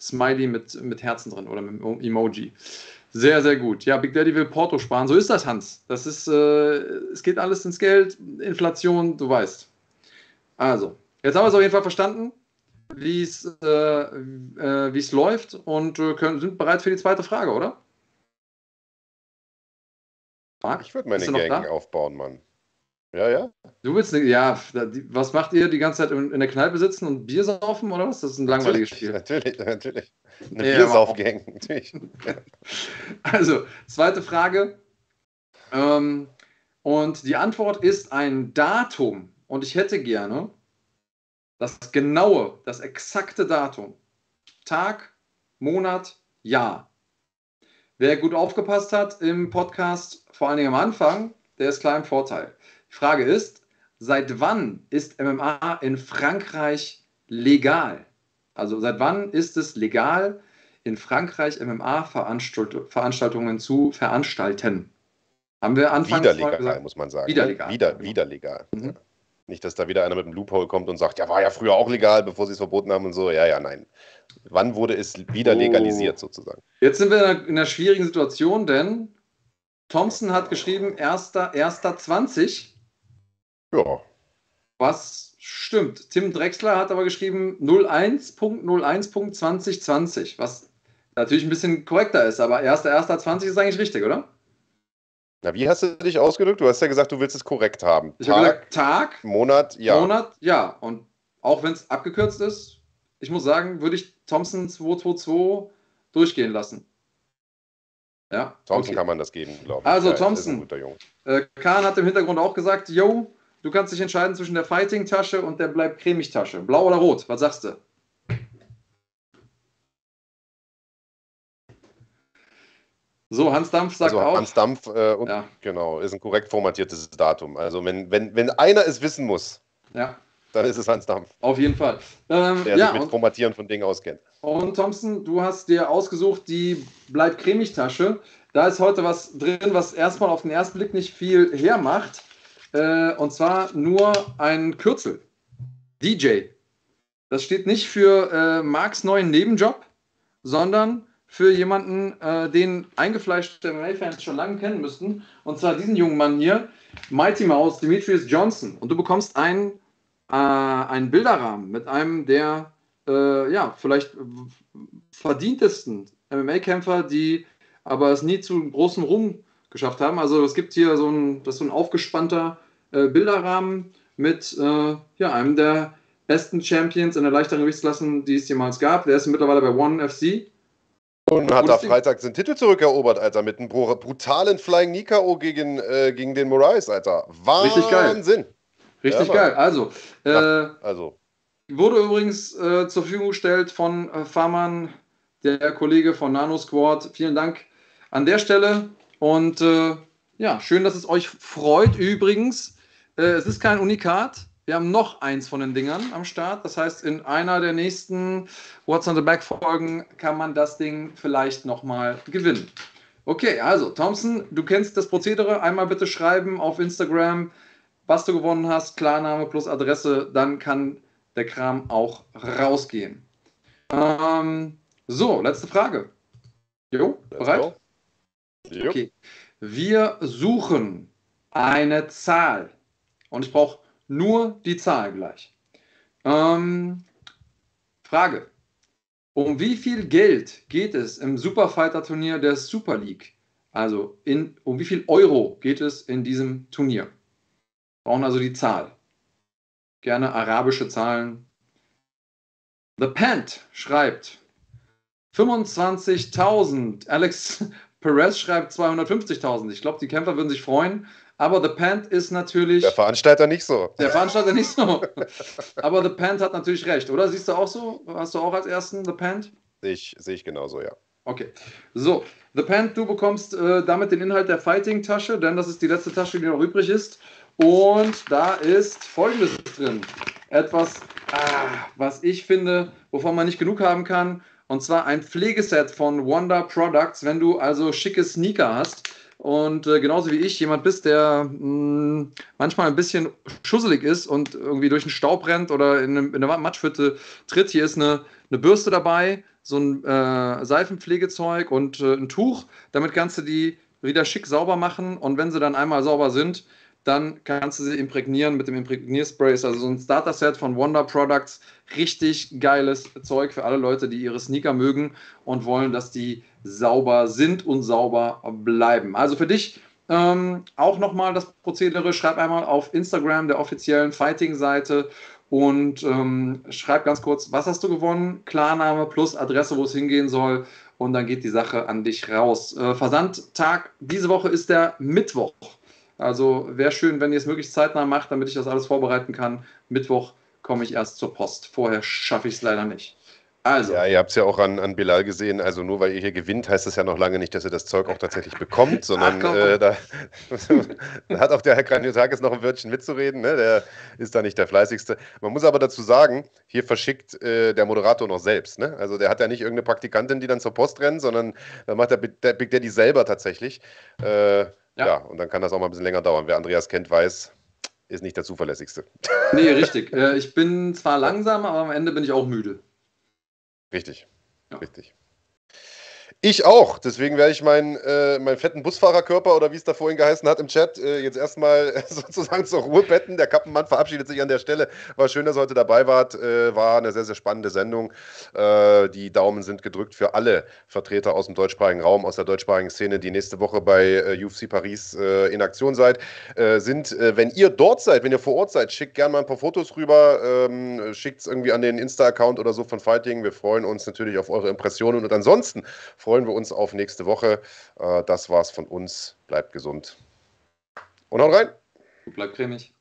Smiley mit, mit Herzen drin oder mit einem Emoji. Sehr, sehr gut. Ja, Big Daddy will Porto sparen. So ist das, Hans. Das ist, äh, es geht alles ins Geld, Inflation, du weißt. Also, jetzt haben wir es auf jeden Fall verstanden, wie es äh, äh, es läuft und äh, können, sind bereit für die zweite Frage, oder? Marc, Ich würde meine Gang aufbauen, Mann. Ja, ja. Du willst, ja, was macht ihr die ganze Zeit in, in der Kneipe sitzen und Bier saufen oder was? Das ist ein langweiliges Spiel. Natürlich, natürlich. Eine Ja, Biersaufgang, natürlich. [laughs] Also, zweite Frage. Ähm, und die Antwort ist ein Datum. Und ich hätte gerne das genaue, das exakte Datum. Tag, Monat, Jahr. Wer gut aufgepasst hat im Podcast, vor allen Dingen am Anfang, der ist klar im Vorteil. Die Frage ist, seit wann ist MMA in Frankreich legal? Also seit wann ist es legal, in Frankreich MMA-Veranstaltungen zu veranstalten? Haben wir anfangs Wieder mal legal, gesagt? muss man sagen. Wieder ne? legal, Wieder, genau. wieder legal. Mhm. Ja. Nicht, dass da wieder einer mit einem Loophole kommt und sagt, ja, war ja früher auch legal, bevor sie es verboten haben und so. Ja, ja, nein. Wann wurde es wieder Oh. legalisiert, sozusagen? Jetzt sind wir in einer, in einer schwierigen Situation, denn Thompson hat geschrieben 1.1.20, Ja. was stimmt. Tim Drexler hat aber geschrieben 01.01.2020, was natürlich ein bisschen korrekter ist, aber 1.1.20 ist eigentlich richtig, oder? Na, wie hast du dich ausgedrückt? Du hast ja gesagt, du willst es korrekt haben. Ich habe Tag, gesagt Tag, Monat, ja. Monat, ja. Und auch wenn es abgekürzt ist, ich muss sagen, würde ich Thompson 222 durchgehen lassen. Ja, Thompson okay. kann man das geben, glaube ich. Also, Ja, Thompson. Äh, Kahn hat im Hintergrund auch gesagt, yo, du kannst dich entscheiden zwischen der Fighting-Tasche und der bleibt cremig Tasche. Blau oder rot? Was sagst du? So, Hans Dampf sagt Also auch. Hans Dampf, äh, und, Ja. genau, ist ein korrekt formatiertes Datum. Also wenn, wenn, wenn einer es wissen muss, Ja, dann ist es Hans Dampf, auf jeden Fall. Ähm, der ja, sich mit und, Formatieren von Dingen auskennt. und Thompson, du hast dir ausgesucht die bleibt cremig Tasche. Da ist heute was drin, was erstmal auf den ersten Blick nicht viel hermacht. Äh, und zwar nur ein Kürzel. DJ. Das steht nicht für äh, Marks neuen Nebenjob, sondern für jemanden, äh, den eingefleischte MMA-Fans schon lange kennen müssten. Und zwar diesen jungen Mann hier, Mighty Mouse, Demetrius Johnson. Und du bekommst einen, äh, einen Bilderrahmen mit einem der, äh, ja, vielleicht verdientesten MMA-Kämpfer, die aber es nie zu großem Ruhm geschafft haben. Also es gibt hier so ein, das so ein aufgespannter äh, Bilderrahmen mit äh, ja, einem der besten Champions in der leichteren Gewichtsklassen, die es jemals gab. Der ist mittlerweile bei One FC. Und hat da. Freitag den Titel zurückerobert, Alter, mit einem bru- brutalen Flying Knee KO gegen, äh, gegen den Moraes, Alter. Richtig geil. Wahnsinn. Richtig Ja, geil. Also, äh, Also, wurde übrigens äh, zur Verfügung gestellt von äh, Farman, der Kollege von Nano Squad. Vielen Dank an der Stelle. Und äh, ja, schön, dass es euch freut. Übrigens, äh, es ist kein Unikat. Wir haben noch eins von den Dingern am Start. Das heißt, in einer der nächsten What's on the Back Folgen kann man das Ding vielleicht nochmal gewinnen. Okay, also Thompson, du kennst das Prozedere. Einmal bitte schreiben auf Instagram, was du gewonnen hast, Klarname plus Adresse, dann kann der Kram auch rausgehen. Ähm, so, letzte Frage. Jo, bereit? Jo. Okay. Wir suchen eine Zahl. Und ich brauche nur die Zahl gleich. Ähm, Frage. Um wie viel Geld geht es im Superfighter-Turnier der Super League? Also in, um wie viel Euro geht es in diesem Turnier? Brauchen also die Zahl. Gerne arabische Zahlen. The Pant schreibt 25.000. Alex Perez schreibt 250.000. Ich glaube, die Kämpfer würden sich freuen. Aber The Pant ist natürlich. Der Veranstalter nicht so. Der Veranstalter nicht so. Aber The Pant hat natürlich recht, oder? Siehst du auch so? Hast du auch als ersten The Pant? Sehe ich, sehe ich genauso, ja. Okay. So, The Pant, du bekommst äh, damit den Inhalt der Fighting-Tasche, denn das ist die letzte Tasche, die noch übrig ist. Und da ist folgendes drin. Etwas, ah, was ich finde, wovon man nicht genug haben kann. Und zwar ein Pflegeset von Wonder Products, wenn du also schicke Sneaker hast und äh, genauso wie ich jemand bist, der mh, manchmal ein bisschen schusselig ist und irgendwie durch den Staub rennt oder in, einem, in eine Matschhütte tritt. Hier ist eine, eine Bürste dabei, so ein äh, Seifenpflegezeug und äh, ein Tuch. Damit kannst du die wieder schick sauber machen und wenn sie dann einmal sauber sind, dann kannst du sie imprägnieren mit dem Imprägnierspray. Ist also so ein Starter-Set von Wonder Products. Richtig geiles Zeug für alle Leute, die ihre Sneaker mögen und wollen, dass die sauber sind und sauber bleiben. Also für dich ähm, auch nochmal das Prozedere. Schreib einmal auf Instagram der offiziellen Fighting-Seite und ähm, schreib ganz kurz, was hast du gewonnen? Klarname plus Adresse, wo es hingehen soll. Und dann geht die Sache an dich raus. Äh, Versandtag diese Woche ist der Mittwoch. Also wäre schön, wenn ihr es möglichst zeitnah macht, damit ich das alles vorbereiten kann. Mittwoch komme ich erst zur Post. Vorher schaffe ich es leider nicht. Also. Ja, ihr habt es ja auch an, an Bilal gesehen. Also nur weil ihr hier gewinnt, heißt das ja noch lange nicht, dass ihr das Zeug auch tatsächlich bekommt, [laughs] sondern Ach, äh, da, [laughs] da, hat auch der Herr Kraniotakis noch ein Wörtchen mitzureden. Ne? Der ist da nicht der fleißigste. Man muss aber dazu sagen, hier verschickt äh, der Moderator noch selbst. Ne? Also der hat ja nicht irgendeine Praktikantin, die dann zur Post rennt, sondern da macht der, der Big Daddy selber tatsächlich. Äh, ja. ja, und dann kann das auch mal ein bisschen länger dauern. Wer Andreas kennt, weiß, ist nicht der zuverlässigste. [laughs] Nee, richtig. Äh, ich bin zwar langsam, aber am Ende bin ich auch müde. Richtig. Ja. Richtig. Ich auch. Deswegen werde ich meinen, äh, meinen fetten Busfahrerkörper oder wie es da vorhin geheißen hat im Chat äh, jetzt erstmal äh, [laughs] sozusagen zur Ruhe betten. Der Kappenmann verabschiedet sich an der Stelle. War schön, dass ihr heute dabei wart. Äh, war eine sehr, sehr spannende Sendung. Äh, die Daumen sind gedrückt für alle Vertreter aus dem deutschsprachigen Raum, aus der deutschsprachigen Szene, die nächste Woche bei äh, UFC Paris in Aktion seid. sind, wenn ihr dort seid, wenn ihr vor Ort seid, schickt gerne mal ein paar Fotos rüber. Ähm, schickt es irgendwie an den Insta-Account oder so von Fighting. Wir freuen uns natürlich auf eure Impressionen und ansonsten freuen freuen wir uns auf nächste Woche. Äh, das war's von uns. Bleibt gesund. Und haut rein. Bleibt cremig.